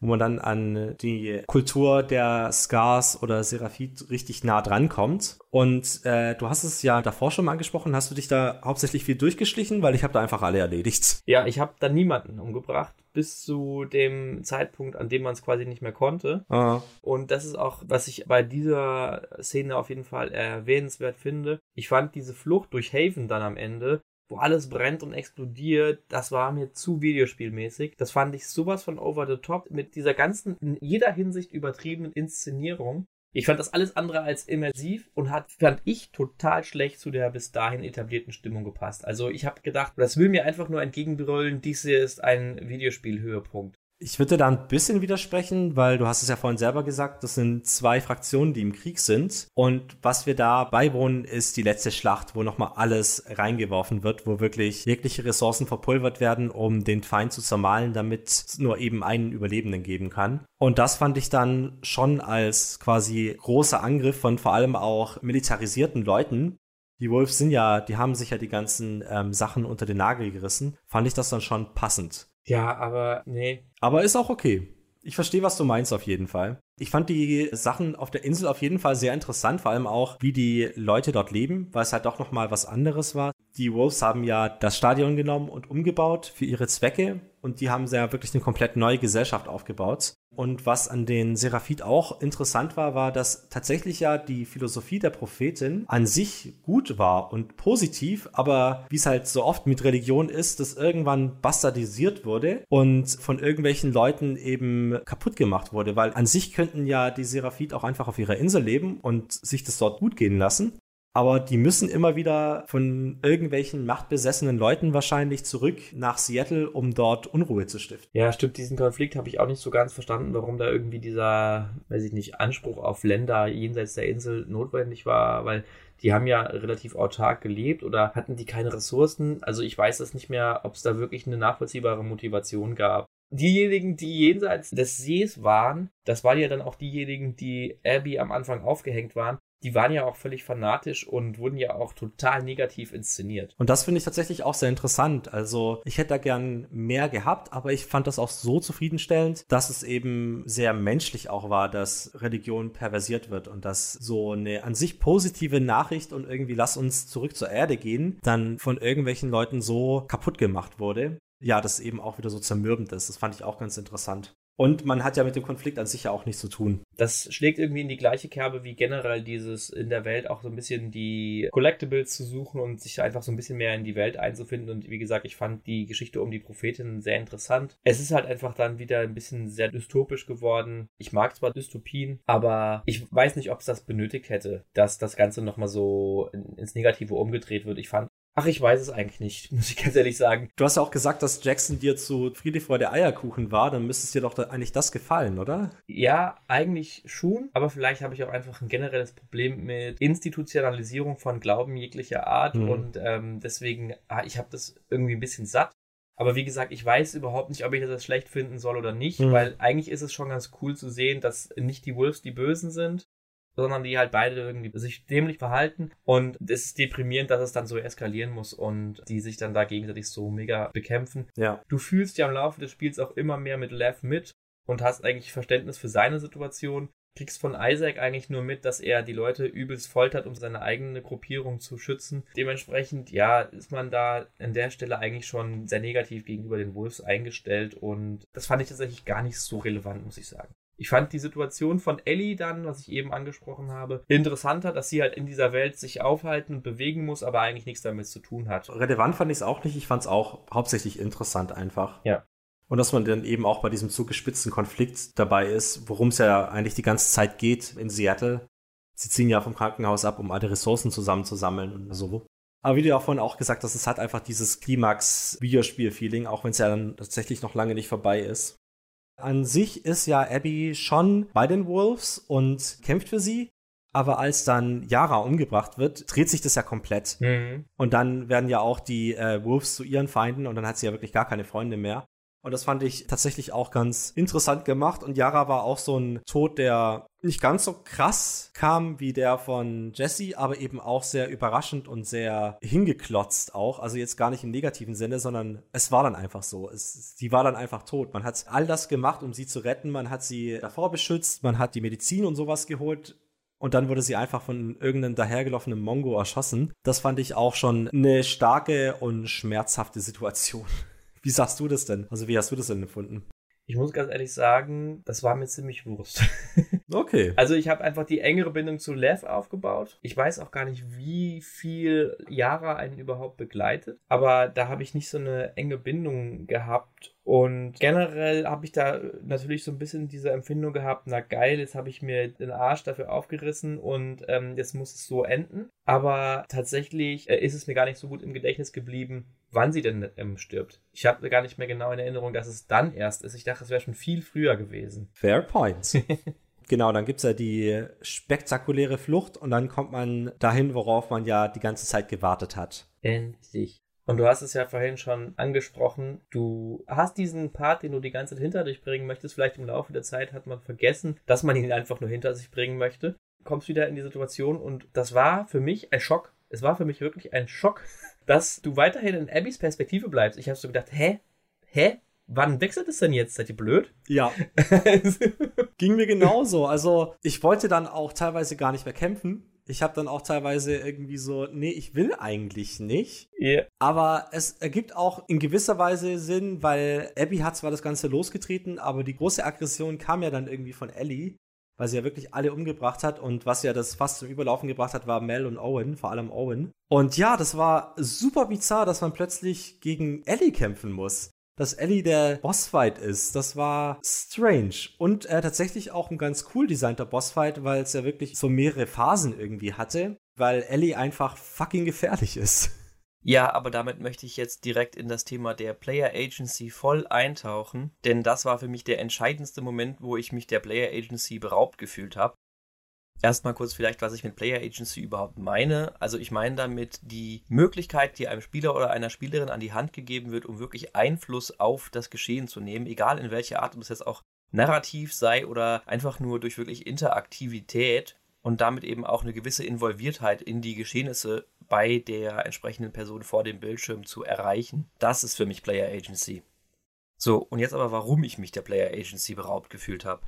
wo man dann an die Kultur der Skars oder Seraphit richtig nah dran kommt. Und äh, du hast es ja davor schon mal angesprochen. Hast du dich da hauptsächlich viel durchgeschlichen? Weil ich habe da einfach alle erledigt. Ja, ich habe da niemanden umgebracht bis zu dem Zeitpunkt, an dem man es quasi nicht mehr konnte. Ah, Und das ist auch, was ich bei dieser Szene auf jeden Fall erwähnenswert finde. Ich fand diese Flucht durch Haven dann am Ende, wo alles brennt und explodiert, das war mir zu videospielmäßig. Das fand ich sowas von over the top mit dieser ganzen, in jeder Hinsicht übertriebenen Inszenierung. Ich fand das alles andere als immersiv und hat, fand ich, total schlecht zu der bis dahin etablierten Stimmung gepasst. Also ich habe gedacht, das will mir einfach nur entgegenbrüllen, dies hier ist ein Videospielhöhepunkt. Ich würde da ein bisschen widersprechen, weil du hast es ja vorhin selber gesagt, das sind zwei Fraktionen, die im Krieg sind. Und was wir da beiwohnen, ist die letzte Schlacht, wo nochmal alles reingeworfen wird, wo wirklich jegliche Ressourcen verpulvert werden, um den Feind zu zermalen, damit es nur eben einen Überlebenden geben kann. Und das fand ich dann schon als quasi großer Angriff von vor allem auch militarisierten Leuten, die Wolves sind ja, die haben sich ja die ganzen ähm, Sachen unter den Nagel gerissen, fand ich das dann schon passend. Ja, aber nee. Aber ist auch okay. Ich verstehe, was du meinst auf jeden Fall. Ich fand die Sachen auf der Insel auf jeden Fall sehr interessant, vor allem auch, wie die Leute dort leben, weil es halt doch nochmal was anderes war. Die Wolves haben ja das Stadion genommen und umgebaut für ihre Zwecke und die haben ja wirklich eine komplett neue Gesellschaft aufgebaut. Und was an den Seraphit auch interessant war, war, dass tatsächlich ja die Philosophie der Prophetin an sich gut war und positiv, aber wie es halt so oft mit Religion ist, das irgendwann bastardisiert wurde und von irgendwelchen Leuten eben kaputt gemacht wurde, weil an sich könnten ja die Seraphit auch einfach auf ihrer Insel leben und sich das dort gut gehen lassen aber die müssen immer wieder von irgendwelchen machtbesessenen Leuten wahrscheinlich zurück nach Seattle, um dort Unruhe zu stiften. Ja, stimmt, diesen Konflikt habe ich auch nicht so ganz verstanden, warum da irgendwie dieser, weiß ich nicht, Anspruch auf Länder jenseits der Insel notwendig war, weil die haben ja relativ autark gelebt oder hatten die keine Ressourcen. Also ich weiß es nicht mehr, ob es da wirklich eine nachvollziehbare Motivation gab. Diejenigen, die jenseits des Sees waren, das waren ja dann auch diejenigen, die Abby am Anfang aufgehängt waren, die waren ja auch völlig fanatisch und wurden ja auch total negativ inszeniert. Und das finde ich tatsächlich auch sehr interessant. Also ich hätte da gern mehr gehabt, aber ich fand das auch so zufriedenstellend, dass es eben sehr menschlich auch war, dass Religion perversiert wird und dass so eine an sich positive Nachricht und irgendwie lass uns zurück zur Erde gehen, dann von irgendwelchen Leuten so kaputt gemacht wurde. Ja, das eben auch wieder so zermürbend ist. Das fand ich auch ganz interessant. Und man hat ja mit dem Konflikt an sich ja auch nichts zu tun. Das schlägt irgendwie in die gleiche Kerbe wie generell dieses in der Welt auch so ein bisschen die Collectibles zu suchen und sich einfach so ein bisschen mehr in die Welt einzufinden. Und wie gesagt, ich fand die Geschichte um die Prophetin sehr interessant. Es ist halt einfach dann wieder ein bisschen sehr dystopisch geworden. Ich mag zwar Dystopien, aber ich weiß nicht, ob es das benötigt hätte, dass das Ganze nochmal so ins Negative umgedreht wird. Ich fand Ach, ich weiß es eigentlich nicht, muss ich ganz ehrlich sagen. Du hast ja auch gesagt, dass Jackson dir zu Friede, Freude, Eierkuchen war. Dann müsste es dir doch da eigentlich das gefallen, oder? Ja, eigentlich schon. Aber vielleicht habe ich auch einfach ein generelles Problem mit Institutionalisierung von Glauben jeglicher Art. Mhm. Und ähm, deswegen, ah, ich habe das irgendwie ein bisschen satt. Aber wie gesagt, ich weiß überhaupt nicht, ob ich das schlecht finden soll oder nicht, mhm. weil eigentlich ist es schon ganz cool zu sehen, dass nicht die Wolves die Bösen sind, sondern die halt beide irgendwie sich dämlich verhalten und es ist deprimierend, dass es dann so eskalieren muss und die sich dann da gegenseitig so mega bekämpfen. Ja. Du fühlst ja im Laufe des Spiels auch immer mehr mit Lev mit und hast eigentlich Verständnis für seine Situation. Kriegst von Isaac eigentlich nur mit, dass er die Leute übelst foltert, um seine eigene Gruppierung zu schützen. Dementsprechend, ja, ist man da an der Stelle eigentlich schon sehr negativ gegenüber den Wolves eingestellt und das fand ich tatsächlich gar nicht so relevant, muss ich sagen. Ich fand die Situation von Ellie dann, was ich eben angesprochen habe, interessanter, dass sie halt in dieser Welt sich aufhalten und bewegen muss, aber eigentlich nichts damit zu tun hat. Relevant fand ich es auch nicht. Ich fand es auch hauptsächlich interessant einfach. Ja. Und dass man dann eben auch bei diesem zugespitzten Konflikt dabei ist, worum es ja eigentlich die ganze Zeit geht in Seattle. Sie ziehen ja vom Krankenhaus ab, um alle Ressourcen zusammenzusammeln und so. Aber wie du ja vorhin auch gesagt hast, es hat einfach dieses Klimax-Videospiel-Feeling, auch wenn es ja dann tatsächlich noch lange nicht vorbei ist. An sich ist ja Abby schon bei den Wolves und kämpft für sie. Aber als dann Yara umgebracht wird, dreht sich das ja komplett. Mhm. Und dann werden ja auch die äh, Wolves zu ihren Feinden und dann hat sie ja wirklich gar keine Freunde mehr. Und das fand ich tatsächlich auch ganz interessant gemacht. Und Yara war auch so ein Tod, der nicht ganz so krass kam wie der von Jesse, aber eben auch sehr überraschend und sehr hingeklotzt auch. Also jetzt gar nicht im negativen Sinne, sondern es war dann einfach so. Es, sie war dann einfach tot. Man hat all das gemacht, um sie zu retten. Man hat sie davor beschützt. Man hat die Medizin und sowas geholt. Und dann wurde sie einfach von irgendeinem dahergelaufenen Mongo erschossen. Das fand ich auch schon eine starke und schmerzhafte Situation. Wie sagst du das denn? Also wie hast du das denn empfunden? Ich muss ganz ehrlich sagen, das war mir ziemlich Wurst. Okay. Also ich habe einfach die engere Bindung zu Lev aufgebaut. Ich weiß auch gar nicht, wie viel Yara einen überhaupt begleitet, aber da habe ich nicht so eine enge Bindung gehabt und generell habe ich da natürlich so ein bisschen diese Empfindung gehabt, na geil, jetzt habe ich mir den Arsch dafür aufgerissen und ähm, jetzt muss es so enden. Aber tatsächlich äh, ist es mir gar nicht so gut im Gedächtnis geblieben, wann sie denn ähm, stirbt. Ich habe gar nicht mehr genau in Erinnerung, dass es dann erst ist. Ich dachte, es wäre schon viel früher gewesen. Fair point. Genau, dann gibt es ja die spektakuläre Flucht und dann kommt man dahin, worauf man ja die ganze Zeit gewartet hat. Endlich. Und du hast es ja vorhin schon angesprochen, du hast diesen Part, den du die ganze Zeit hinter dich bringen möchtest. Vielleicht im Laufe der Zeit hat man vergessen, dass man ihn einfach nur hinter sich bringen möchte. Kommst wieder in die Situation und das war für mich ein Schock. Es war für mich wirklich ein Schock, dass du weiterhin in Abbys Perspektive bleibst. Ich habe so gedacht, hä? Hä? Wann wechselt es denn jetzt? Seid ihr blöd? Ja. Ging mir genauso. Also, ich wollte dann auch teilweise gar nicht mehr kämpfen ich habe dann auch teilweise irgendwie so, nee, ich will eigentlich nicht. Yeah. Aber es ergibt auch in gewisser Weise Sinn, weil Abby hat zwar das Ganze losgetreten, aber die große Aggression kam ja dann irgendwie von Ellie, weil sie ja wirklich alle umgebracht hat und was ja das fast zum Überlaufen gebracht hat, war Mel und Owen, vor allem Owen. Und ja, das war super bizarr, dass man plötzlich gegen Ellie kämpfen muss dass Ellie der Bossfight ist. Das war strange. Und äh, tatsächlich auch ein ganz cool designter Bossfight, weil es ja wirklich so mehrere Phasen irgendwie hatte, weil Ellie einfach fucking gefährlich ist. Ja, aber damit möchte ich jetzt direkt in das Thema der Player Agency voll eintauchen, denn das war für mich der entscheidendste Moment, wo ich mich der Player Agency beraubt gefühlt habe. Erstmal kurz vielleicht, was ich mit Player Agency überhaupt meine. Also ich meine damit die Möglichkeit, die einem Spieler oder einer Spielerin an die Hand gegeben wird, um wirklich Einfluss auf das Geschehen zu nehmen, egal in welcher Art, ob es jetzt auch narrativ sei oder einfach nur durch wirklich Interaktivität und damit eben auch eine gewisse Involviertheit in die Geschehnisse bei der entsprechenden Person vor dem Bildschirm zu erreichen. Das ist für mich Player Agency. So, und jetzt aber, warum ich mich der Player Agency beraubt gefühlt habe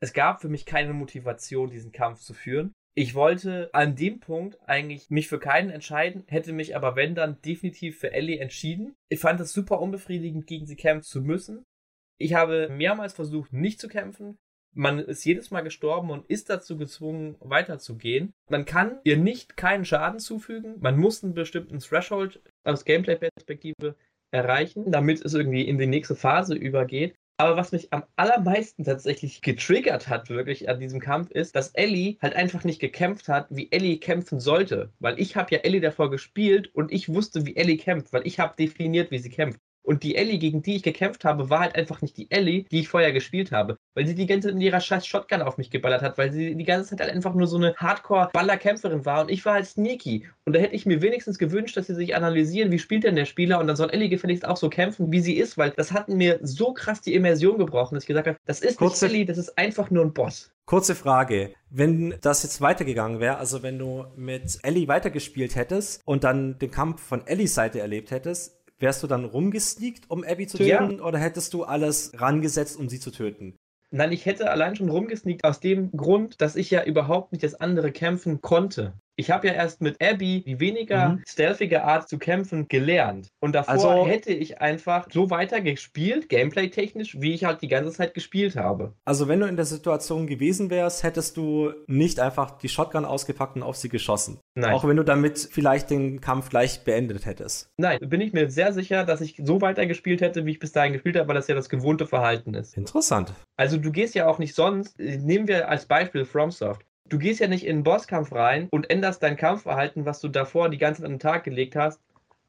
es gab für mich keine Motivation, diesen Kampf zu führen. Ich wollte an dem Punkt eigentlich mich für keinen entscheiden, hätte mich aber wenn dann definitiv für Ellie entschieden. Ich fand es super unbefriedigend, gegen sie kämpfen zu müssen. Ich habe mehrmals versucht, nicht zu kämpfen. Man ist jedes Mal gestorben und ist dazu gezwungen, weiterzugehen. Man kann ihr nicht keinen Schaden zufügen. Man muss einen bestimmten Threshold aus Gameplay-Perspektive erreichen, damit es irgendwie in die nächste Phase übergeht. Aber was mich am allermeisten tatsächlich getriggert hat, wirklich an diesem Kampf, ist, dass Ellie halt einfach nicht gekämpft hat, wie Ellie kämpfen sollte. Weil ich habe ja Ellie davor gespielt und ich wusste, wie Ellie kämpft, weil ich habe definiert, wie sie kämpft. Und die Ellie, gegen die ich gekämpft habe, war halt einfach nicht die Ellie, die ich vorher gespielt habe. Weil sie die ganze Zeit mit ihrer scheiß Shotgun auf mich geballert hat, weil sie die ganze Zeit halt einfach nur so eine Hardcore-Baller-Kämpferin war und ich war halt sneaky. Und da hätte ich mir wenigstens gewünscht, dass sie sich analysieren, wie spielt denn der Spieler und dann soll Ellie gefälligst auch so kämpfen, wie sie ist, weil das hat mir so krass die Immersion gebrochen, dass ich gesagt habe, das ist Kurze, nicht Ellie, das ist einfach nur ein Boss. Kurze Frage. Wenn das jetzt weitergegangen wäre, also wenn du mit Ellie weitergespielt hättest und dann den Kampf von Ellies Seite erlebt hättest, Wärst du dann rumgesneakt, um Abby zu töten, ja. oder hättest du alles rangesetzt, um sie zu töten? Nein, ich hätte allein schon rumgesneakt aus dem Grund, dass ich ja überhaupt nicht das andere kämpfen konnte. Ich habe ja erst mit Abby die weniger mhm. stealthige Art zu kämpfen gelernt. Und davor also, hätte ich einfach so weiter gespielt, gameplay-technisch, wie ich halt die ganze Zeit gespielt habe. Also wenn du in der Situation gewesen wärst, hättest du nicht einfach die Shotgun ausgepackt und auf sie geschossen. Nein. Auch wenn du damit vielleicht den Kampf gleich beendet hättest. Nein, bin ich mir sehr sicher, dass ich so weiter gespielt hätte, wie ich bis dahin gespielt habe, weil das ja das gewohnte Verhalten ist. Interessant. Also du gehst ja auch nicht sonst, nehmen wir als Beispiel FromSoft du gehst ja nicht in einen Bosskampf rein und änderst dein Kampfverhalten, was du davor die ganze Zeit an den Tag gelegt hast,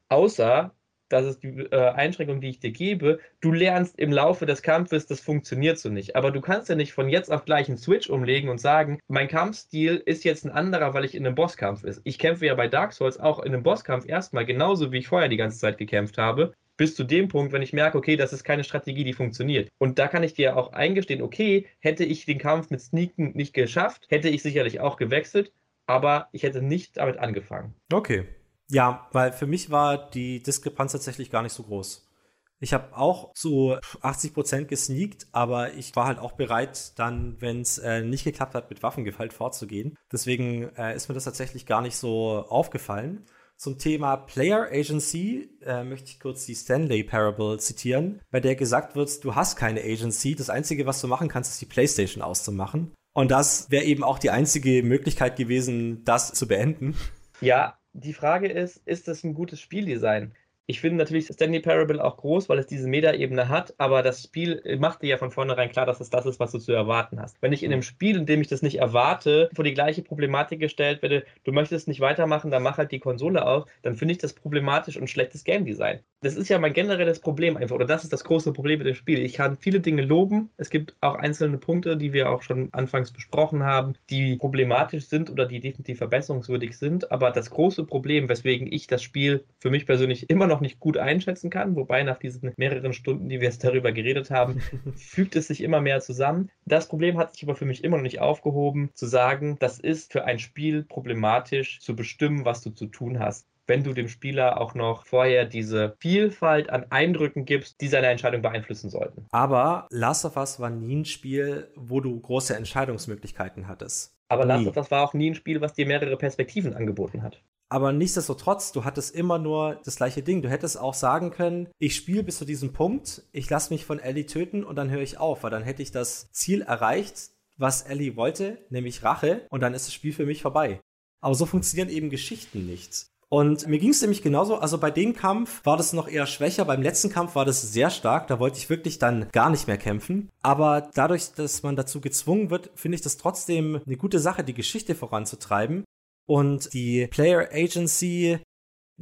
außer das ist die äh, Einschränkung, die ich dir gebe. Du lernst im Laufe des Kampfes, das funktioniert so nicht. Aber du kannst ja nicht von jetzt auf gleich einen Switch umlegen und sagen, mein Kampfstil ist jetzt ein anderer, weil ich in einem Bosskampf ist. Ich kämpfe ja bei Dark Souls auch in einem Bosskampf erstmal genauso, wie ich vorher die ganze Zeit gekämpft habe bis zu dem Punkt, wenn ich merke, okay, das ist keine Strategie, die funktioniert. Und da kann ich dir auch eingestehen, okay, hätte ich den Kampf mit Sneaken nicht geschafft, hätte ich sicherlich auch gewechselt, aber ich hätte nicht damit angefangen. Okay. Ja, weil für mich war die Diskrepanz tatsächlich gar nicht so groß. Ich habe auch zu 80% gesneakt, aber ich war halt auch bereit, dann, wenn es äh, nicht geklappt hat, mit Waffengewalt vorzugehen. Deswegen äh, ist mir das tatsächlich gar nicht so aufgefallen. Zum Thema Player Agency äh, möchte ich kurz die Stanley Parable zitieren, bei der gesagt wird, du hast keine Agency, das Einzige, was du machen kannst, ist die PlayStation auszumachen. Und das wäre eben auch die einzige Möglichkeit gewesen, das zu beenden. Ja, die Frage ist, ist das ein gutes Spieldesign? Ich finde natürlich Stanley Parable auch groß, weil es diese Meta-Ebene hat, aber das Spiel macht dir ja von vornherein klar, dass es das ist, was du zu erwarten hast. Wenn ich in einem Spiel, in dem ich das nicht erwarte, vor die gleiche Problematik gestellt werde, du möchtest nicht weitermachen, dann mach halt die Konsole auf, dann finde ich das problematisch und schlechtes Game Design. Das ist ja mein generelles Problem einfach, oder das ist das große Problem mit dem Spiel. Ich kann viele Dinge loben. Es gibt auch einzelne Punkte, die wir auch schon anfangs besprochen haben, die problematisch sind oder die definitiv verbesserungswürdig sind. Aber das große Problem, weswegen ich das Spiel für mich persönlich immer noch nicht gut einschätzen kann, wobei nach diesen mehreren Stunden, die wir jetzt darüber geredet haben, fügt es sich immer mehr zusammen. Das Problem hat sich aber für mich immer noch nicht aufgehoben, zu sagen, das ist für ein Spiel problematisch zu bestimmen, was du zu tun hast wenn du dem Spieler auch noch vorher diese Vielfalt an Eindrücken gibst, die seine Entscheidung beeinflussen sollten. Aber Last of Us war nie ein Spiel, wo du große Entscheidungsmöglichkeiten hattest. Aber Last of Us war auch nie ein Spiel, was dir mehrere Perspektiven angeboten hat. Aber nichtsdestotrotz, du hattest immer nur das gleiche Ding. Du hättest auch sagen können, ich spiele bis zu diesem Punkt, ich lasse mich von Ellie töten und dann höre ich auf, weil dann hätte ich das Ziel erreicht, was Ellie wollte, nämlich Rache, und dann ist das Spiel für mich vorbei. Aber so funktionieren eben Geschichten nicht. Und mir ging es nämlich genauso, also bei dem Kampf war das noch eher schwächer, beim letzten Kampf war das sehr stark, da wollte ich wirklich dann gar nicht mehr kämpfen. Aber dadurch, dass man dazu gezwungen wird, finde ich das trotzdem eine gute Sache, die Geschichte voranzutreiben. Und die Player Agency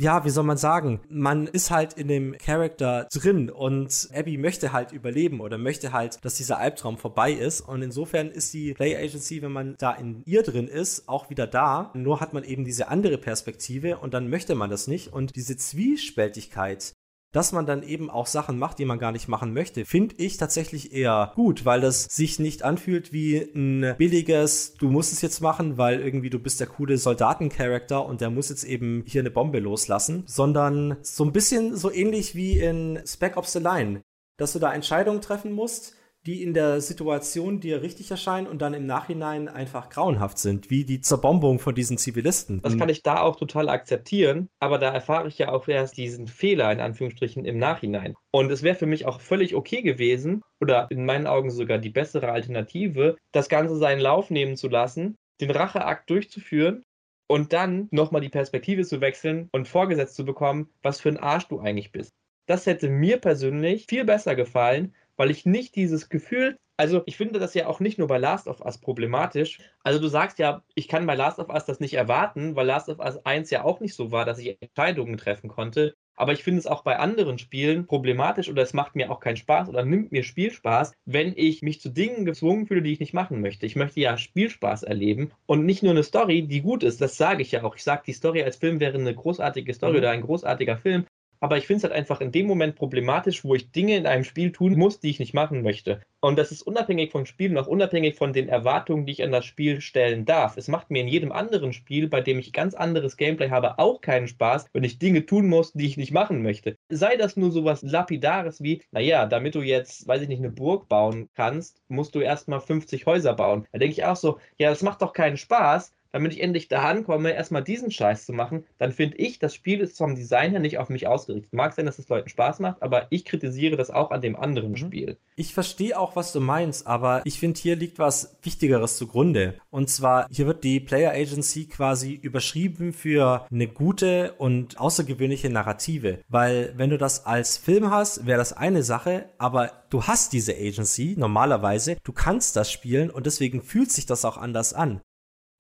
ja, wie soll man sagen, man ist halt in dem Charakter drin und Abby möchte halt überleben oder möchte halt, dass dieser Albtraum vorbei ist und insofern ist die Play Agency, wenn man da in ihr drin ist, auch wieder da. Nur hat man eben diese andere Perspektive und dann möchte man das nicht und diese Zwiespältigkeit, dass man dann eben auch Sachen macht, die man gar nicht machen möchte, finde ich tatsächlich eher gut, weil das sich nicht anfühlt wie ein billiges, du musst es jetzt machen, weil irgendwie du bist der coole Soldatencharakter und der muss jetzt eben hier eine Bombe loslassen, sondern so ein bisschen so ähnlich wie in Spec Ops the Line, dass du da Entscheidungen treffen musst, die in der Situation dir richtig erscheinen und dann im Nachhinein einfach grauenhaft sind, wie die Zerbombung von diesen Zivilisten. Das kann ich da auch total akzeptieren, aber da erfahre ich ja auch erst diesen Fehler in Anführungsstrichen im Nachhinein. Und es wäre für mich auch völlig okay gewesen, oder in meinen Augen sogar die bessere Alternative, das Ganze seinen Lauf nehmen zu lassen, den Racheakt durchzuführen und dann nochmal die Perspektive zu wechseln und vorgesetzt zu bekommen, was für ein Arsch du eigentlich bist. Das hätte mir persönlich viel besser gefallen, weil ich nicht dieses Gefühl, also ich finde das ja auch nicht nur bei Last of Us problematisch. Also du sagst ja, ich kann bei Last of Us das nicht erwarten, weil Last of Us 1 ja auch nicht so war, dass ich Entscheidungen treffen konnte. Aber ich finde es auch bei anderen Spielen problematisch oder es macht mir auch keinen Spaß oder nimmt mir Spielspaß, wenn ich mich zu Dingen gezwungen fühle, die ich nicht machen möchte. Ich möchte ja Spielspaß erleben und nicht nur eine Story, die gut ist. Das sage ich ja auch. Ich sage, die Story als Film wäre eine großartige Story mhm. oder ein großartiger Film aber ich finde es halt einfach in dem Moment problematisch, wo ich Dinge in einem Spiel tun muss, die ich nicht machen möchte. Und das ist unabhängig vom Spiel und auch unabhängig von den Erwartungen, die ich an das Spiel stellen darf. Es macht mir in jedem anderen Spiel, bei dem ich ganz anderes Gameplay habe, auch keinen Spaß, wenn ich Dinge tun muss, die ich nicht machen möchte. Sei das nur so was Lapidares wie, naja, damit du jetzt, weiß ich nicht, eine Burg bauen kannst, musst du erstmal 50 Häuser bauen. Da denke ich auch so, ja, das macht doch keinen Spaß, damit ich endlich da ankomme, erstmal diesen Scheiß zu machen, dann finde ich, das Spiel ist vom Design her nicht auf mich ausgerichtet. Mag sein, dass es Leuten Spaß macht, aber ich kritisiere das auch an dem anderen mhm. Spiel. Ich verstehe auch, was du meinst, aber ich finde, hier liegt was Wichtigeres zugrunde. Und zwar, hier wird die Player Agency quasi überschrieben für eine gute und außergewöhnliche Narrative. Weil, wenn du das als Film hast, wäre das eine Sache, aber du hast diese Agency normalerweise, du kannst das spielen und deswegen fühlt sich das auch anders an.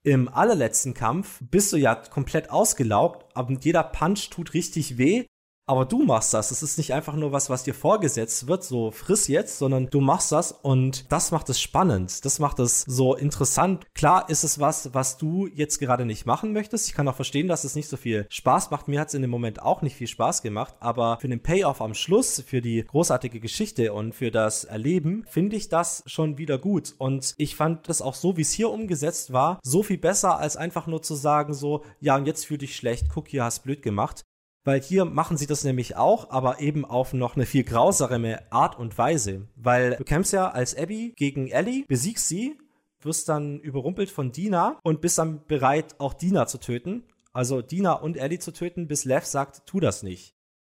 Im allerletzten Kampf bist du ja komplett ausgelaugt, aber jeder Punch tut richtig weh aber du machst das. Es ist nicht einfach nur was, was dir vorgesetzt wird, so friss jetzt, sondern du machst das und das macht es spannend. Das macht es so interessant. Klar ist es was, was du jetzt gerade nicht machen möchtest. Ich kann auch verstehen, dass es nicht so viel Spaß macht. Mir hat es in dem Moment auch nicht viel Spaß gemacht, aber für den Payoff am Schluss, für die großartige Geschichte und für das Erleben, finde ich das schon wieder gut. Und ich fand das auch so, wie es hier umgesetzt war, so viel besser, als einfach nur zu sagen, so, ja, und jetzt fühl dich schlecht, guck, hier hast blöd gemacht. Weil hier machen sie das nämlich auch, aber eben auf noch eine viel grausamere Art und Weise. Weil du kämpfst ja als Abby gegen Ellie, besiegst sie, wirst dann überrumpelt von Dina und bist dann bereit, auch Dina zu töten. Also Dina und Ellie zu töten, bis Lev sagt, tu das nicht.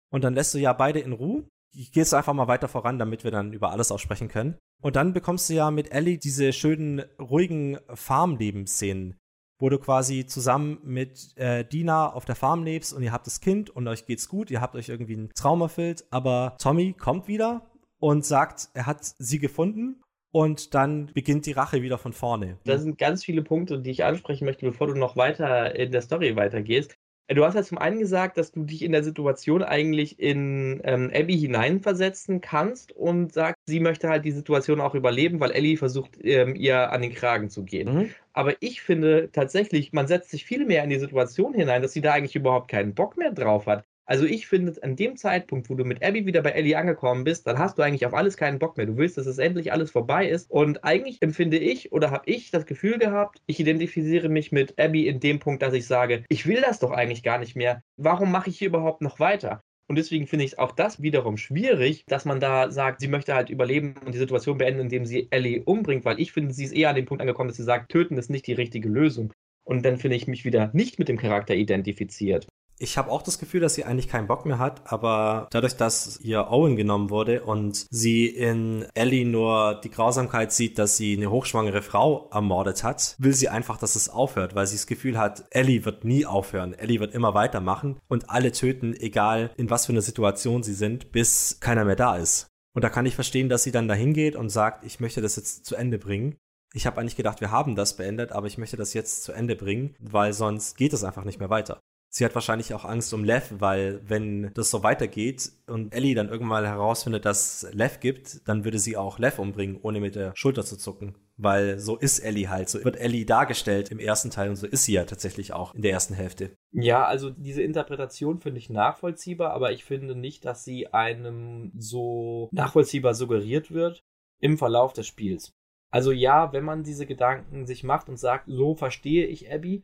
Und dann lässt du ja beide in Ruhe. Ich gehe jetzt einfach mal weiter voran, damit wir dann über alles auch sprechen können. Und dann bekommst du ja mit Ellie diese schönen, ruhigen Farmlebensszenen, wo du quasi zusammen mit äh, Dina auf der Farm lebst und ihr habt das Kind und euch geht's gut, ihr habt euch irgendwie einen Traum erfüllt, aber Tommy kommt wieder und sagt, er hat sie gefunden und dann beginnt die Rache wieder von vorne. Da sind ganz viele Punkte, die ich ansprechen möchte, bevor du noch weiter in der Story weitergehst. Du hast ja zum einen gesagt, dass du dich in der Situation eigentlich in ähm, Abby hineinversetzen kannst und sagst, sie möchte halt die Situation auch überleben, weil Ellie versucht, ähm, ihr an den Kragen zu gehen. Mhm. Aber ich finde tatsächlich, man setzt sich viel mehr in die Situation hinein, dass sie da eigentlich überhaupt keinen Bock mehr drauf hat. Also ich finde, an dem Zeitpunkt, wo du mit Abby wieder bei Ellie angekommen bist, dann hast du eigentlich auf alles keinen Bock mehr. Du willst, dass es endlich alles vorbei ist. Und eigentlich empfinde ich oder habe ich das Gefühl gehabt, ich identifiziere mich mit Abby in dem Punkt, dass ich sage, ich will das doch eigentlich gar nicht mehr. Warum mache ich hier überhaupt noch weiter? Und deswegen finde ich auch das wiederum schwierig, dass man da sagt, sie möchte halt überleben und die Situation beenden, indem sie Ellie umbringt, weil ich finde, sie ist eher an dem Punkt angekommen, dass sie sagt, töten ist nicht die richtige Lösung. Und dann finde ich mich wieder nicht mit dem Charakter identifiziert. Ich habe auch das Gefühl, dass sie eigentlich keinen Bock mehr hat, aber dadurch, dass ihr Owen genommen wurde und sie in Ellie nur die Grausamkeit sieht, dass sie eine hochschwangere Frau ermordet hat, will sie einfach, dass es aufhört, weil sie das Gefühl hat, Ellie wird nie aufhören. Ellie wird immer weitermachen und alle töten, egal in was für einer Situation sie sind, bis keiner mehr da ist. Und da kann ich verstehen, dass sie dann dahin geht und sagt, ich möchte das jetzt zu Ende bringen. Ich habe eigentlich gedacht, wir haben das beendet, aber ich möchte das jetzt zu Ende bringen, weil sonst geht es einfach nicht mehr weiter. Sie hat wahrscheinlich auch Angst um Lev, weil wenn das so weitergeht und Ellie dann irgendwann herausfindet, dass Lev gibt, dann würde sie auch Lev umbringen, ohne mit der Schulter zu zucken. Weil so ist Ellie halt. So wird Ellie dargestellt im ersten Teil und so ist sie ja tatsächlich auch in der ersten Hälfte. Ja, also diese Interpretation finde ich nachvollziehbar, aber ich finde nicht, dass sie einem so nachvollziehbar suggeriert wird im Verlauf des Spiels. Also ja, wenn man diese Gedanken sich macht und sagt, so verstehe ich Abby,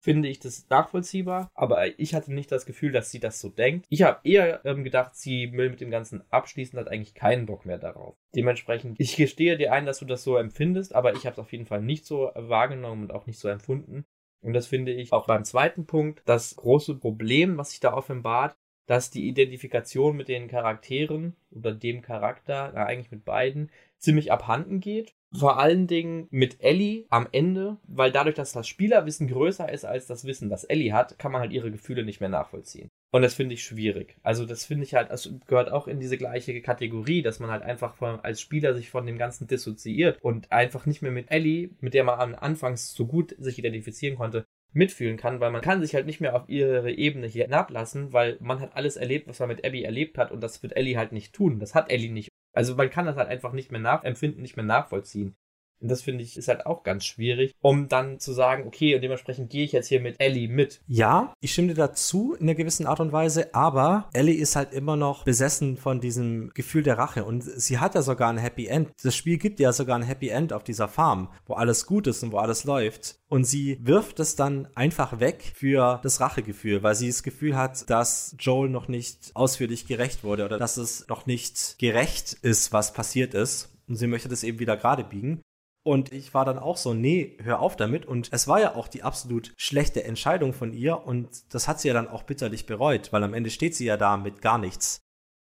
finde ich das nachvollziehbar, aber ich hatte nicht das Gefühl, dass sie das so denkt. Ich habe eher ähm, gedacht, sie will mit dem Ganzen abschließen, hat eigentlich keinen Bock mehr darauf. Dementsprechend, ich gestehe dir ein, dass du das so empfindest, aber ich habe es auf jeden Fall nicht so wahrgenommen und auch nicht so empfunden. Und das finde ich auch beim zweiten Punkt das große Problem, was sich da offenbart, dass die Identifikation mit den Charakteren oder dem Charakter, na, eigentlich mit beiden, ziemlich abhanden geht vor allen Dingen mit Ellie am Ende, weil dadurch, dass das Spielerwissen größer ist als das Wissen, das Ellie hat, kann man halt ihre Gefühle nicht mehr nachvollziehen. Und das finde ich schwierig. Also das finde ich halt, das gehört auch in diese gleiche Kategorie, dass man halt einfach von, als Spieler sich von dem Ganzen dissoziiert und einfach nicht mehr mit Ellie, mit der man Anfangs so gut sich identifizieren konnte, mitfühlen kann, weil man kann sich halt nicht mehr auf ihre Ebene hier hinablassen, weil man hat alles erlebt, was man mit Abby erlebt hat und das wird Ellie halt nicht tun. Das hat Ellie nicht. Also man kann das halt einfach nicht mehr nachempfinden, nicht mehr nachvollziehen. Und das finde ich ist halt auch ganz schwierig, um dann zu sagen, okay, und dementsprechend gehe ich jetzt hier mit Ellie mit. Ja, ich stimme dir dazu in einer gewissen Art und Weise, aber Ellie ist halt immer noch besessen von diesem Gefühl der Rache und sie hat ja sogar ein Happy End. Das Spiel gibt ja sogar ein Happy End auf dieser Farm, wo alles gut ist und wo alles läuft. Und sie wirft es dann einfach weg für das Rachegefühl, weil sie das Gefühl hat, dass Joel noch nicht ausführlich gerecht wurde oder dass es noch nicht gerecht ist, was passiert ist. Und sie möchte das eben wieder gerade biegen. Und ich war dann auch so, nee, hör auf damit. Und es war ja auch die absolut schlechte Entscheidung von ihr. Und das hat sie ja dann auch bitterlich bereut, weil am Ende steht sie ja da mit gar nichts.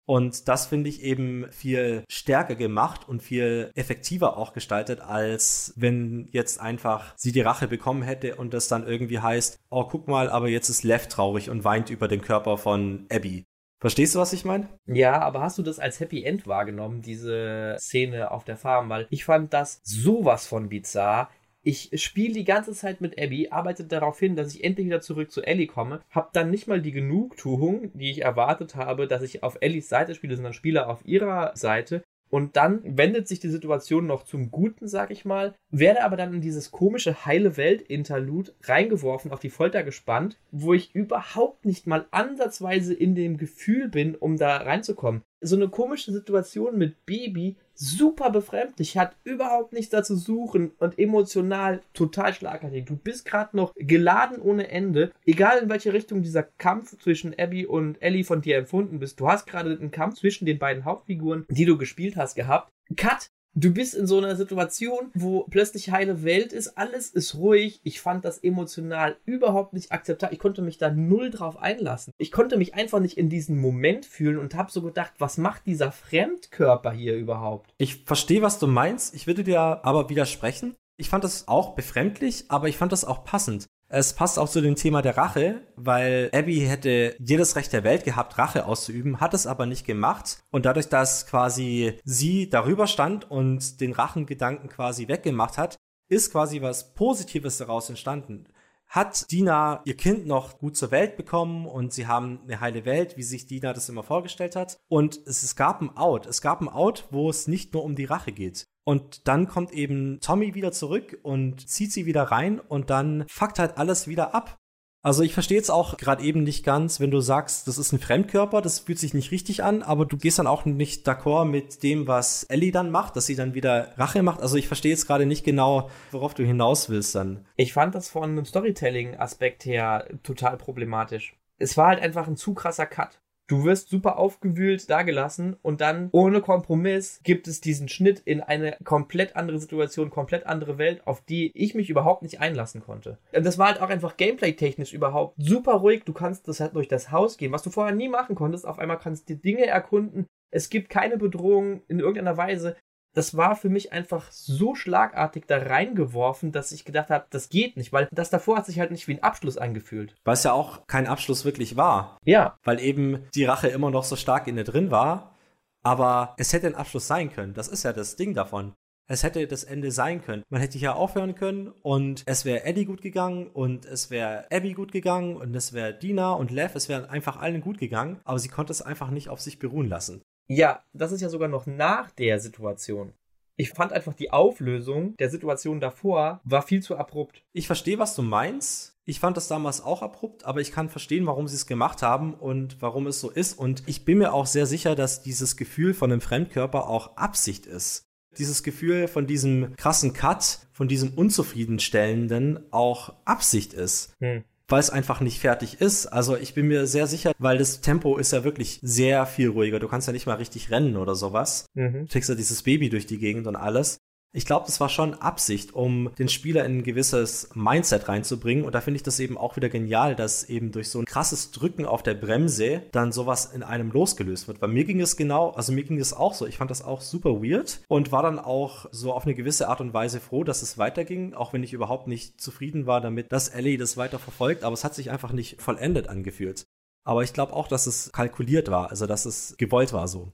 Und das finde ich eben viel stärker gemacht und viel effektiver auch gestaltet, als wenn jetzt einfach sie die Rache bekommen hätte und das dann irgendwie heißt, oh, guck mal, aber jetzt ist Lev traurig und weint über den Körper von Abby. Verstehst du, was ich meine? Ja, aber hast du das als Happy End wahrgenommen, diese Szene auf der Farm? Weil ich fand das sowas von bizarr. Ich spiele die ganze Zeit mit Abby, arbeite darauf hin, dass ich endlich wieder zurück zu Ellie komme, hab dann nicht mal die Genugtuung, die ich erwartet habe, dass ich auf Ellies Seite spiele, sondern spiele auf ihrer Seite und dann wendet sich die Situation noch zum Guten, sag ich mal, werde aber dann in dieses komische heile Welt-Interlude reingeworfen, auf die Folter gespannt, wo ich überhaupt nicht mal ansatzweise in dem Gefühl bin, um da reinzukommen. So eine komische Situation mit Baby, super befremdlich, hat überhaupt nichts dazu suchen und emotional total schlagartig. Du bist gerade noch geladen ohne Ende, egal in welche Richtung dieser Kampf zwischen Abby und Ellie von dir empfunden bist. Du hast gerade einen Kampf zwischen den beiden Hauptfiguren, die du gespielt hast, gehabt. Cut! Du bist in so einer Situation, wo plötzlich heile Welt ist, alles ist ruhig. Ich fand das emotional überhaupt nicht akzeptabel. Ich konnte mich da null drauf einlassen. Ich konnte mich einfach nicht in diesen Moment fühlen und habe so gedacht, was macht dieser Fremdkörper hier überhaupt? Ich verstehe, was du meinst. Ich würde dir aber widersprechen. Ich fand das auch befremdlich, aber ich fand das auch passend. Es passt auch zu dem Thema der Rache, weil Abby hätte jedes Recht der Welt gehabt, Rache auszuüben, hat es aber nicht gemacht. Und dadurch, dass quasi sie darüber stand und den Rachengedanken quasi weggemacht hat, ist quasi was Positives daraus entstanden. Hat Dina ihr Kind noch gut zur Welt bekommen und sie haben eine heile Welt, wie sich Dina das immer vorgestellt hat. Und es, es gab ein Out. Es gab ein Out, wo es nicht nur um die Rache geht. Und dann kommt eben Tommy wieder zurück und zieht sie wieder rein und dann fuckt halt alles wieder ab. Also ich verstehe jetzt auch gerade eben nicht ganz, wenn du sagst, das ist ein Fremdkörper, das fühlt sich nicht richtig an, aber du gehst dann auch nicht d'accord mit dem, was Ellie dann macht, dass sie dann wieder Rache macht. Also ich verstehe jetzt gerade nicht genau, worauf du hinaus willst dann. Ich fand das von einem Storytelling-Aspekt her total problematisch. Es war halt einfach ein zu krasser Cut. Du wirst super aufgewühlt dagelassen und dann ohne Kompromiss gibt es diesen Schnitt in eine komplett andere Situation, komplett andere Welt, auf die ich mich überhaupt nicht einlassen konnte. Das war halt auch einfach gameplay-technisch überhaupt super ruhig. Du kannst das halt durch das Haus gehen, was du vorher nie machen konntest. Auf einmal kannst du Dinge erkunden. Es gibt keine Bedrohung in irgendeiner Weise das war für mich einfach so schlagartig da reingeworfen, dass ich gedacht habe, das geht nicht, weil das davor hat sich halt nicht wie ein Abschluss angefühlt. Weil es ja auch kein Abschluss wirklich war. Ja. Weil eben die Rache immer noch so stark in dir drin war. Aber es hätte ein Abschluss sein können. Das ist ja das Ding davon. Es hätte das Ende sein können. Man hätte hier aufhören können und es wäre Eddie gut gegangen und es wäre Abby gut gegangen und es wäre Dina und Lev. Es wäre einfach allen gut gegangen, aber sie konnte es einfach nicht auf sich beruhen lassen. Ja, das ist ja sogar noch nach der Situation. Ich fand einfach die Auflösung der Situation davor war viel zu abrupt. Ich verstehe, was du meinst. Ich fand das damals auch abrupt, aber ich kann verstehen, warum sie es gemacht haben und warum es so ist. Und ich bin mir auch sehr sicher, dass dieses Gefühl von einem Fremdkörper auch Absicht ist. Dieses Gefühl von diesem krassen Cut, von diesem Unzufriedenstellenden auch Absicht ist. Hm weil es einfach nicht fertig ist. Also ich bin mir sehr sicher, weil das Tempo ist ja wirklich sehr viel ruhiger. Du kannst ja nicht mal richtig rennen oder sowas. Mhm. Du trägst ja dieses Baby durch die Gegend und alles. Ich glaube, das war schon Absicht, um den Spieler in ein gewisses Mindset reinzubringen. Und da finde ich das eben auch wieder genial, dass eben durch so ein krasses Drücken auf der Bremse dann sowas in einem losgelöst wird. Weil mir ging es genau, also mir ging es auch so. Ich fand das auch super weird und war dann auch so auf eine gewisse Art und Weise froh, dass es weiterging, auch wenn ich überhaupt nicht zufrieden war damit, dass Ellie das weiter verfolgt. Aber es hat sich einfach nicht vollendet angefühlt. Aber ich glaube auch, dass es kalkuliert war, also dass es gewollt war so.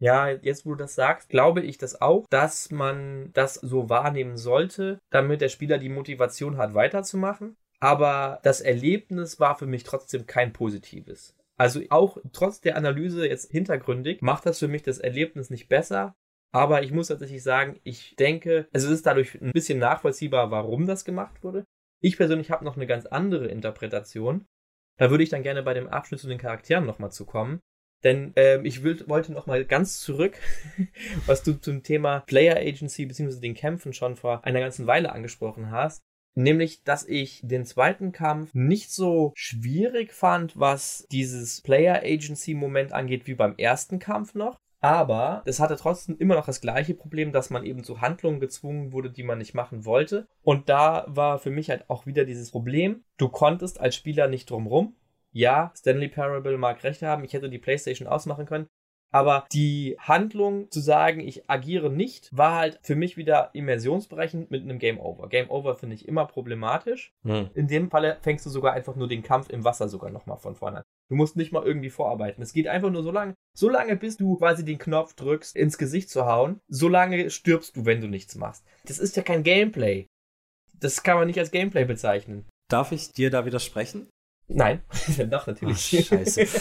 Ja, jetzt wo du das sagst, glaube ich das auch, dass man das so wahrnehmen sollte, damit der Spieler die Motivation hat, weiterzumachen. Aber das Erlebnis war für mich trotzdem kein positives. Also auch trotz der Analyse jetzt hintergründig macht das für mich das Erlebnis nicht besser. Aber ich muss tatsächlich sagen, ich denke, also es ist dadurch ein bisschen nachvollziehbar, warum das gemacht wurde. Ich persönlich habe noch eine ganz andere Interpretation. Da würde ich dann gerne bei dem Abschnitt zu den Charakteren nochmal zu kommen. Denn ähm, ich will, wollte noch mal ganz zurück, was du zum Thema Player Agency bzw. den Kämpfen schon vor einer ganzen Weile angesprochen hast. Nämlich, dass ich den zweiten Kampf nicht so schwierig fand, was dieses Player Agency Moment angeht, wie beim ersten Kampf noch. Aber es hatte trotzdem immer noch das gleiche Problem, dass man eben zu Handlungen gezwungen wurde, die man nicht machen wollte. Und da war für mich halt auch wieder dieses Problem, du konntest als Spieler nicht drumrum ja, Stanley Parable mag recht haben, ich hätte die PlayStation ausmachen können. Aber die Handlung zu sagen, ich agiere nicht, war halt für mich wieder immersionsbrechend mit einem Game Over. Game Over finde ich immer problematisch. Hm. In dem Falle fängst du sogar einfach nur den Kampf im Wasser sogar nochmal von vorne an. Du musst nicht mal irgendwie vorarbeiten. Es geht einfach nur so lange, so lange bis du quasi den Knopf drückst, ins Gesicht zu hauen. So lange stirbst du, wenn du nichts machst. Das ist ja kein Gameplay. Das kann man nicht als Gameplay bezeichnen. Darf ich dir da widersprechen? Nein, doch, natürlich. Ach, scheiße.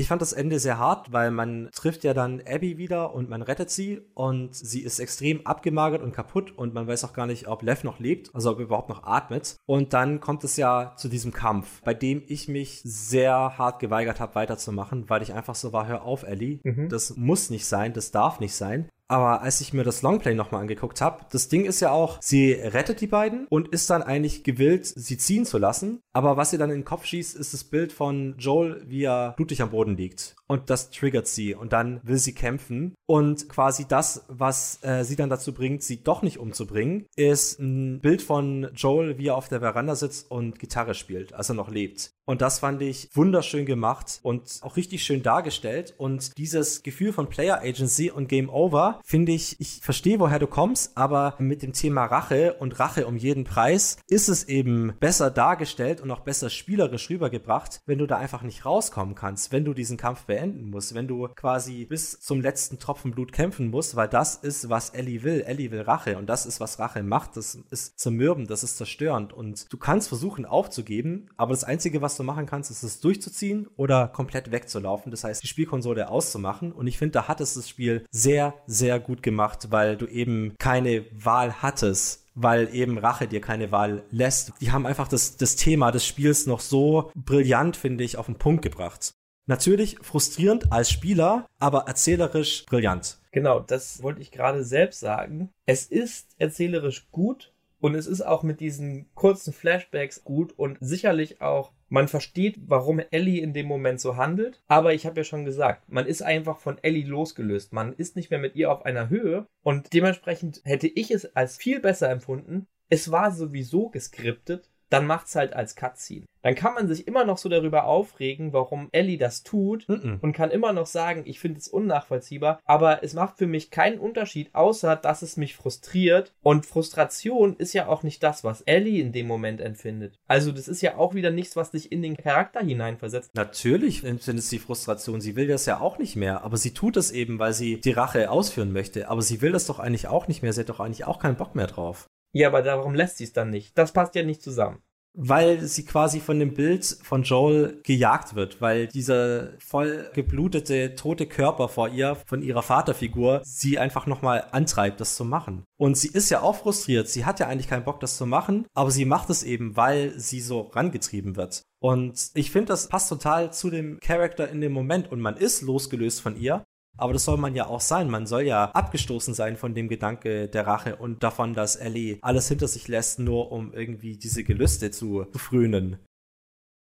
Ich fand das Ende sehr hart, weil man trifft ja dann Abby wieder und man rettet sie und sie ist extrem abgemagert und kaputt und man weiß auch gar nicht, ob Lev noch lebt, also ob er überhaupt noch atmet. Und dann kommt es ja zu diesem Kampf, bei dem ich mich sehr hart geweigert habe, weiterzumachen, weil ich einfach so war, hör auf, Ellie, mhm. das muss nicht sein, das darf nicht sein. Aber als ich mir das Longplay nochmal angeguckt habe, das Ding ist ja auch, sie rettet die beiden und ist dann eigentlich gewillt, sie ziehen zu lassen. Aber was ihr dann in den Kopf schießt, ist das Bild von Joel, wie er blutig am Boden liegt. Und das triggert sie und dann will sie kämpfen. Und quasi das, was äh, sie dann dazu bringt, sie doch nicht umzubringen, ist ein Bild von Joel, wie er auf der Veranda sitzt und Gitarre spielt, als er noch lebt. Und das fand ich wunderschön gemacht und auch richtig schön dargestellt. Und dieses Gefühl von Player Agency und Game Over finde ich, ich verstehe, woher du kommst, aber mit dem Thema Rache und Rache um jeden Preis ist es eben besser dargestellt und auch besser spielerisch rübergebracht, wenn du da einfach nicht rauskommen kannst, wenn du diesen Kampf beenden musst, wenn du quasi bis zum letzten Tropfen Blut kämpfen musst, weil das ist, was Ellie will. Ellie will Rache und das ist, was Rache macht. Das ist zermürbend, das ist zerstörend und du kannst versuchen aufzugeben, aber das Einzige, was du machen kannst, ist es durchzuziehen oder komplett wegzulaufen. Das heißt, die Spielkonsole auszumachen. Und ich finde, da hat es das Spiel sehr, sehr gut gemacht, weil du eben keine Wahl hattest weil eben Rache dir keine Wahl lässt. Die haben einfach das, das Thema des Spiels noch so brillant, finde ich, auf den Punkt gebracht. Natürlich frustrierend als Spieler, aber erzählerisch brillant. Genau, das wollte ich gerade selbst sagen. Es ist erzählerisch gut und es ist auch mit diesen kurzen Flashbacks gut und sicherlich auch man versteht, warum Ellie in dem Moment so handelt, aber ich habe ja schon gesagt, man ist einfach von Ellie losgelöst. Man ist nicht mehr mit ihr auf einer Höhe und dementsprechend hätte ich es als viel besser empfunden. Es war sowieso geskriptet, dann macht's halt als Cutscene dann kann man sich immer noch so darüber aufregen, warum Ellie das tut mm -mm. und kann immer noch sagen, ich finde es unnachvollziehbar, aber es macht für mich keinen Unterschied, außer dass es mich frustriert und Frustration ist ja auch nicht das, was Ellie in dem Moment empfindet. Also das ist ja auch wieder nichts, was dich in den Charakter hineinversetzt. Natürlich empfindet sie Frustration, sie will das ja auch nicht mehr, aber sie tut es eben, weil sie die Rache ausführen möchte, aber sie will das doch eigentlich auch nicht mehr, sie hat doch eigentlich auch keinen Bock mehr drauf. Ja, aber darum lässt sie es dann nicht. Das passt ja nicht zusammen weil sie quasi von dem Bild von Joel gejagt wird, weil dieser voll geblutete, tote Körper vor ihr, von ihrer Vaterfigur, sie einfach nochmal antreibt, das zu machen. Und sie ist ja auch frustriert, sie hat ja eigentlich keinen Bock, das zu machen, aber sie macht es eben, weil sie so rangetrieben wird. Und ich finde, das passt total zu dem Charakter in dem Moment und man ist losgelöst von ihr, aber das soll man ja auch sein. Man soll ja abgestoßen sein von dem Gedanke der Rache und davon, dass Ellie alles hinter sich lässt, nur um irgendwie diese Gelüste zu frönen.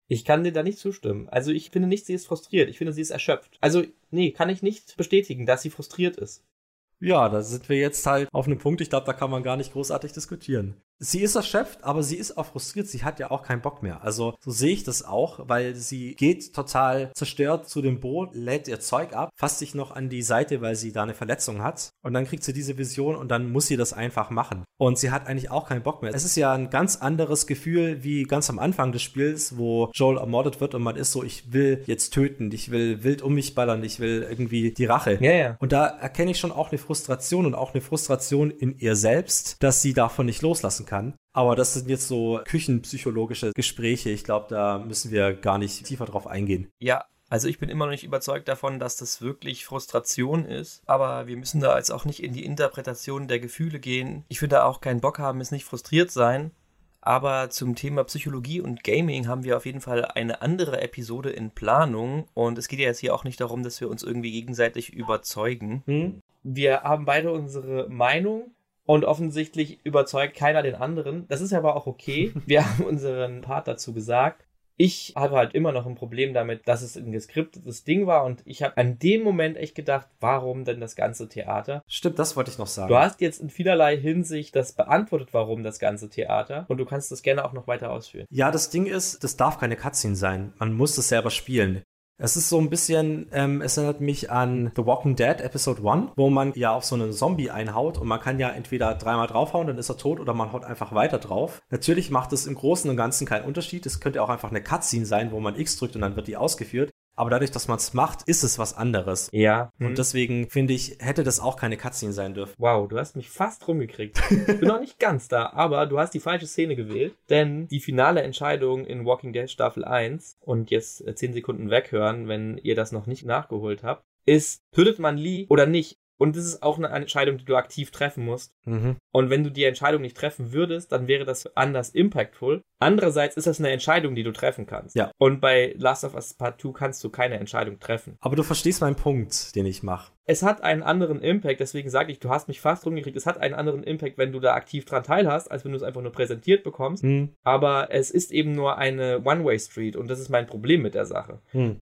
Ich kann dir da nicht zustimmen. Also ich finde nicht, sie ist frustriert. Ich finde, sie ist erschöpft. Also, nee, kann ich nicht bestätigen, dass sie frustriert ist. Ja, da sind wir jetzt halt auf einem Punkt, ich glaube, da kann man gar nicht großartig diskutieren. Sie ist erschöpft, aber sie ist auch frustriert. Sie hat ja auch keinen Bock mehr. Also so sehe ich das auch, weil sie geht total zerstört zu dem Boot, lädt ihr Zeug ab, fasst sich noch an die Seite, weil sie da eine Verletzung hat. Und dann kriegt sie diese Vision und dann muss sie das einfach machen. Und sie hat eigentlich auch keinen Bock mehr. Es ist ja ein ganz anderes Gefühl wie ganz am Anfang des Spiels, wo Joel ermordet wird und man ist so, ich will jetzt töten, ich will wild um mich ballern, ich will irgendwie die Rache. Ja, ja. Und da erkenne ich schon auch eine Frustration und auch eine Frustration in ihr selbst, dass sie davon nicht loslassen kann kann. Aber das sind jetzt so küchenpsychologische Gespräche. Ich glaube, da müssen wir gar nicht tiefer drauf eingehen. Ja, also ich bin immer noch nicht überzeugt davon, dass das wirklich Frustration ist, aber wir müssen da jetzt auch nicht in die Interpretation der Gefühle gehen. Ich würde auch keinen Bock haben, es nicht frustriert sein. Aber zum Thema Psychologie und Gaming haben wir auf jeden Fall eine andere Episode in Planung. Und es geht ja jetzt hier auch nicht darum, dass wir uns irgendwie gegenseitig überzeugen. Hm? Wir haben beide unsere Meinung und offensichtlich überzeugt keiner den anderen. Das ist aber auch okay. Wir haben unseren Part dazu gesagt. Ich habe halt immer noch ein Problem damit, dass es ein geskriptetes Ding war und ich habe an dem Moment echt gedacht, warum denn das ganze Theater? Stimmt, das wollte ich noch sagen. Du hast jetzt in vielerlei Hinsicht das beantwortet, warum das ganze Theater und du kannst das gerne auch noch weiter ausführen. Ja, das Ding ist, das darf keine Cutscene sein. Man muss es selber spielen. Es ist so ein bisschen, ähm, es erinnert mich an The Walking Dead Episode 1, wo man ja auf so einen Zombie einhaut und man kann ja entweder dreimal draufhauen, dann ist er tot oder man haut einfach weiter drauf. Natürlich macht es im Großen und Ganzen keinen Unterschied. Es könnte auch einfach eine Cutscene sein, wo man X drückt und dann wird die ausgeführt. Aber dadurch, dass man es macht, ist es was anderes. Ja. Und mhm. deswegen finde ich, hätte das auch keine Cutscene sein dürfen. Wow, du hast mich fast rumgekriegt. Ich bin noch nicht ganz da, aber du hast die falsche Szene gewählt, denn die finale Entscheidung in Walking Dead Staffel 1 und jetzt 10 Sekunden weghören, wenn ihr das noch nicht nachgeholt habt, ist, tötet man Lee oder nicht? Und das ist auch eine Entscheidung, die du aktiv treffen musst. Mhm. Und wenn du die Entscheidung nicht treffen würdest, dann wäre das anders impactful. Andererseits ist das eine Entscheidung, die du treffen kannst. Ja. Und bei Last of Us Part 2 kannst du keine Entscheidung treffen. Aber du verstehst meinen Punkt, den ich mache. Es hat einen anderen Impact, deswegen sage ich, du hast mich fast rumgekriegt. Es hat einen anderen Impact, wenn du da aktiv dran teilhast, als wenn du es einfach nur präsentiert bekommst. Hm. Aber es ist eben nur eine One-Way-Street und das ist mein Problem mit der Sache. Hm.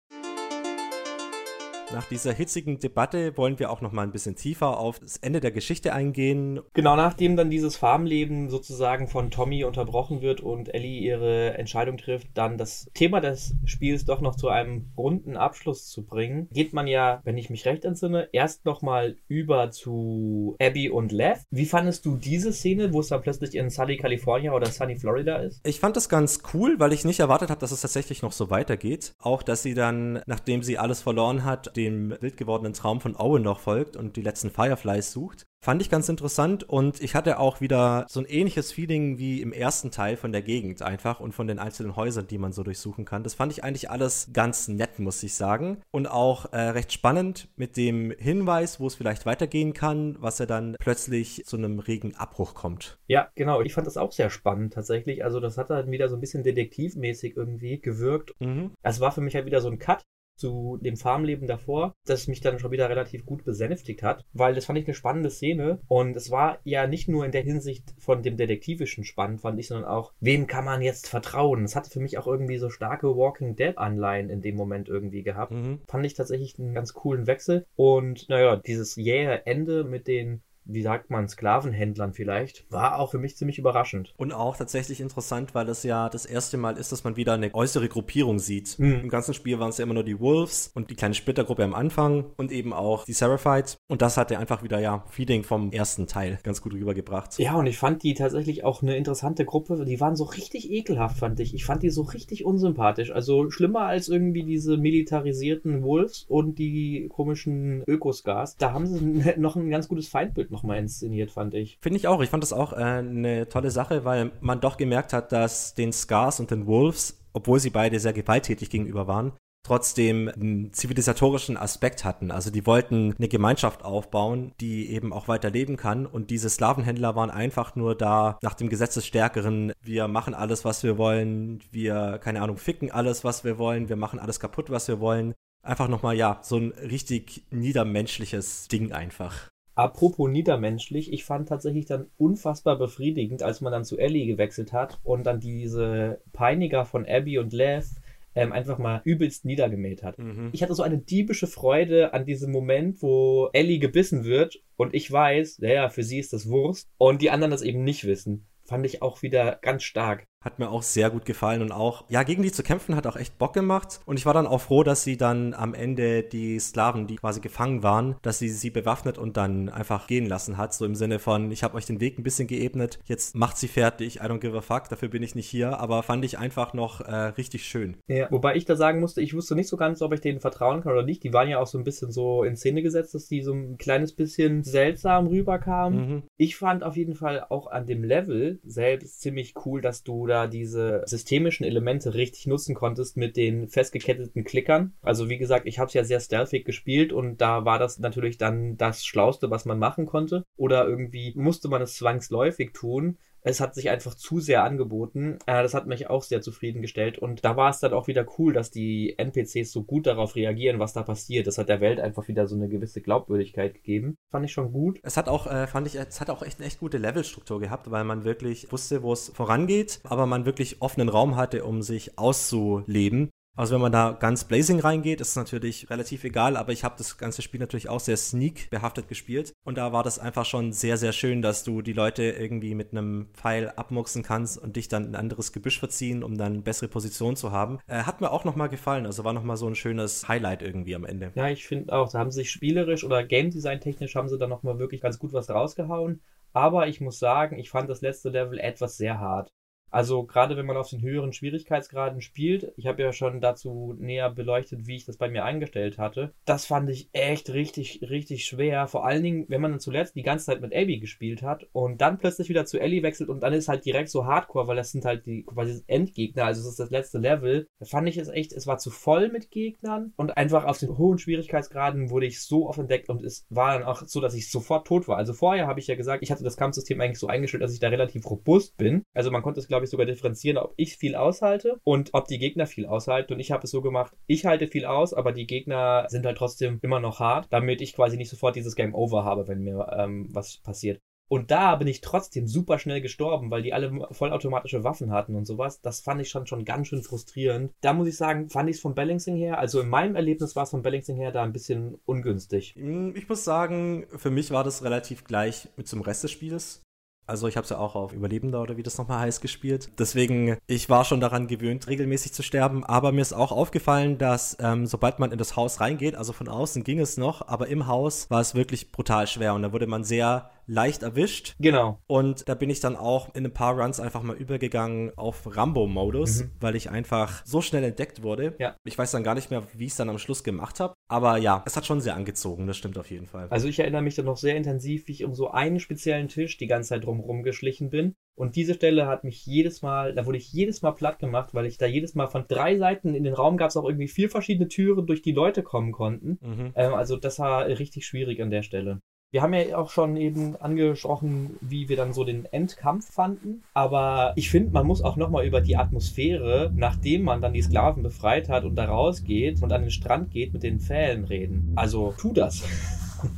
Nach dieser hitzigen Debatte wollen wir auch noch mal ein bisschen tiefer auf das Ende der Geschichte eingehen. Genau, nachdem dann dieses Farmleben sozusagen von Tommy unterbrochen wird und Ellie ihre Entscheidung trifft, dann das Thema des Spiels doch noch zu einem runden Abschluss zu bringen, geht man ja, wenn ich mich recht entsinne, erst nochmal über zu Abby und Lev. Wie fandest du diese Szene, wo es dann plötzlich in Sunny California oder Sunny Florida ist? Ich fand das ganz cool, weil ich nicht erwartet habe, dass es tatsächlich noch so weitergeht. Auch, dass sie dann, nachdem sie alles verloren hat, dem wild gewordenen Traum von Owen noch folgt und die letzten Fireflies sucht. Fand ich ganz interessant und ich hatte auch wieder so ein ähnliches Feeling wie im ersten Teil von der Gegend einfach und von den einzelnen Häusern, die man so durchsuchen kann. Das fand ich eigentlich alles ganz nett, muss ich sagen. Und auch äh, recht spannend mit dem Hinweis, wo es vielleicht weitergehen kann, was er dann plötzlich zu einem regen Abbruch kommt. Ja, genau. Ich fand das auch sehr spannend tatsächlich. Also das hat dann wieder so ein bisschen detektivmäßig irgendwie gewirkt. Mhm. Es war für mich halt wieder so ein Cut zu dem Farmleben davor, das mich dann schon wieder relativ gut besänftigt hat, weil das fand ich eine spannende Szene und es war ja nicht nur in der Hinsicht von dem Detektivischen spannend, fand ich, sondern auch, wem kann man jetzt vertrauen? Es hatte für mich auch irgendwie so starke Walking Dead Anleihen in dem Moment irgendwie gehabt. Mhm. Fand ich tatsächlich einen ganz coolen Wechsel und naja, dieses jähe Ende mit den wie sagt man, Sklavenhändlern vielleicht, war auch für mich ziemlich überraschend. Und auch tatsächlich interessant, weil es ja das erste Mal ist, dass man wieder eine äußere Gruppierung sieht. Mhm. Im ganzen Spiel waren es ja immer nur die Wolves und die kleine Splittergruppe am Anfang und eben auch die Seraphites. Und das hat ja einfach wieder, ja, Feeding vom ersten Teil ganz gut rübergebracht. Ja, und ich fand die tatsächlich auch eine interessante Gruppe. Die waren so richtig ekelhaft, fand ich. Ich fand die so richtig unsympathisch. Also schlimmer als irgendwie diese militarisierten Wolves und die komischen Ökoscars. Da haben sie noch ein ganz gutes Feindbild nochmal inszeniert, fand ich. Finde ich auch. Ich fand das auch äh, eine tolle Sache, weil man doch gemerkt hat, dass den Scars und den Wolves, obwohl sie beide sehr gewalttätig gegenüber waren, trotzdem einen zivilisatorischen Aspekt hatten. Also die wollten eine Gemeinschaft aufbauen, die eben auch weiterleben kann. Und diese Sklavenhändler waren einfach nur da nach dem Gesetz des Stärkeren. Wir machen alles, was wir wollen. Wir, keine Ahnung, ficken alles, was wir wollen. Wir machen alles kaputt, was wir wollen. Einfach nochmal, ja, so ein richtig niedermenschliches Ding einfach. Apropos niedermenschlich, ich fand tatsächlich dann unfassbar befriedigend, als man dann zu Ellie gewechselt hat und dann diese Peiniger von Abby und Lev ähm, einfach mal übelst niedergemäht hat. Mhm. Ich hatte so eine diebische Freude an diesem Moment, wo Ellie gebissen wird und ich weiß, naja, für sie ist das Wurst und die anderen das eben nicht wissen. Fand ich auch wieder ganz stark. Hat mir auch sehr gut gefallen und auch, ja, gegen die zu kämpfen hat auch echt Bock gemacht. Und ich war dann auch froh, dass sie dann am Ende die Sklaven, die quasi gefangen waren, dass sie sie bewaffnet und dann einfach gehen lassen hat. So im Sinne von, ich habe euch den Weg ein bisschen geebnet, jetzt macht sie fertig, I don't give a fuck, dafür bin ich nicht hier. Aber fand ich einfach noch äh, richtig schön. Ja. Wobei ich da sagen musste, ich wusste nicht so ganz, ob ich denen vertrauen kann oder nicht. Die waren ja auch so ein bisschen so in Szene gesetzt, dass die so ein kleines bisschen seltsam rüberkamen. Mhm. Ich fand auf jeden Fall auch an dem Level selbst ziemlich cool, dass du da diese systemischen Elemente richtig nutzen konntest mit den festgeketteten Klickern. Also wie gesagt, ich habe es ja sehr stealthig gespielt und da war das natürlich dann das Schlauste, was man machen konnte. Oder irgendwie musste man es zwangsläufig tun. Es hat sich einfach zu sehr angeboten. Äh, das hat mich auch sehr zufriedengestellt. Und da war es dann auch wieder cool, dass die NPCs so gut darauf reagieren, was da passiert. Das hat der Welt einfach wieder so eine gewisse Glaubwürdigkeit gegeben. Fand ich schon gut. Es hat auch, äh, fand ich, es hat auch echt eine echt gute Levelstruktur gehabt, weil man wirklich wusste, wo es vorangeht, aber man wirklich offenen Raum hatte, um sich auszuleben. Also wenn man da ganz Blazing reingeht, ist es natürlich relativ egal, aber ich habe das ganze Spiel natürlich auch sehr sneak behaftet gespielt und da war das einfach schon sehr, sehr schön, dass du die Leute irgendwie mit einem Pfeil abmuxen kannst und dich dann in ein anderes Gebüsch verziehen, um dann bessere Position zu haben. Äh, hat mir auch nochmal gefallen, also war nochmal so ein schönes Highlight irgendwie am Ende. Ja, ich finde auch, da haben sie sich spielerisch oder Game Design technisch haben sie da nochmal wirklich ganz gut was rausgehauen. Aber ich muss sagen, ich fand das letzte Level etwas sehr hart. Also gerade wenn man auf den höheren Schwierigkeitsgraden spielt, ich habe ja schon dazu näher beleuchtet, wie ich das bei mir eingestellt hatte. Das fand ich echt richtig, richtig schwer. Vor allen Dingen, wenn man dann zuletzt die ganze Zeit mit Abby gespielt hat und dann plötzlich wieder zu Ellie wechselt und dann ist halt direkt so Hardcore, weil das sind halt die quasi Endgegner, also es ist das letzte Level. Da fand ich es echt, es war zu voll mit Gegnern und einfach auf den hohen Schwierigkeitsgraden wurde ich so oft entdeckt und es war dann auch so, dass ich sofort tot war. Also vorher habe ich ja gesagt, ich hatte das Kampfsystem eigentlich so eingestellt, dass ich da relativ robust bin. Also man konnte es, glaube ich, sogar differenzieren, ob ich viel aushalte und ob die Gegner viel aushalten. Und ich habe es so gemacht, ich halte viel aus, aber die Gegner sind halt trotzdem immer noch hart, damit ich quasi nicht sofort dieses Game Over habe, wenn mir ähm, was passiert. Und da bin ich trotzdem super schnell gestorben, weil die alle vollautomatische Waffen hatten und sowas. Das fand ich schon, schon ganz schön frustrierend. Da muss ich sagen, fand ich es vom Balancing her, also in meinem Erlebnis war es vom Balancing her da ein bisschen ungünstig. Ich muss sagen, für mich war das relativ gleich mit zum Rest des Spiels. Also ich habe es ja auch auf Überlebender oder wie das nochmal heißt gespielt. Deswegen, ich war schon daran gewöhnt, regelmäßig zu sterben. Aber mir ist auch aufgefallen, dass ähm, sobald man in das Haus reingeht, also von außen ging es noch, aber im Haus war es wirklich brutal schwer und da wurde man sehr leicht erwischt. Genau. Und da bin ich dann auch in ein paar Runs einfach mal übergegangen auf Rambo-Modus, mhm. weil ich einfach so schnell entdeckt wurde. Ja. Ich weiß dann gar nicht mehr, wie ich es dann am Schluss gemacht habe. Aber ja, es hat schon sehr angezogen, das stimmt auf jeden Fall. Also ich erinnere mich dann noch sehr intensiv, wie ich um so einen speziellen Tisch die ganze Zeit drumherum geschlichen bin. Und diese Stelle hat mich jedes Mal, da wurde ich jedes Mal platt gemacht, weil ich da jedes Mal von drei Seiten in den Raum gab es auch irgendwie vier verschiedene Türen, durch die Leute kommen konnten. Mhm. Ähm, also das war richtig schwierig an der Stelle. Wir haben ja auch schon eben angesprochen, wie wir dann so den Endkampf fanden. Aber ich finde, man muss auch nochmal über die Atmosphäre, nachdem man dann die Sklaven befreit hat und da rausgeht und an den Strand geht, mit den Pfählen reden. Also tu das.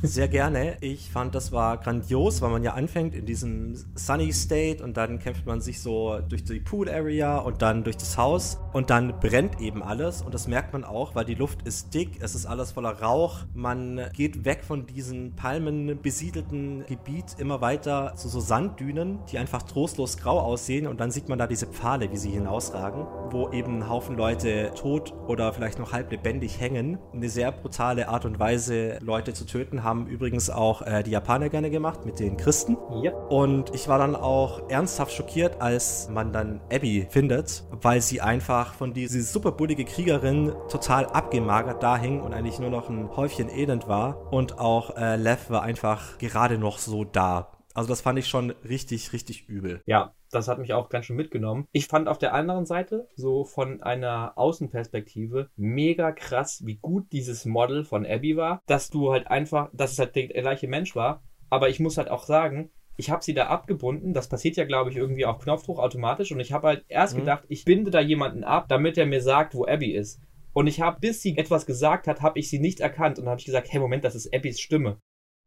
Sehr gerne. Ich fand, das war grandios, weil man ja anfängt in diesem Sunny State und dann kämpft man sich so durch die Pool Area und dann durch das Haus und dann brennt eben alles und das merkt man auch, weil die Luft ist dick, es ist alles voller Rauch. Man geht weg von diesem palmenbesiedelten Gebiet immer weiter zu so Sanddünen, die einfach trostlos grau aussehen und dann sieht man da diese Pfahle, wie sie hinausragen, wo eben ein Haufen Leute tot oder vielleicht noch halb lebendig hängen. Eine sehr brutale Art und Weise, Leute zu töten Geschichten haben übrigens auch äh, die Japaner gerne gemacht mit den Christen. Ja. Und ich war dann auch ernsthaft schockiert, als man dann Abby findet, weil sie einfach von dieser super bullige Kriegerin total abgemagert da hing und eigentlich nur noch ein Häufchen Elend war. Und auch äh, Lev war einfach gerade noch so da. Also das fand ich schon richtig, richtig übel. Ja, das hat mich auch ganz schön mitgenommen. Ich fand auf der anderen Seite, so von einer Außenperspektive, mega krass, wie gut dieses Model von Abby war, dass du halt einfach, dass es halt der gleiche Mensch war. Aber ich muss halt auch sagen, ich habe sie da abgebunden. Das passiert ja, glaube ich, irgendwie auf Knopfdruck automatisch. Und ich habe halt erst mhm. gedacht, ich binde da jemanden ab, damit er mir sagt, wo Abby ist. Und ich habe, bis sie etwas gesagt hat, habe ich sie nicht erkannt. Und dann habe ich gesagt, hey, Moment, das ist Abbys Stimme.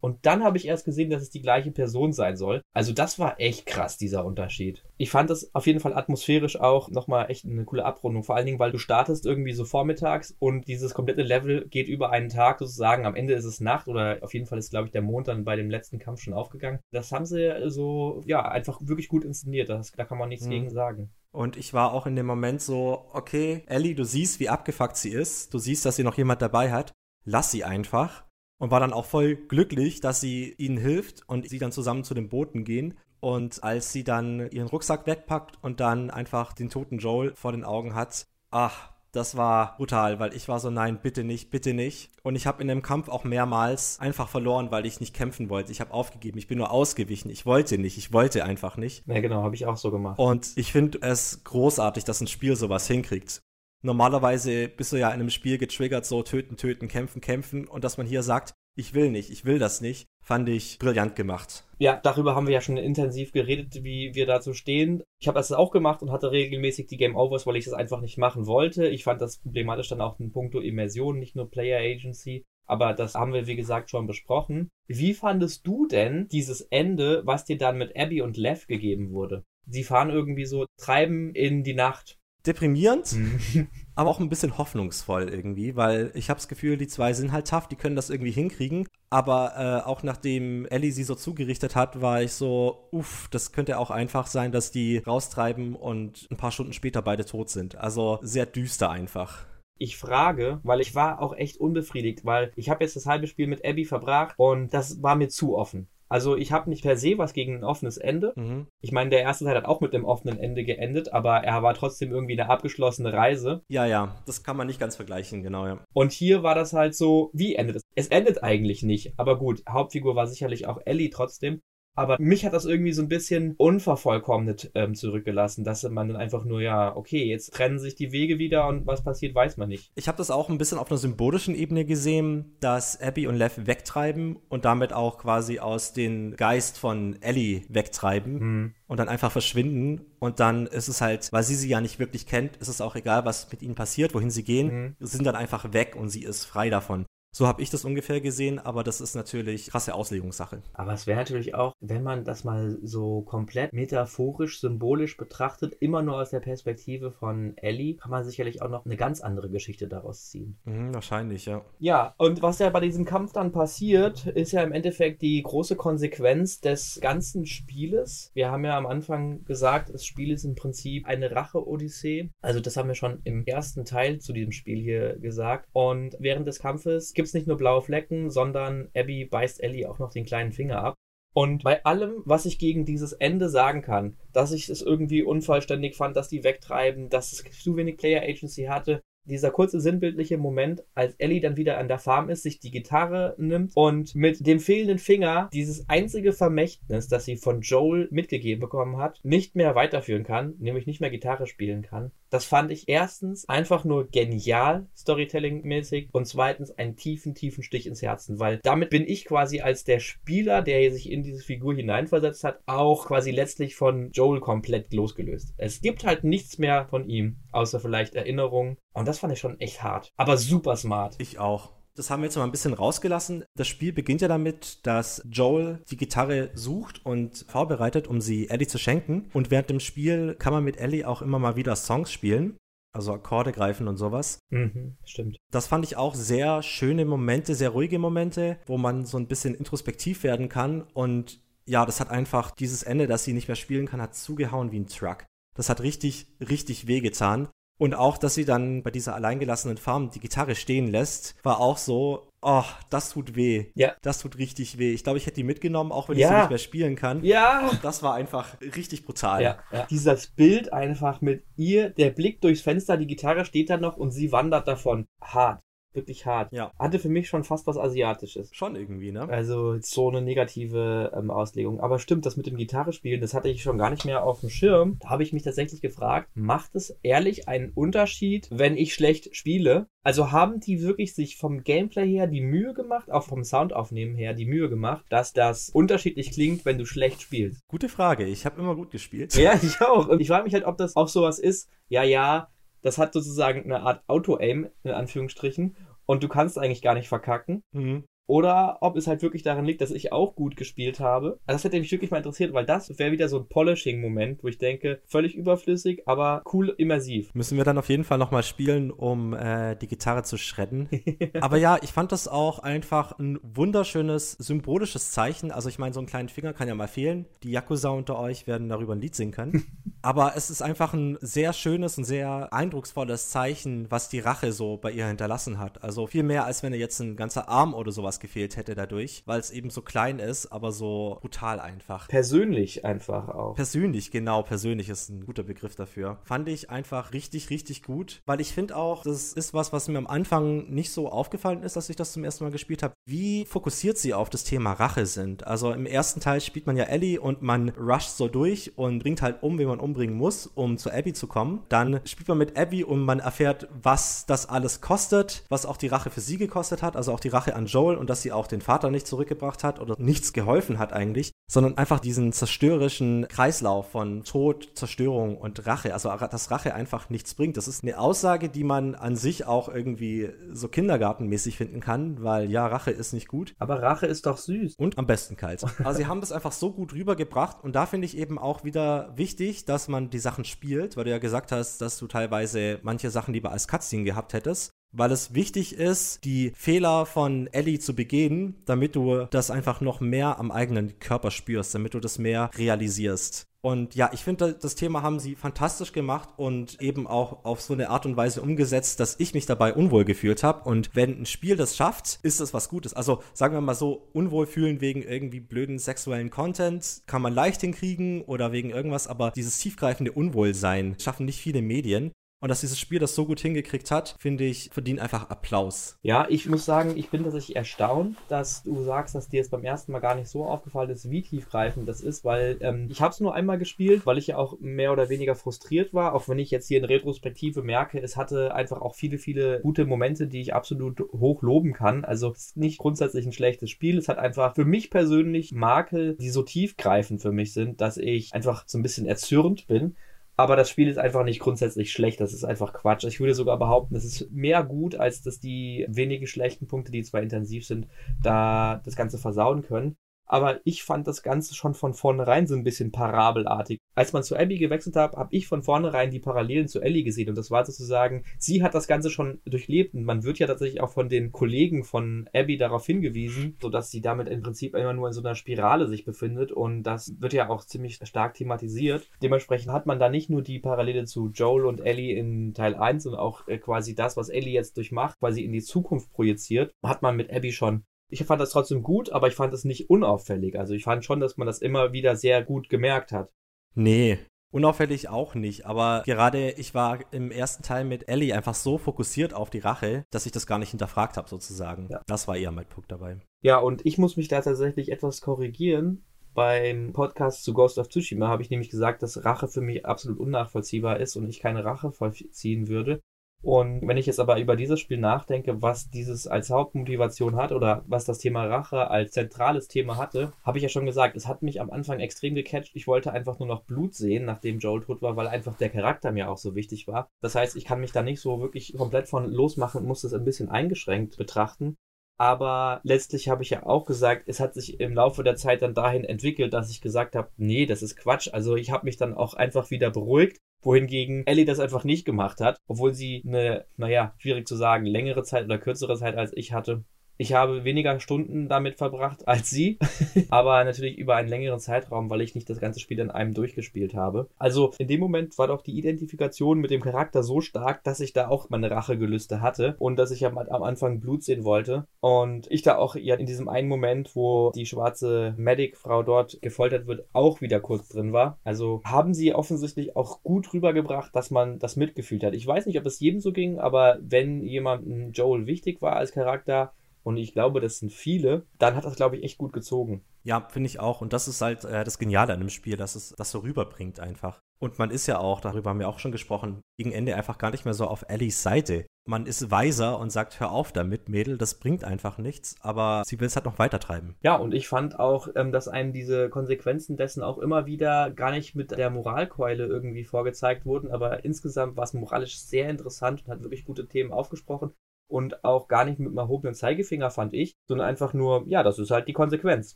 Und dann habe ich erst gesehen, dass es die gleiche Person sein soll. Also das war echt krass, dieser Unterschied. Ich fand das auf jeden Fall atmosphärisch auch nochmal echt eine coole Abrundung. Vor allen Dingen, weil du startest irgendwie so vormittags und dieses komplette Level geht über einen Tag sozusagen. Am Ende ist es Nacht oder auf jeden Fall ist, glaube ich, der Mond dann bei dem letzten Kampf schon aufgegangen. Das haben sie so, ja, einfach wirklich gut inszeniert. Das, da kann man nichts mhm. gegen sagen. Und ich war auch in dem Moment so, okay, Ellie, du siehst, wie abgefuckt sie ist. Du siehst, dass sie noch jemand dabei hat. Lass sie einfach und war dann auch voll glücklich, dass sie ihnen hilft und sie dann zusammen zu den Booten gehen. Und als sie dann ihren Rucksack wegpackt und dann einfach den toten Joel vor den Augen hat, ach, das war brutal, weil ich war so, nein, bitte nicht, bitte nicht. Und ich habe in dem Kampf auch mehrmals einfach verloren, weil ich nicht kämpfen wollte. Ich habe aufgegeben, ich bin nur ausgewichen. Ich wollte nicht, ich wollte einfach nicht. Ja, genau, habe ich auch so gemacht. Und ich finde es großartig, dass ein Spiel sowas hinkriegt. Normalerweise bist du ja in einem Spiel getriggert, so töten, töten, kämpfen, kämpfen. Und dass man hier sagt, ich will nicht, ich will das nicht, fand ich brillant gemacht. Ja, darüber haben wir ja schon intensiv geredet, wie wir dazu stehen. Ich habe das auch gemacht und hatte regelmäßig die Game Overs, weil ich das einfach nicht machen wollte. Ich fand das problematisch dann auch in puncto Immersion, nicht nur Player Agency. Aber das haben wir, wie gesagt, schon besprochen. Wie fandest du denn dieses Ende, was dir dann mit Abby und Lev gegeben wurde? Sie fahren irgendwie so, treiben in die Nacht deprimierend, mhm. aber auch ein bisschen hoffnungsvoll irgendwie, weil ich habe das Gefühl, die zwei sind halt tough, die können das irgendwie hinkriegen. Aber äh, auch nachdem Ellie sie so zugerichtet hat, war ich so, uff, das könnte auch einfach sein, dass die raustreiben und ein paar Stunden später beide tot sind. Also sehr düster einfach. Ich frage, weil ich war auch echt unbefriedigt, weil ich habe jetzt das halbe Spiel mit Abby verbracht und das war mir zu offen Also ich habe nicht per se was gegen ein offenes Ende. Mhm. Ich meine, der erste Teil hat auch mit einem offenen Ende geendet, aber er war trotzdem irgendwie eine abgeschlossene Reise. Ja, ja, das kann man nicht ganz vergleichen, genau, ja. Und hier war das halt so, wie endet es? Es endet eigentlich nicht, aber gut, Hauptfigur war sicherlich auch Ellie trotzdem. Aber mich hat das irgendwie so ein bisschen unvervollkommnet ähm, zurückgelassen, dass man dann einfach nur, ja, okay, jetzt trennen sich die Wege wieder und was passiert, weiß man nicht. Ich habe das auch ein bisschen auf einer symbolischen Ebene gesehen, dass Abby und Lev wegtreiben und damit auch quasi aus den Geist von Ellie wegtreiben Hm. und dann einfach verschwinden. Und dann ist es halt, weil sie sie ja nicht wirklich kennt, ist es auch egal, was mit ihnen passiert, wohin sie gehen, Mhm. sind dann einfach weg und sie ist frei davon. So habe ich das ungefähr gesehen, aber das ist natürlich krasse Auslegungssache. Aber es wäre natürlich auch, wenn man das mal so komplett metaphorisch, symbolisch betrachtet, immer nur aus der Perspektive von Ellie, kann man sicherlich auch noch eine ganz andere Geschichte daraus ziehen. Mhm, wahrscheinlich, ja. Ja, und was ja bei diesem Kampf dann passiert, ist ja im Endeffekt die große Konsequenz des ganzen Spieles. Wir haben ja am Anfang gesagt, das Spiel ist im Prinzip eine Rache-Odyssee. Also das haben wir schon im ersten Teil zu diesem Spiel hier gesagt. Und während des Kampfes gibt es nicht nur blaue Flecken, sondern Abby beißt Ellie auch noch den kleinen Finger ab. Und bei allem, was ich gegen dieses Ende sagen kann, dass ich es irgendwie unvollständig fand, dass die wegtreiben, dass es zu wenig Player Agency hatte, dieser kurze sinnbildliche Moment, als Ellie dann wieder an der Farm ist, sich die Gitarre nimmt und mit dem fehlenden Finger dieses einzige Vermächtnis, das sie von Joel mitgegeben bekommen hat, nicht mehr weiterführen kann, nämlich nicht mehr Gitarre spielen kann. Das fand ich erstens einfach nur genial, Storytelling-mäßig, und zweitens einen tiefen, tiefen Stich ins Herzen, weil damit bin ich quasi als der Spieler, der sich in diese Figur hineinversetzt hat, auch quasi letztlich von Joel komplett losgelöst. Es gibt halt nichts mehr von ihm, außer vielleicht Erinnerungen. Und das fand ich schon echt hart. Aber super smart. Ich auch. Das haben wir jetzt mal ein bisschen rausgelassen. Das Spiel beginnt ja damit, dass Joel die Gitarre sucht und vorbereitet, um sie Ellie zu schenken. Und während dem Spiel kann man mit Ellie auch immer mal wieder Songs spielen. Also Akkorde greifen und sowas. Mhm, stimmt. Das fand ich auch sehr schöne Momente, sehr ruhige Momente, wo man so ein bisschen introspektiv werden kann. Und ja, das hat einfach dieses Ende, dass sie nicht mehr spielen kann, hat zugehauen wie ein Truck. Das hat richtig, richtig wehgetan. Und auch, dass sie dann bei dieser alleingelassenen Farm die Gitarre stehen lässt, war auch so, oh, das tut weh. Ja. Das tut richtig weh. Ich glaube, ich hätte die mitgenommen, auch wenn ich Ja. sie nicht mehr spielen kann. Ja! Das war einfach richtig brutal. Ja, ja. Dieses Bild einfach mit ihr, der Blick durchs Fenster, die Gitarre steht da noch und sie wandert davon. Hart. Wirklich hart. Ja. Hatte für mich schon fast was Asiatisches. Schon irgendwie, ne? Also so eine negative ähm, Auslegung. Aber stimmt, das mit dem Gitarrespielen, das hatte ich schon gar nicht mehr auf dem Schirm. Da habe ich mich tatsächlich gefragt, macht es ehrlich einen Unterschied, wenn ich schlecht spiele? Also haben die wirklich sich vom Gameplay her die Mühe gemacht, auch vom Soundaufnehmen her die Mühe gemacht, dass das unterschiedlich klingt, wenn du schlecht spielst? Gute Frage. Ich habe immer gut gespielt. Ja, ich auch. Und ich frage mich halt, ob das auch sowas ist. Ja, ja, das hat sozusagen eine Art Auto-Aim, in Anführungsstrichen. Und du kannst eigentlich gar nicht verkacken. Mhm. Oder ob es halt wirklich daran liegt, dass ich auch gut gespielt habe. Also das hätte mich wirklich mal interessiert, weil das wäre wieder so ein Polishing-Moment, wo ich denke, völlig überflüssig, aber cool immersiv. Müssen wir dann auf jeden Fall nochmal spielen, um äh, die Gitarre zu shredden. Aber ja, ich fand das auch einfach ein wunderschönes symbolisches Zeichen. Also ich meine, so einen kleinen Finger kann ja mal fehlen. Die Yakuza unter euch werden darüber ein Lied singen können. Aber es ist einfach ein sehr schönes und sehr eindrucksvolles Zeichen, was die Rache so bei ihr hinterlassen hat. Also viel mehr, als wenn ihr jetzt ein ganzer Arm oder sowas gefehlt hätte dadurch, weil es eben so klein ist, aber so brutal einfach. Persönlich einfach auch. Persönlich, genau, persönlich ist ein guter Begriff dafür. Fand ich einfach richtig, richtig gut, weil ich finde auch, das ist was, was mir am Anfang nicht so aufgefallen ist, dass ich das zum ersten Mal gespielt habe, wie fokussiert sie auf das Thema Rache sind. Also im ersten Teil spielt man ja Ellie und man rusht so durch und bringt halt um, wen man umbringen muss, um zu Abby zu kommen. Dann spielt man mit Abby und man erfährt, was das alles kostet, was auch die Rache für sie gekostet hat, also auch die Rache an Joel und dass sie auch den Vater nicht zurückgebracht hat oder nichts geholfen hat eigentlich, sondern einfach diesen zerstörerischen Kreislauf von Tod, Zerstörung und Rache, also dass Rache einfach nichts bringt. Das ist eine Aussage, die man an sich auch irgendwie so kindergartenmäßig finden kann, weil ja, Rache ist nicht gut Aber Rache ist doch süß. und am besten kalt. Also sie haben das einfach so gut rübergebracht und da finde ich eben auch wieder wichtig, dass man die Sachen spielt, weil du ja gesagt hast, dass du teilweise manche Sachen lieber als Cutscene gehabt hättest. Weil es wichtig ist, die Fehler von Ellie zu begehen, damit du das einfach noch mehr am eigenen Körper spürst, damit du das mehr realisierst. Und ja, ich finde, das Thema haben sie fantastisch gemacht und eben auch auf so eine Art und Weise umgesetzt, dass ich mich dabei unwohl gefühlt habe. Und wenn ein Spiel das schafft, ist das was Gutes. Also sagen wir mal so, unwohl fühlen wegen irgendwie blöden sexuellen Content kann man leicht hinkriegen oder wegen irgendwas, aber dieses tiefgreifende Unwohlsein schaffen nicht viele Medien. Und dass dieses Spiel das so gut hingekriegt hat, finde ich, verdient einfach Applaus. Ja, ich muss sagen, ich bin tatsächlich erstaunt, dass du sagst, dass dir es beim ersten Mal gar nicht so aufgefallen ist, wie tiefgreifend das ist, weil ähm, ich habe es nur einmal gespielt, weil ich ja auch mehr oder weniger frustriert war, auch wenn ich jetzt hier in Retrospektive merke, es hatte einfach auch viele, viele gute Momente, die ich absolut hoch loben kann. Also es ist nicht grundsätzlich ein schlechtes Spiel, es hat einfach für mich persönlich Makel, die so tiefgreifend für mich sind, dass ich einfach so ein bisschen erzürnt bin. Aber das Spiel ist einfach nicht grundsätzlich schlecht. Das ist einfach Quatsch. Ich würde sogar behaupten, es ist mehr gut, als dass die wenigen schlechten Punkte, die zwar intensiv sind, da das Ganze versauen können aber ich fand das Ganze schon von vornherein so ein bisschen parabelartig. Als man zu Abby gewechselt hat, habe ich von vornherein die Parallelen zu Ellie gesehen und das war sozusagen, sie hat das Ganze schon durchlebt und man wird ja tatsächlich auch von den Kollegen von Abby darauf hingewiesen, sodass sie damit im Prinzip immer nur in so einer Spirale sich befindet und das wird ja auch ziemlich stark thematisiert. Dementsprechend hat man da nicht nur die Parallele zu Joel und Ellie in Teil 1 und auch äh, quasi das, was Ellie jetzt durchmacht, quasi in die Zukunft projiziert, hat man mit Abby schon ich fand das trotzdem gut, aber ich fand es nicht unauffällig. Also ich fand schon, dass man das immer wieder sehr gut gemerkt hat. Nee, Unauffällig auch nicht, aber gerade ich war im ersten Teil mit Ellie einfach so fokussiert auf die Rache, dass ich das gar nicht hinterfragt habe, sozusagen. Ja. Das war eher mein Punkt dabei. Ja, und ich muss mich da tatsächlich etwas korrigieren. Beim Podcast zu Ghost of Tsushima habe ich nämlich gesagt, dass Rache für mich absolut unnachvollziehbar ist und ich keine Rache vollziehen würde. Und wenn ich jetzt aber über dieses Spiel nachdenke, was dieses als Hauptmotivation hat oder was das Thema Rache als zentrales Thema hatte, habe ich ja schon gesagt, es hat mich am Anfang extrem gecatcht. Ich wollte einfach nur noch Blut sehen, nachdem Joel tot war, weil einfach der Charakter mir auch so wichtig war. Das heißt, ich kann mich da nicht so wirklich komplett von losmachen und muss es ein bisschen eingeschränkt betrachten. Aber letztlich habe ich ja auch gesagt, es hat sich im Laufe der Zeit dann dahin entwickelt, dass ich gesagt habe, nee, das ist Quatsch. Also ich habe mich dann auch einfach wieder beruhigt wohingegen Ellie das einfach nicht gemacht hat, obwohl sie eine, naja, schwierig zu sagen, längere Zeit oder kürzere Zeit als ich hatte. Ich habe weniger Stunden damit verbracht als sie, aber natürlich über einen längeren Zeitraum, weil ich nicht das ganze Spiel in einem durchgespielt habe. Also in dem Moment war doch die Identifikation mit dem Charakter so stark, dass ich da auch meine Rachegelüste hatte und dass ich am, Anfang Blut sehen wollte. Und ich da auch ja in diesem einen Moment, wo die schwarze Medic-Frau dort gefoltert wird, auch wieder kurz drin war. Also haben sie offensichtlich auch gut rübergebracht, dass man das mitgefühlt hat. Ich weiß nicht, ob es jedem so ging, aber wenn jemandem Joel wichtig war als Charakter, und ich glaube, das sind viele, dann hat das, glaube ich, echt gut gezogen. Ja, finde ich auch. Und das ist halt äh, das Geniale an dem Spiel, dass es das so rüberbringt einfach. Und man ist ja auch, darüber haben wir auch schon gesprochen, gegen Ende einfach gar nicht mehr so auf Ellies Seite. Man ist weiser und sagt, hör auf damit, Mädel, das bringt einfach nichts, aber sie will es halt noch weiter treiben. Ja, und ich fand auch, ähm, dass einem diese Konsequenzen dessen auch immer wieder gar nicht mit der Moralkeule irgendwie vorgezeigt wurden, aber insgesamt war es moralisch sehr interessant und hat wirklich gute Themen aufgesprochen und auch gar nicht mit einem erhobenen Zeigefinger, fand ich, sondern einfach nur, ja, das ist halt die Konsequenz.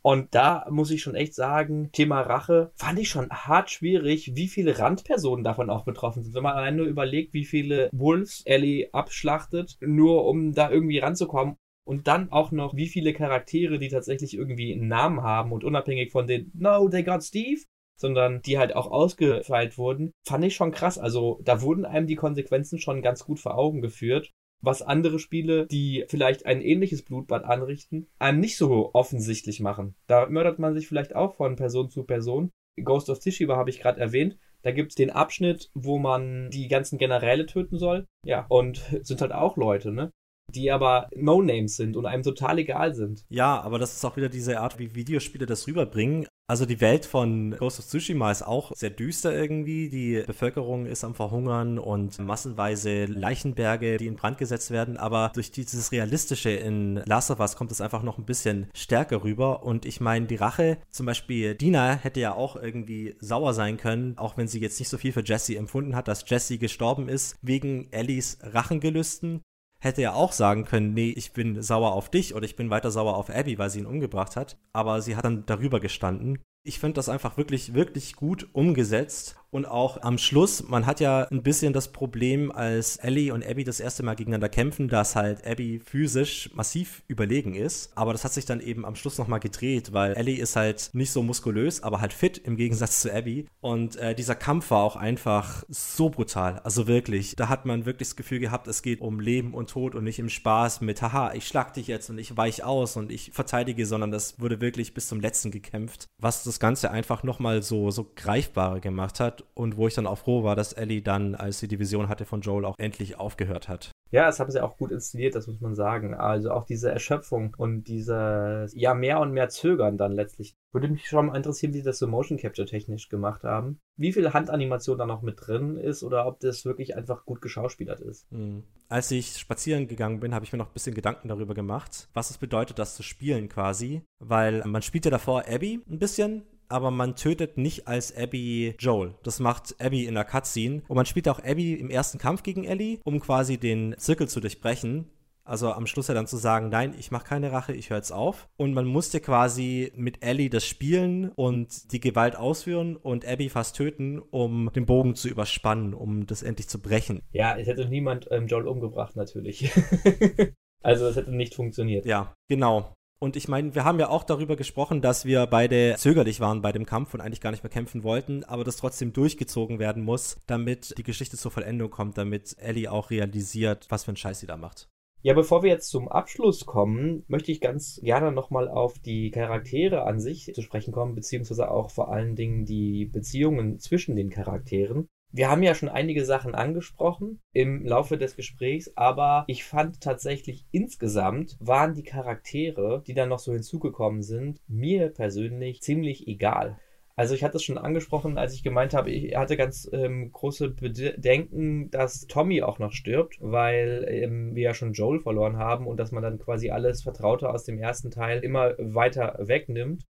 Und da muss ich schon echt sagen, Thema Rache fand ich schon hart schwierig, wie viele Randpersonen davon auch betroffen sind. Wenn man allein nur überlegt, wie viele Wolves Ellie abschlachtet, nur um da irgendwie ranzukommen. Und dann auch noch, wie viele Charaktere, die tatsächlich irgendwie einen Namen haben und unabhängig von den No, they got Steve, sondern die halt auch ausgefeilt wurden, fand ich schon krass. Also da wurden einem die Konsequenzen schon ganz gut vor Augen geführt was andere Spiele, die vielleicht ein ähnliches Blutbad anrichten, einem nicht so offensichtlich machen. Da mördert man sich vielleicht auch von Person zu Person. Ghost of Tsushima habe ich gerade erwähnt. Da gibt es den Abschnitt, wo man die ganzen Generäle töten soll. Ja, und sind halt auch Leute, ne? die aber No-Names sind und einem total egal sind. Ja, aber das ist auch wieder diese Art, wie Videospiele das rüberbringen. Also die Welt von Ghost of Tsushima ist auch sehr düster irgendwie. Die Bevölkerung ist am Verhungern und massenweise Leichenberge, die in Brand gesetzt werden. Aber durch dieses Realistische in Last of Us kommt es einfach noch ein bisschen stärker rüber. Und ich meine, die Rache, zum Beispiel Dina hätte ja auch irgendwie sauer sein können, auch wenn sie jetzt nicht so viel für Jesse empfunden hat, dass Jesse gestorben ist, wegen Ellies Rachengelüsten hätte ja auch sagen können, nee, ich bin sauer auf dich oder ich bin weiter sauer auf Abby, weil sie ihn umgebracht hat. Aber sie hat dann darüber gestanden. Ich finde das einfach wirklich, wirklich gut umgesetzt. Und auch am Schluss, man hat ja ein bisschen das Problem, als Ellie und Abby das erste Mal gegeneinander kämpfen, dass halt Abby physisch massiv überlegen ist. Aber das hat sich dann eben am Schluss nochmal gedreht, weil Ellie ist halt nicht so muskulös, aber halt fit im Gegensatz zu Abby. Und äh, dieser Kampf war auch einfach so brutal. Also wirklich, da hat man wirklich das Gefühl gehabt, es geht um Leben und Tod und nicht im Spaß mit, haha, ich schlag dich jetzt und ich weich aus und ich verteidige, sondern das wurde wirklich bis zum letzten gekämpft. Was das Ganze einfach nochmal so, so greifbarer gemacht hat und wo ich dann auch froh war, dass Ellie dann, als sie die Vision hatte von Joel, auch endlich aufgehört hat. Ja, das haben sie auch gut inszeniert, das muss man sagen. Also auch diese Erschöpfung und diese, ja, mehr und mehr Zögern dann letztlich. Würde mich schon mal interessieren, wie sie das so Motion Capture technisch gemacht haben. Wie viel Handanimation da noch mit drin ist oder ob das wirklich einfach gut geschauspielert ist. Mhm. Als ich spazieren gegangen bin, habe ich mir noch ein bisschen Gedanken darüber gemacht, was es bedeutet, das zu spielen quasi. Weil man spielt ja davor Abby ein bisschen, aber man tötet nicht als Abby Joel. Das macht Abby in der Cutscene. Und man spielt auch Abby im ersten Kampf gegen Ellie, um quasi den Zirkel zu durchbrechen. Also am Schluss ja dann zu sagen, nein, ich mache keine Rache, ich höre jetzt auf. Und man musste quasi mit Ellie das spielen und die Gewalt ausführen und Abby fast töten, um den Bogen zu überspannen, um das endlich zu brechen. Ja, es hätte niemand ähm, Joel umgebracht, natürlich. also es hätte nicht funktioniert. Ja, genau. Und ich meine, wir haben ja auch darüber gesprochen, dass wir beide zögerlich waren bei dem Kampf und eigentlich gar nicht mehr kämpfen wollten, aber das trotzdem durchgezogen werden muss, damit die Geschichte zur Vollendung kommt, damit Ellie auch realisiert, was für ein Scheiß sie da macht. Ja, bevor wir jetzt zum Abschluss kommen, möchte ich ganz gerne nochmal auf die Charaktere an sich zu sprechen kommen, beziehungsweise auch vor allen Dingen die Beziehungen zwischen den Charakteren. Wir haben ja schon einige Sachen angesprochen im Laufe des Gesprächs, aber ich fand tatsächlich insgesamt waren die Charaktere, die dann noch so hinzugekommen sind, mir persönlich ziemlich egal. Also ich hatte es schon angesprochen, als ich gemeint habe, ich hatte ganz ähm, große Bedenken, dass Tommy auch noch stirbt, weil ähm, wir ja schon Joel verloren haben und dass man dann quasi alles Vertraute aus dem ersten Teil immer weiter wegnimmt.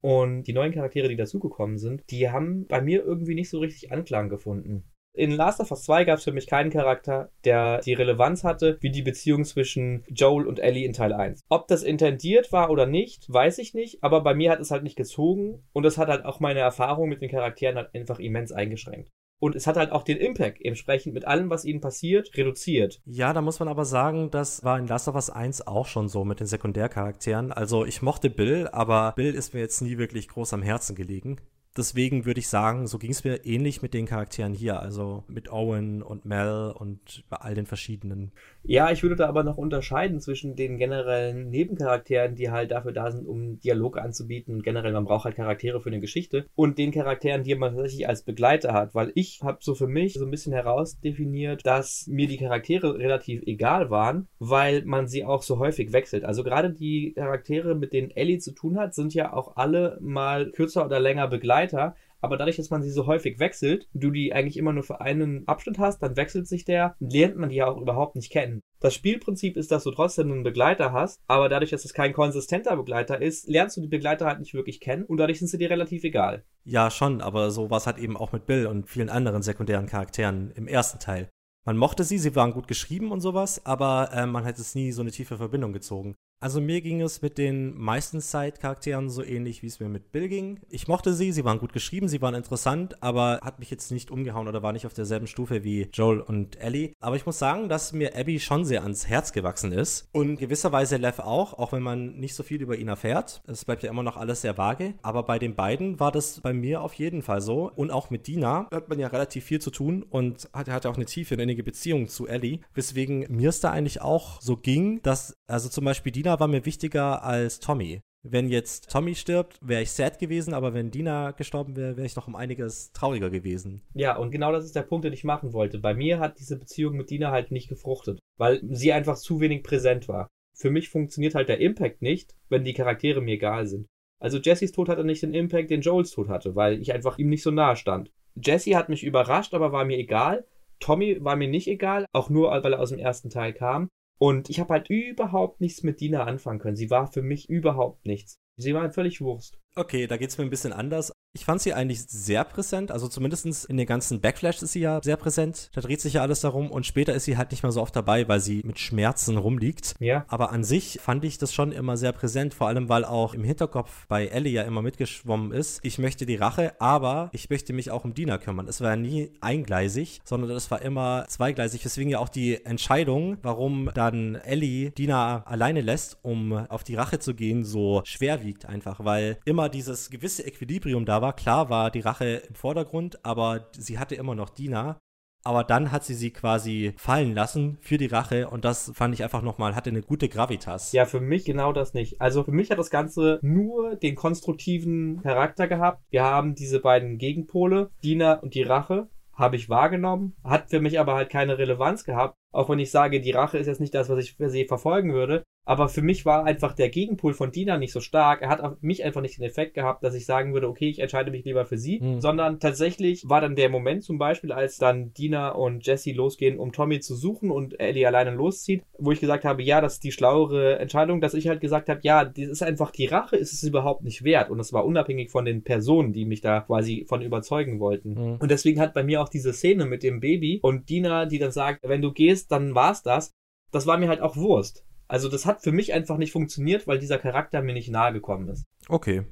Und die neuen Charaktere, die dazugekommen sind, die haben bei mir irgendwie nicht so richtig Anklang gefunden. In Last of Us 2 gab es für mich keinen Charakter, der die Relevanz hatte, wie die Beziehung zwischen Joel und Ellie in Teil 1. Ob das intendiert war oder nicht, weiß ich nicht, aber bei mir hat es halt nicht gezogen und es hat halt auch meine Erfahrung mit den Charakteren halt einfach immens eingeschränkt. Und es hat halt auch den Impact entsprechend mit allem, was ihnen passiert, reduziert. Ja, da muss man aber sagen, das war in Last of Us 1 auch schon so mit den Sekundärcharakteren. Also ich mochte Bill, aber Bill ist mir jetzt nie wirklich groß am Herzen gelegen. Deswegen würde ich sagen, so ging es mir ähnlich mit den Charakteren hier, also mit Owen und Mel und bei all den verschiedenen. Ja, ich würde da aber noch unterscheiden zwischen den generellen Nebencharakteren, die halt dafür da sind, um Dialoge anzubieten und generell, man braucht halt Charaktere für eine Geschichte und den Charakteren, die man tatsächlich als Begleiter hat, weil ich habe so für mich so ein bisschen herausdefiniert, dass mir die Charaktere relativ egal waren, weil man sie auch so häufig wechselt. Also gerade die Charaktere, mit denen Ellie zu tun hat, sind ja auch alle mal kürzer oder länger Begleiter. Aber dadurch, dass man sie so häufig wechselt, du die eigentlich immer nur für einen Abschnitt hast, dann wechselt sich der, lernt man die ja auch überhaupt nicht kennen. Das Spielprinzip ist, dass du trotzdem einen Begleiter hast, aber dadurch, dass es kein konsistenter Begleiter ist, lernst du die Begleiter halt nicht wirklich kennen und dadurch sind sie dir relativ egal. Ja, schon, aber so war es halt eben auch mit Bill und vielen anderen sekundären Charakteren im ersten Teil. Man mochte sie, sie waren gut geschrieben und sowas, aber äh, man hat es nie so eine tiefe Verbindung gezogen. Also mir ging es mit den meisten Side-Charakteren so ähnlich, wie es mir mit Bill ging. Ich mochte sie, sie waren gut geschrieben, sie waren interessant, aber hat mich jetzt nicht umgehauen oder war nicht auf derselben Stufe wie Joel und Ellie. Aber ich muss sagen, dass mir Abby schon sehr ans Herz gewachsen ist. Und gewisserweise Lev auch, auch wenn man nicht so viel über ihn erfährt. Es bleibt ja immer noch alles sehr vage. Aber bei den beiden war das bei mir auf jeden Fall so. Und auch mit Dina hat man ja relativ viel zu tun und hat, hat auch eine tiefe, innige Beziehung zu Ellie. Weswegen mir es da eigentlich auch so ging, dass, also zum Beispiel Dina Dina war mir wichtiger als Tommy. Wenn jetzt Tommy stirbt, wäre ich sad gewesen, aber wenn Dina gestorben wäre, wäre ich noch um einiges trauriger gewesen. Ja, und genau das ist der Punkt, den ich machen wollte. Bei mir hat diese Beziehung mit Dina halt nicht gefruchtet, weil sie einfach zu wenig präsent war. Für mich funktioniert halt der Impact nicht, wenn die Charaktere mir egal sind. Also Jessys Tod hatte nicht den Impact, den Joels Tod hatte, weil ich einfach ihm nicht so nahe stand. Jesse hat mich überrascht, aber war mir egal. Tommy war mir nicht egal, auch nur weil er aus dem ersten Teil kam. Und ich habe halt überhaupt nichts mit Dina anfangen können. Sie war für mich überhaupt nichts. Sie war halt völlig Wurst. Okay, da geht es mir ein bisschen anders. Ich fand sie eigentlich sehr präsent, also zumindest in den ganzen Backflash ist sie ja sehr präsent. Da dreht sich ja alles darum und später ist sie halt nicht mehr so oft dabei, weil sie mit Schmerzen rumliegt. Ja. Aber an sich fand ich das schon immer sehr präsent, vor allem weil auch im Hinterkopf bei Ellie ja immer mitgeschwommen ist. Ich möchte die Rache, aber ich möchte mich auch um Dina kümmern. Es war ja nie eingleisig, sondern es war immer zweigleisig, weswegen ja auch die Entscheidung, warum dann Ellie Dina alleine lässt, um auf die Rache zu gehen, so schwer wiegt einfach, weil immer dieses gewisse Equilibrium da war. Klar war die Rache im Vordergrund, aber sie hatte immer noch Dina. Aber dann hat sie sie quasi fallen lassen für die Rache und das fand ich einfach nochmal, hatte eine gute Gravitas. Ja, für mich genau das nicht. Also für mich hat das Ganze nur den konstruktiven Charakter gehabt. Wir haben diese beiden Gegenpole, Dina und die Rache, habe ich wahrgenommen, hat für mich aber halt keine Relevanz gehabt. Auch wenn ich sage, die Rache ist jetzt nicht das, was ich per se verfolgen würde. Aber für mich war einfach der Gegenpol von Dina nicht so stark. Er hat auf mich einfach nicht den Effekt gehabt, dass ich sagen würde, okay, ich entscheide mich lieber für sie. Mhm. Sondern tatsächlich war dann der Moment zum Beispiel, als dann Dina und Jesse losgehen, um Tommy zu suchen und Ellie alleine loszieht, wo ich gesagt habe, ja, das ist die schlauere Entscheidung, dass ich halt gesagt habe, ja, das ist einfach die Rache, ist es überhaupt nicht wert. Und es war unabhängig von den Personen, die mich da quasi von überzeugen wollten. Mhm. Und deswegen hat bei mir auch diese Szene mit dem Baby und Dina, die dann sagt, wenn du gehst, dann war's das. Das war mir halt auch Wurst. Also das hat für mich einfach nicht funktioniert, weil dieser Charakter mir nicht nahe gekommen ist. Okay.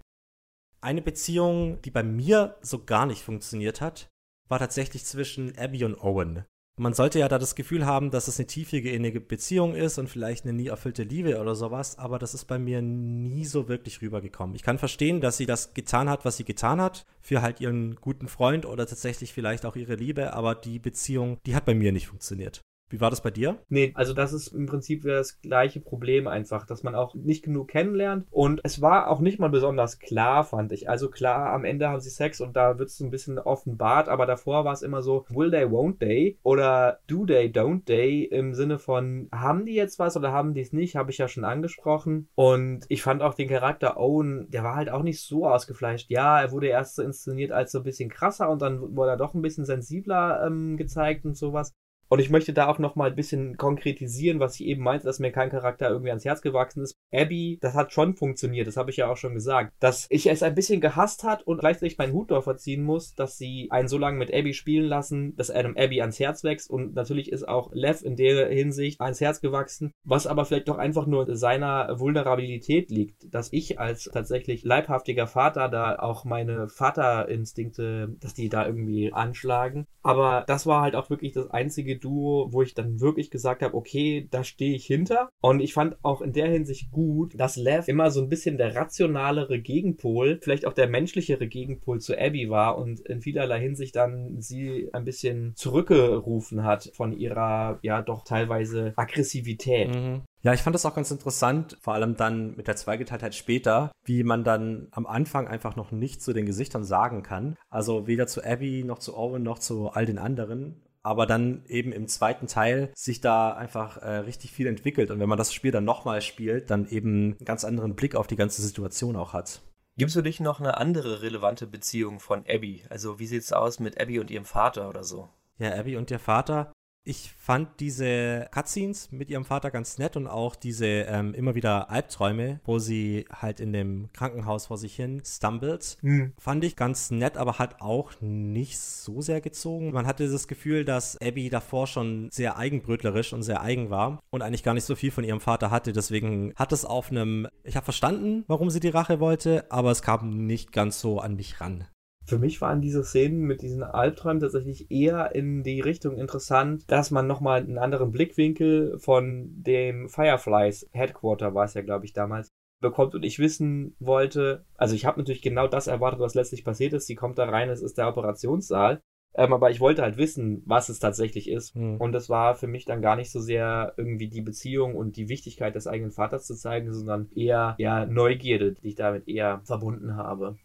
Eine Beziehung, die bei mir so gar nicht funktioniert hat, war tatsächlich zwischen Abby und Owen. Man sollte ja da das Gefühl haben, dass es eine tiefige innige Beziehung ist und vielleicht eine nie erfüllte Liebe oder sowas, aber das ist bei mir nie so wirklich rübergekommen. Ich kann verstehen, dass sie das getan hat, was sie getan hat, für halt ihren guten Freund oder tatsächlich vielleicht auch ihre Liebe, aber die Beziehung, die hat bei mir nicht funktioniert. Wie war das bei dir? Nee, also das ist im Prinzip wieder das gleiche Problem einfach, dass man auch nicht genug kennenlernt. Und es war auch nicht mal besonders klar, fand ich. Also klar, am Ende haben sie Sex und da wird es ein bisschen offenbart, aber davor war es immer so, will they, won't they? Oder do they, don't they? Im Sinne von, haben die jetzt was oder haben die es nicht? Habe ich ja schon angesprochen. Und ich fand auch den Charakter Owen, der war halt auch nicht so ausgefleischt. Ja, er wurde erst so inszeniert als so ein bisschen krasser und dann wurde er doch ein bisschen sensibler ähm, gezeigt und sowas. Und ich möchte da auch noch mal ein bisschen konkretisieren, was ich eben meinte, dass mir kein Charakter irgendwie ans Herz gewachsen ist. Abby, das hat schon funktioniert, das habe ich ja auch schon gesagt. Dass ich es ein bisschen gehasst hat und gleichzeitig meinen Hut davor ziehen muss, dass sie einen so lange mit Abby spielen lassen, dass einem Abby ans Herz wächst. Und natürlich ist auch Lev in der Hinsicht ans Herz gewachsen, was aber vielleicht doch einfach nur seiner Vulnerabilität liegt, dass ich als tatsächlich leibhaftiger Vater da auch meine Vaterinstinkte, dass die da irgendwie anschlagen. Aber das war halt auch wirklich das einzige Duo, wo ich dann wirklich gesagt habe, okay, da stehe ich hinter. Und ich fand auch in der Hinsicht gut, dass Lev immer so ein bisschen der rationalere Gegenpol, vielleicht auch der menschlichere Gegenpol zu Abby war und in vielerlei Hinsicht dann sie ein bisschen zurückgerufen hat von ihrer, ja, doch teilweise Aggressivität. Mhm. Ja, ich fand das auch ganz interessant, vor allem dann mit der Zweigeteiltheit später, wie man dann am Anfang einfach noch nicht zu den Gesichtern sagen kann. Also weder zu Abby noch zu Owen noch zu all den anderen. Aber dann eben im zweiten Teil sich da einfach äh, richtig viel entwickelt. Und wenn man das Spiel dann nochmal spielt, dann eben einen ganz anderen Blick auf die ganze Situation auch hat. Gibt es für dich noch eine andere relevante Beziehung von Abby? Also wie sieht's aus mit Abby und ihrem Vater oder so? Ja, Abby und ihr Vater. Ich fand diese Cutscenes mit ihrem Vater ganz nett und auch diese ähm, immer wieder Albträume, wo sie halt in dem Krankenhaus vor sich hin stumbled, Hm. fand ich ganz nett, aber hat auch nicht so sehr gezogen. Man hatte das Gefühl, dass Abby davor schon sehr eigenbrötlerisch und sehr eigen war und eigentlich gar nicht so viel von ihrem Vater hatte. Deswegen hat es auf einem, ich habe verstanden, warum sie die Rache wollte, aber es kam nicht ganz so an mich ran. Für mich waren diese Szenen mit diesen Albträumen tatsächlich eher in die Richtung interessant, dass man nochmal einen anderen Blickwinkel von dem Fireflies Headquarter war es ja, glaube ich, damals bekommt und ich wissen wollte, also ich habe natürlich genau das erwartet, was letztlich passiert ist. Sie kommt da rein, es ist der Operationssaal. Ähm, aber ich wollte halt wissen, was es tatsächlich ist. Hm. Und das war für mich dann gar nicht so sehr irgendwie die Beziehung und die Wichtigkeit des eigenen Vaters zu zeigen, sondern eher ja Neugierde, die ich damit eher verbunden habe.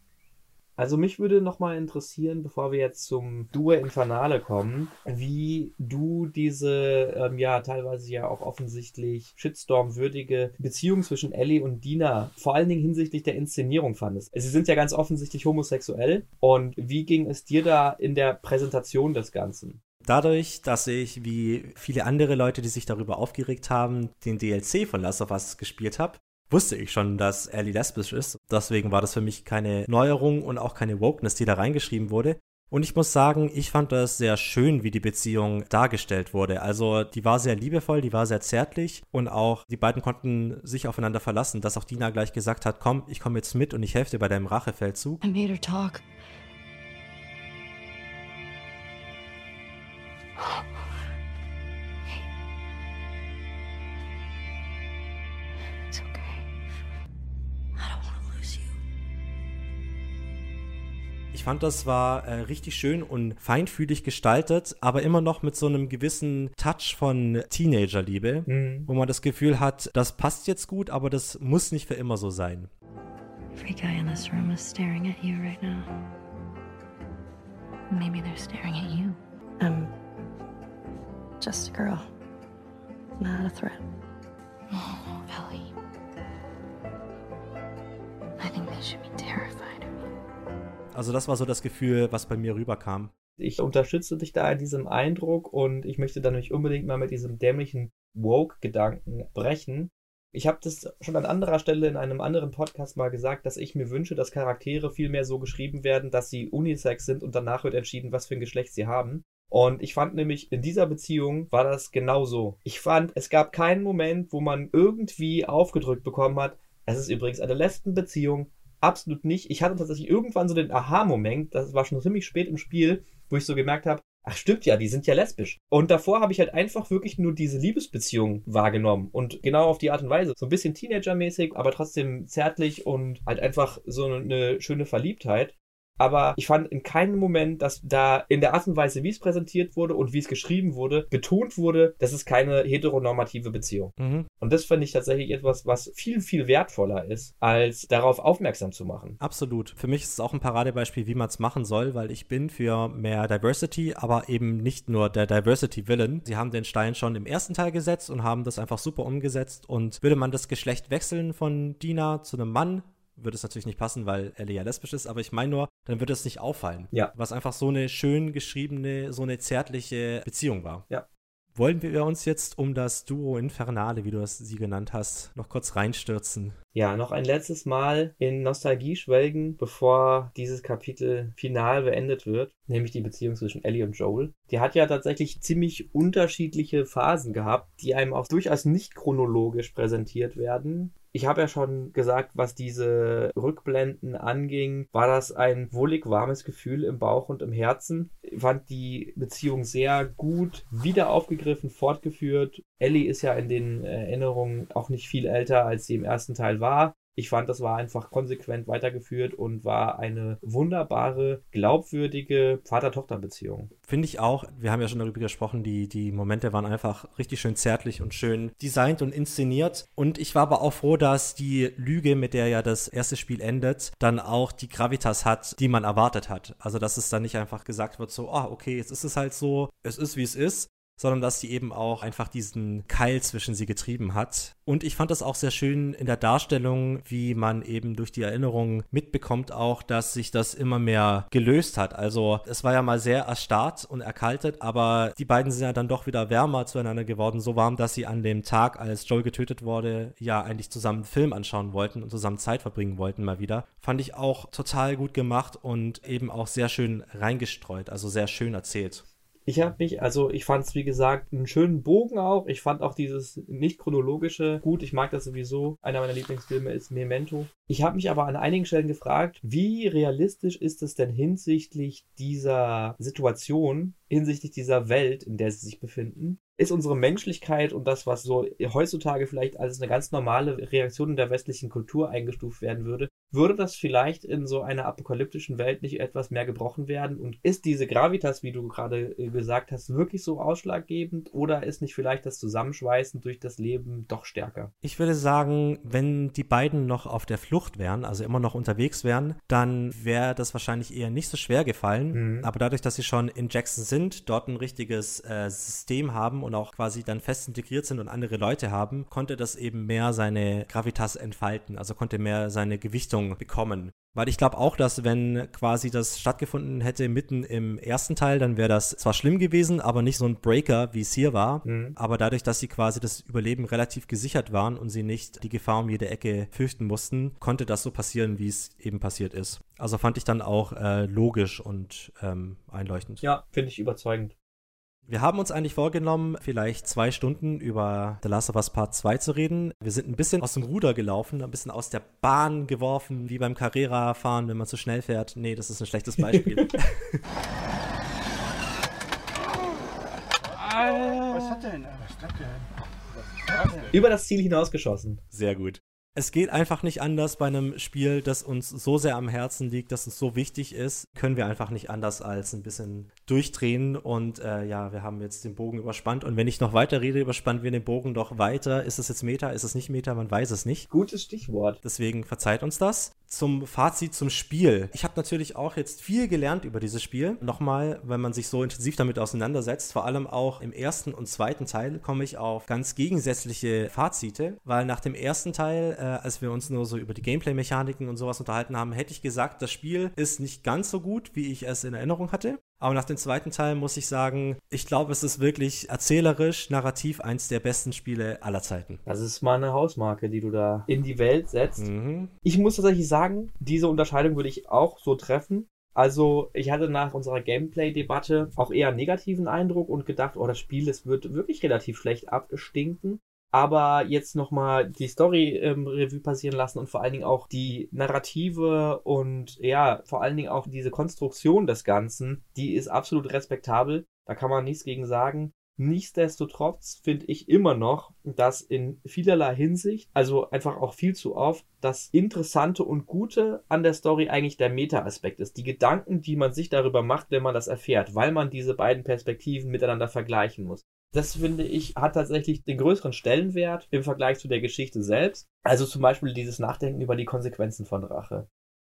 Also mich würde nochmal interessieren, bevor wir jetzt zum Due Infernale kommen, wie du diese, ähm, ja, teilweise ja auch offensichtlich Shitstorm-würdige Beziehung zwischen Ellie und Dina, vor allen Dingen hinsichtlich der Inszenierung fandest. Sie sind ja ganz offensichtlich homosexuell. Und wie ging es dir da in der Präsentation des Ganzen? Dadurch, dass ich, wie viele andere Leute, die sich darüber aufgeregt haben, den DLC von Last of Us gespielt habe, wusste ich schon, dass Ellie lesbisch ist. Deswegen war das für mich keine Neuerung und auch keine Wokeness, die da reingeschrieben wurde. Und ich muss sagen, ich fand das sehr schön, wie die Beziehung dargestellt wurde. Also die war sehr liebevoll, die war sehr zärtlich und auch die beiden konnten sich aufeinander verlassen, dass auch Dina gleich gesagt hat, komm, ich komme jetzt mit und ich helfe dir bei deinem Rachefeldzug. I made her talk. Ich fand, das war äh, richtig schön und feinfühlig gestaltet, aber immer noch mit so einem gewissen Touch von Teenagerliebe, wo man das Gefühl hat, das passt jetzt gut, aber das muss nicht für immer so sein. Every guy in this room is staring at you right now. Maybe they're staring at you. I'm just a girl, not a threat. Oh, Ellie. I think they should be terrified of you. Also das war so das Gefühl, was bei mir rüberkam. Ich unterstütze dich da in diesem Eindruck und ich möchte dann nämlich unbedingt mal mit diesem dämlichen Woke-Gedanken brechen. Ich habe das schon an anderer Stelle in einem anderen Podcast mal gesagt, dass ich mir wünsche, dass Charaktere viel mehr so geschrieben werden, dass sie unisex sind und danach wird entschieden, was für ein Geschlecht sie haben. Und ich fand nämlich, in dieser Beziehung war das genauso. Ich fand, es gab keinen Moment, wo man irgendwie aufgedrückt bekommen hat, es ist übrigens eine Lesbenbeziehung. Absolut nicht. Ich hatte tatsächlich irgendwann so den Aha-Moment, das war schon ziemlich spät im Spiel, wo ich so gemerkt habe, ach stimmt ja, die sind ja lesbisch. Und davor habe ich halt einfach wirklich nur diese Liebesbeziehung wahrgenommen. Und genau auf die Art und Weise. So ein bisschen Teenager-mäßig, aber trotzdem zärtlich und halt einfach so eine schöne Verliebtheit. Aber ich fand in keinem Moment, dass da in der Art und Weise, wie es präsentiert wurde und wie es geschrieben wurde, betont wurde, dass es keine heteronormative Beziehung. Mhm. Und das finde ich tatsächlich etwas, was viel, viel wertvoller ist, als darauf aufmerksam zu machen. Absolut. Für mich ist es auch ein Paradebeispiel, wie man es machen soll, weil ich bin für mehr Diversity, aber eben nicht nur der Diversity-Willen. Sie haben den Stein schon im ersten Teil gesetzt und haben das einfach super umgesetzt. Und würde man das Geschlecht wechseln von Dina zu einem Mann, würde es natürlich nicht passen, weil Ellie ja lesbisch ist, aber ich meine nur, dann würde es nicht auffallen. Ja. Was einfach so eine schön geschriebene, so eine zärtliche Beziehung war. Ja. Wollen wir uns jetzt um das Duo Infernale, wie du es sie genannt hast, noch kurz reinstürzen? Ja, noch ein letztes Mal in Nostalgie schwelgen, bevor dieses Kapitel final beendet wird, nämlich die Beziehung zwischen Ellie und Joel. Die hat ja tatsächlich ziemlich unterschiedliche Phasen gehabt, die einem auch durchaus nicht chronologisch präsentiert werden. Ich habe ja schon gesagt, was diese Rückblenden anging, war das ein wohlig warmes Gefühl im Bauch und im Herzen. Ich fand die Beziehung sehr gut wieder aufgegriffen, fortgeführt. Ellie ist ja in den Erinnerungen auch nicht viel älter, als sie im ersten Teil war. Ich fand, das war einfach konsequent weitergeführt und war eine wunderbare, glaubwürdige Vater-Tochter-Beziehung. Finde ich auch. Wir haben ja schon darüber gesprochen, die, die Momente waren einfach richtig schön zärtlich und schön designt und inszeniert. Und ich war aber auch froh, dass die Lüge, mit der ja das erste Spiel endet, dann auch die Gravitas hat, die man erwartet hat. Also, dass es dann nicht einfach gesagt wird, so, ah, okay, jetzt ist es halt so, es ist wie es ist, sondern dass sie eben auch einfach diesen Keil zwischen sie getrieben hat. Und ich fand das auch sehr schön in der Darstellung, wie man eben durch die Erinnerung mitbekommt auch, dass sich das immer mehr gelöst hat. Also es war ja mal sehr erstarrt und erkaltet, aber die beiden sind ja dann doch wieder wärmer zueinander geworden, so warm, dass sie an dem Tag, als Joel getötet wurde, ja eigentlich zusammen einen Film anschauen wollten und zusammen Zeit verbringen wollten mal wieder. Fand ich auch total gut gemacht und eben auch sehr schön reingestreut, also sehr schön erzählt. Ich habe mich, also ich fand es wie gesagt einen schönen Bogen auch. Ich fand auch dieses nicht chronologische gut. Ich mag das sowieso. Einer meiner Lieblingsfilme ist Memento. Ich habe mich aber an einigen Stellen gefragt, wie realistisch ist es denn hinsichtlich dieser Situation, hinsichtlich dieser Welt, in der sie sich befinden? Ist unsere Menschlichkeit und das, was so heutzutage vielleicht als eine ganz normale Reaktion in der westlichen Kultur eingestuft werden würde, würde das vielleicht in so einer apokalyptischen Welt nicht etwas mehr gebrochen werden? Und ist diese Gravitas, wie du gerade äh, gesagt hast, wirklich so ausschlaggebend oder ist nicht vielleicht das Zusammenschweißen durch das Leben doch stärker? Ich würde sagen, wenn die beiden noch auf der Flucht wären, also immer noch unterwegs wären, dann wäre das wahrscheinlich eher nicht so schwer gefallen. Mhm. Aber dadurch, dass sie schon in Jackson sind, dort ein richtiges äh, System haben und auch quasi dann fest integriert sind und andere Leute haben, konnte das eben mehr seine Gravitas entfalten, also konnte mehr seine Gewichtung bekommen. Weil ich glaube auch, dass wenn quasi das stattgefunden hätte mitten im ersten Teil, dann wäre das zwar schlimm gewesen, aber nicht so ein Breaker, wie es hier war. Mhm. Aber dadurch, dass sie quasi das Überleben relativ gesichert waren und sie nicht die Gefahr um jede Ecke fürchten mussten, konnte das so passieren, wie es eben passiert ist. Also fand ich dann auch äh, logisch und ähm, einleuchtend. Ja, finde ich überzeugend. Wir haben uns eigentlich vorgenommen, vielleicht zwei Stunden über The Last of Us Part 2 zu reden. Wir sind ein bisschen aus dem Ruder gelaufen, ein bisschen aus der Bahn geworfen, wie beim Carrera-Fahren, wenn man zu schnell fährt. Nee, das ist ein schlechtes Beispiel. Was hat der denn? Was hat der? Über das Ziel hinausgeschossen. Sehr gut es geht einfach nicht anders bei einem Spiel, das uns so sehr am Herzen liegt, dass es so wichtig ist, können wir einfach nicht anders als ein bisschen durchdrehen und äh, ja, wir haben jetzt den Bogen überspannt und wenn ich noch weiter rede, überspannen wir den Bogen noch weiter. Ist es jetzt Meta, ist es nicht Meta, man weiß es nicht. Gutes Stichwort. Deswegen verzeiht uns das. Zum Fazit zum Spiel. Ich habe natürlich auch jetzt viel gelernt über dieses Spiel. Nochmal, wenn man sich so intensiv damit auseinandersetzt, vor allem auch im ersten und zweiten Teil komme ich auf ganz gegensätzliche Fazite, weil nach dem ersten Teil äh, als wir uns nur so über die Gameplay-Mechaniken und sowas unterhalten haben, hätte ich gesagt, das Spiel ist nicht ganz so gut, wie ich es in Erinnerung hatte. Aber nach dem zweiten Teil muss ich sagen, ich glaube, es ist wirklich erzählerisch, narrativ eins der besten Spiele aller Zeiten. Das ist mal eine Hausmarke, die du da in die Welt setzt. Mhm. Ich muss tatsächlich sagen, diese Unterscheidung würde ich auch so treffen. Also, ich hatte nach unserer Gameplay-Debatte auch eher einen negativen Eindruck und gedacht, oh, das Spiel, das wird wirklich relativ schlecht abstinken aber jetzt nochmal die Story ähm, Revue passieren lassen und vor allen Dingen auch die Narrative und ja, vor allen Dingen auch diese Konstruktion des Ganzen, die ist absolut respektabel. Da kann man nichts gegen sagen. Nichtsdestotrotz finde ich immer noch, dass in vielerlei Hinsicht, also einfach auch viel zu oft, das Interessante und Gute an der Story eigentlich der Meta-Aspekt ist. Die Gedanken, die man sich darüber macht, wenn man das erfährt, weil man diese beiden Perspektiven miteinander vergleichen muss. Das finde ich hat tatsächlich den größeren Stellenwert im Vergleich zu der Geschichte selbst. Also zum Beispiel dieses Nachdenken über die Konsequenzen von Rache.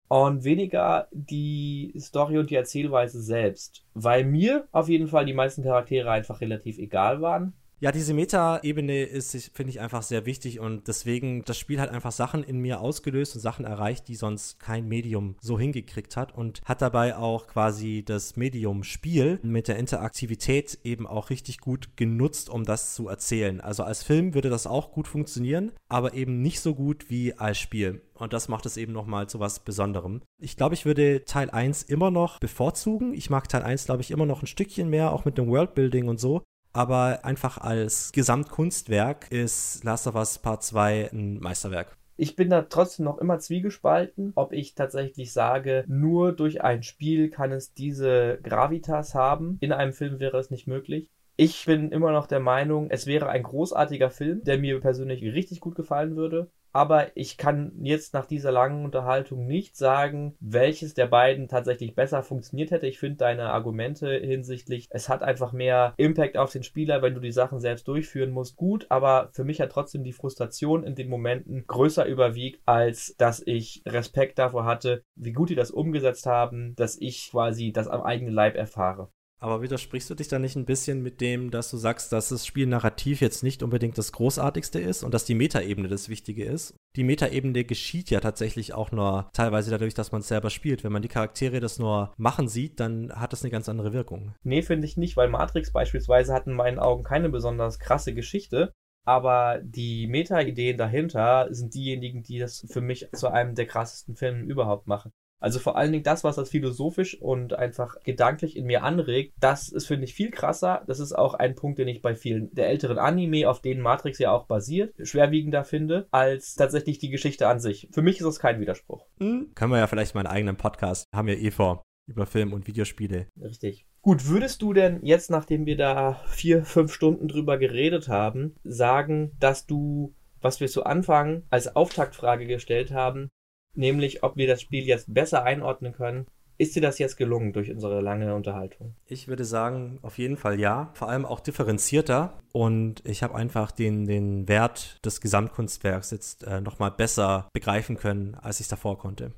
Und weniger die Story und die Erzählweise selbst. Weil mir auf jeden Fall die meisten Charaktere einfach relativ egal waren. Ja, diese Meta-Ebene ist, finde ich, einfach sehr wichtig und deswegen, das Spiel hat einfach Sachen in mir ausgelöst und Sachen erreicht, die sonst kein Medium so hingekriegt hat und hat dabei auch quasi das Medium-Spiel mit der Interaktivität eben auch richtig gut genutzt, um das zu erzählen. Also als Film würde das auch gut funktionieren, aber eben nicht so gut wie als Spiel. Und das macht es eben nochmal zu was Besonderem. Ich glaube, ich würde Teil 1 immer noch bevorzugen. Ich mag Teil 1, glaube ich, immer noch ein Stückchen mehr, auch mit dem Worldbuilding und so aber einfach als Gesamtkunstwerk ist Last of Us Part 2 ein Meisterwerk. Ich bin da trotzdem noch immer zwiegespalten, ob ich tatsächlich sage, nur durch ein Spiel kann es diese Gravitas haben. In einem Film wäre es nicht möglich. Ich bin immer noch der Meinung, es wäre ein großartiger Film, der mir persönlich richtig gut gefallen würde aber ich kann jetzt nach dieser langen Unterhaltung nicht sagen, welches der beiden tatsächlich besser funktioniert hätte. Ich finde deine Argumente hinsichtlich, es hat einfach mehr Impact auf den Spieler, wenn du die Sachen selbst durchführen musst, gut, aber für mich hat trotzdem die Frustration in den Momenten größer überwiegt, als dass ich Respekt davor hatte, wie gut die das umgesetzt haben, dass ich quasi das am eigenen Leib erfahre. Aber widersprichst du dich da nicht ein bisschen mit dem, dass du sagst, dass das Spiel narrativ jetzt nicht unbedingt das Großartigste ist und dass die Metaebene das Wichtige ist? Die Metaebene geschieht ja tatsächlich auch nur teilweise dadurch, dass man es selber spielt. Wenn man die Charaktere das nur machen sieht, dann hat das eine ganz andere Wirkung. Nee, finde ich nicht, weil Matrix beispielsweise hat in meinen Augen keine besonders krasse Geschichte. Aber die Meta-Ideen dahinter sind diejenigen, die das für mich zu einem der krassesten Filme überhaupt machen. Also vor allen Dingen das, was das philosophisch und einfach gedanklich in mir anregt, das ist, finde ich, viel krasser. Das ist auch ein Punkt, den ich bei vielen der älteren Anime, auf denen Matrix ja auch basiert, schwerwiegender finde, als tatsächlich die Geschichte an sich. Für mich ist das kein Widerspruch. Hm, können wir ja vielleicht mal einen eigenen Podcast, haben wir eh vor, über Film und Videospiele. Richtig. Gut, würdest du denn jetzt, nachdem wir da vier, fünf Stunden drüber geredet haben, sagen, dass du, was wir zu Anfang als Auftaktfrage gestellt haben, nämlich ob wir das Spiel jetzt besser einordnen können. Ist dir das jetzt gelungen durch unsere lange Unterhaltung? Ich würde sagen, auf jeden Fall ja. Vor allem auch differenzierter. Und ich habe einfach den, den Wert des Gesamtkunstwerks jetzt äh, nochmal besser begreifen können, als ich davor konnte.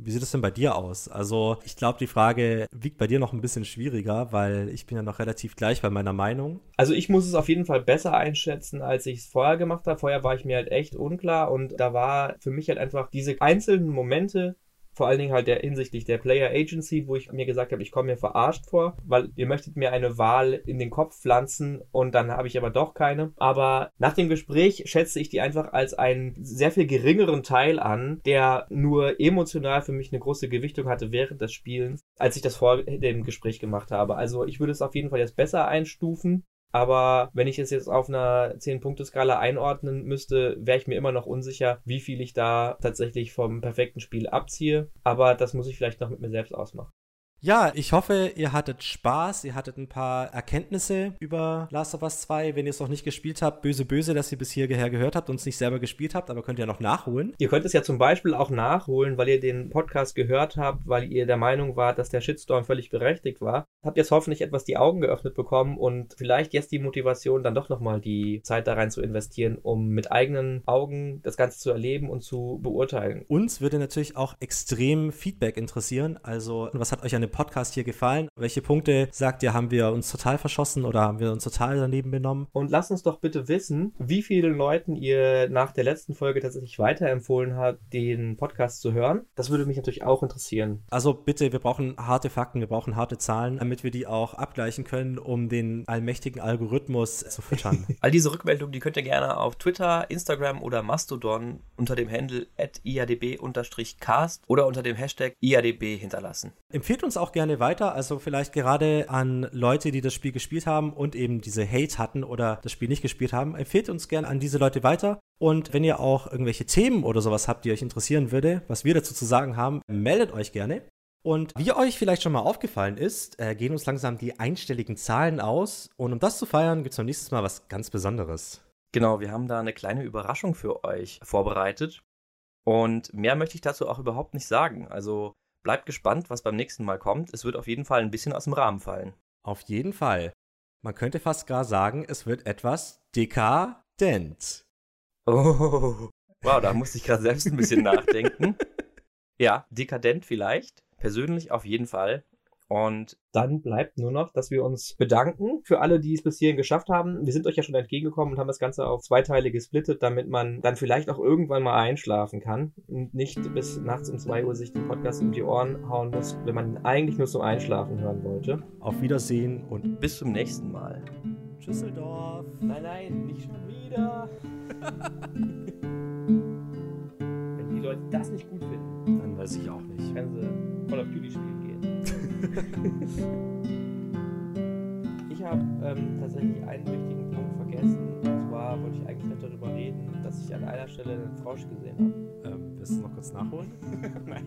Wie sieht es denn bei dir aus? Also, ich glaube, die Frage wiegt bei dir noch ein bisschen schwieriger, weil ich bin ja noch relativ gleich bei meiner Meinung. Also, ich muss es auf jeden Fall besser einschätzen, als ich es vorher gemacht habe. Vorher war ich mir halt echt unklar und da war für mich halt einfach diese einzelnen Momente, vor allen Dingen halt der hinsichtlich der Player Agency, wo ich mir gesagt habe, ich komme mir verarscht vor, weil ihr möchtet mir eine Wahl in den Kopf pflanzen und dann habe ich aber doch keine. Aber nach dem Gespräch schätze ich die einfach als einen sehr viel geringeren Teil an, der nur emotional für mich eine große Gewichtung hatte während des Spielens, als ich das vor dem Gespräch gemacht habe. Also ich würde es auf jeden Fall jetzt besser einstufen. Aber wenn ich es jetzt auf einer 10-Punkte-Skala einordnen müsste, wäre ich mir immer noch unsicher, wie viel ich da tatsächlich vom perfekten Spiel abziehe. Aber das muss ich vielleicht noch mit mir selbst ausmachen. Ja, ich hoffe, ihr hattet Spaß, ihr hattet ein paar Erkenntnisse über Last of Us 2. Wenn ihr es noch nicht gespielt habt, böse, böse, dass ihr bis hierher gehört habt und es nicht selber gespielt habt, aber könnt ihr noch nachholen. Ihr könnt es ja zum Beispiel auch nachholen, weil ihr den Podcast gehört habt, weil ihr der Meinung wart, dass der Shitstorm völlig berechtigt war. Habt jetzt hoffentlich etwas die Augen geöffnet bekommen und vielleicht jetzt die Motivation, dann doch nochmal die Zeit da rein zu investieren, um mit eigenen Augen das Ganze zu erleben und zu beurteilen. Uns würde natürlich auch extrem Feedback interessieren. Also, was hat euch an dem Podcast hier gefallen? Welche Punkte sagt ihr, haben wir uns total verschossen oder haben wir uns total daneben benommen? Und lasst uns doch bitte wissen, wie vielen Leuten ihr nach der letzten Folge tatsächlich weiterempfohlen habt, den Podcast zu hören. Das würde mich natürlich auch interessieren. Also bitte, wir brauchen harte Fakten, wir brauchen harte Zahlen, damit wir die auch abgleichen können, um den allmächtigen Algorithmus zu füttern. All diese Rückmeldungen, die könnt ihr gerne auf Twitter, Instagram oder Mastodon unter dem Handle iadb-cast oder unter dem Hashtag iadb hinterlassen. Empfehlt uns auch gerne weiter, also vielleicht gerade an Leute, die das Spiel gespielt haben und eben diese Hate hatten oder das Spiel nicht gespielt haben. Empfehlt uns gerne an diese Leute weiter. Und wenn ihr auch irgendwelche Themen oder sowas habt, die euch interessieren würde, was wir dazu zu sagen haben, meldet euch gerne. Und wie euch vielleicht schon mal aufgefallen ist, äh, gehen uns langsam die einstelligen Zahlen aus. Und um das zu feiern, gibt es beim nächsten Mal was ganz Besonderes. Genau, wir haben da eine kleine Überraschung für euch vorbereitet. Und mehr möchte ich dazu auch überhaupt nicht sagen. Also bleibt gespannt, was beim nächsten Mal kommt. Es wird auf jeden Fall ein bisschen aus dem Rahmen fallen. Auf jeden Fall. Man könnte fast gar sagen, es wird etwas dekadent. Oh, wow, da musste ich gerade selbst ein bisschen nachdenken. Ja, dekadent vielleicht. Persönlich auf jeden Fall. Und dann bleibt nur noch, dass wir uns bedanken für alle, die es bis hierhin geschafft haben. Wir sind euch ja schon entgegengekommen und haben das Ganze auf zwei Teile gesplittet, damit man dann vielleicht auch irgendwann mal einschlafen kann und nicht bis nachts um zwei Uhr sich den Podcast um die Ohren hauen muss, wenn man ihn eigentlich nur zum Einschlafen hören wollte. Auf Wiedersehen und Bis zum nächsten Mal. Tschüsseldorf. Nein, nein, nicht schon wieder. wenn die Leute das nicht gut finden, Dann weiß ich auch nicht. können sie Call of Duty spielen gehen. Ich habe ähm, tatsächlich einen wichtigen Punkt vergessen. Und zwar wollte ich eigentlich noch darüber reden, dass ich an einer Stelle einen Frosch gesehen habe. Ähm, willst du noch kurz nachholen? Nein.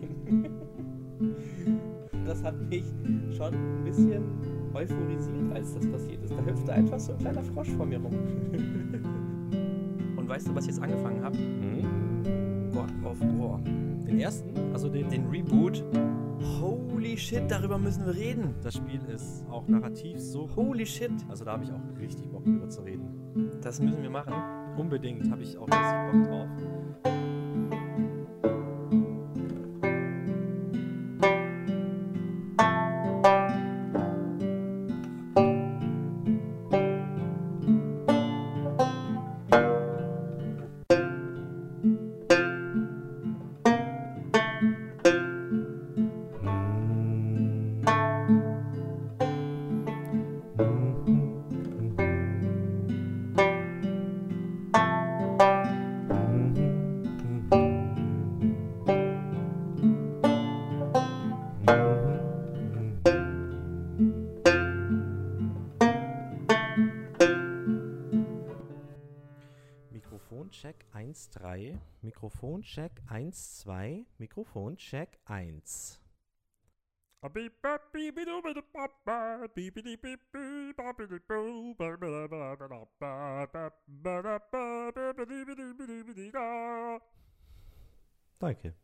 Das hat mich schon ein bisschen euphorisiert, als das passiert ist. Da hüpfte einfach so ein kleiner Frosch vor mir rum. Und weißt du, was ich jetzt angefangen habe? Hm? God of War. Den ersten? Also den, Den Reboot. Holy shit, darüber müssen wir reden. Das Spiel ist auch narrativ so. Holy shit. Also da habe ich auch richtig Bock drüber zu reden. Das müssen wir machen. Unbedingt habe ich auch richtig Bock drauf. 1, 3. Mikrofoncheck 1, 2. Mikrofoncheck 1. Danke.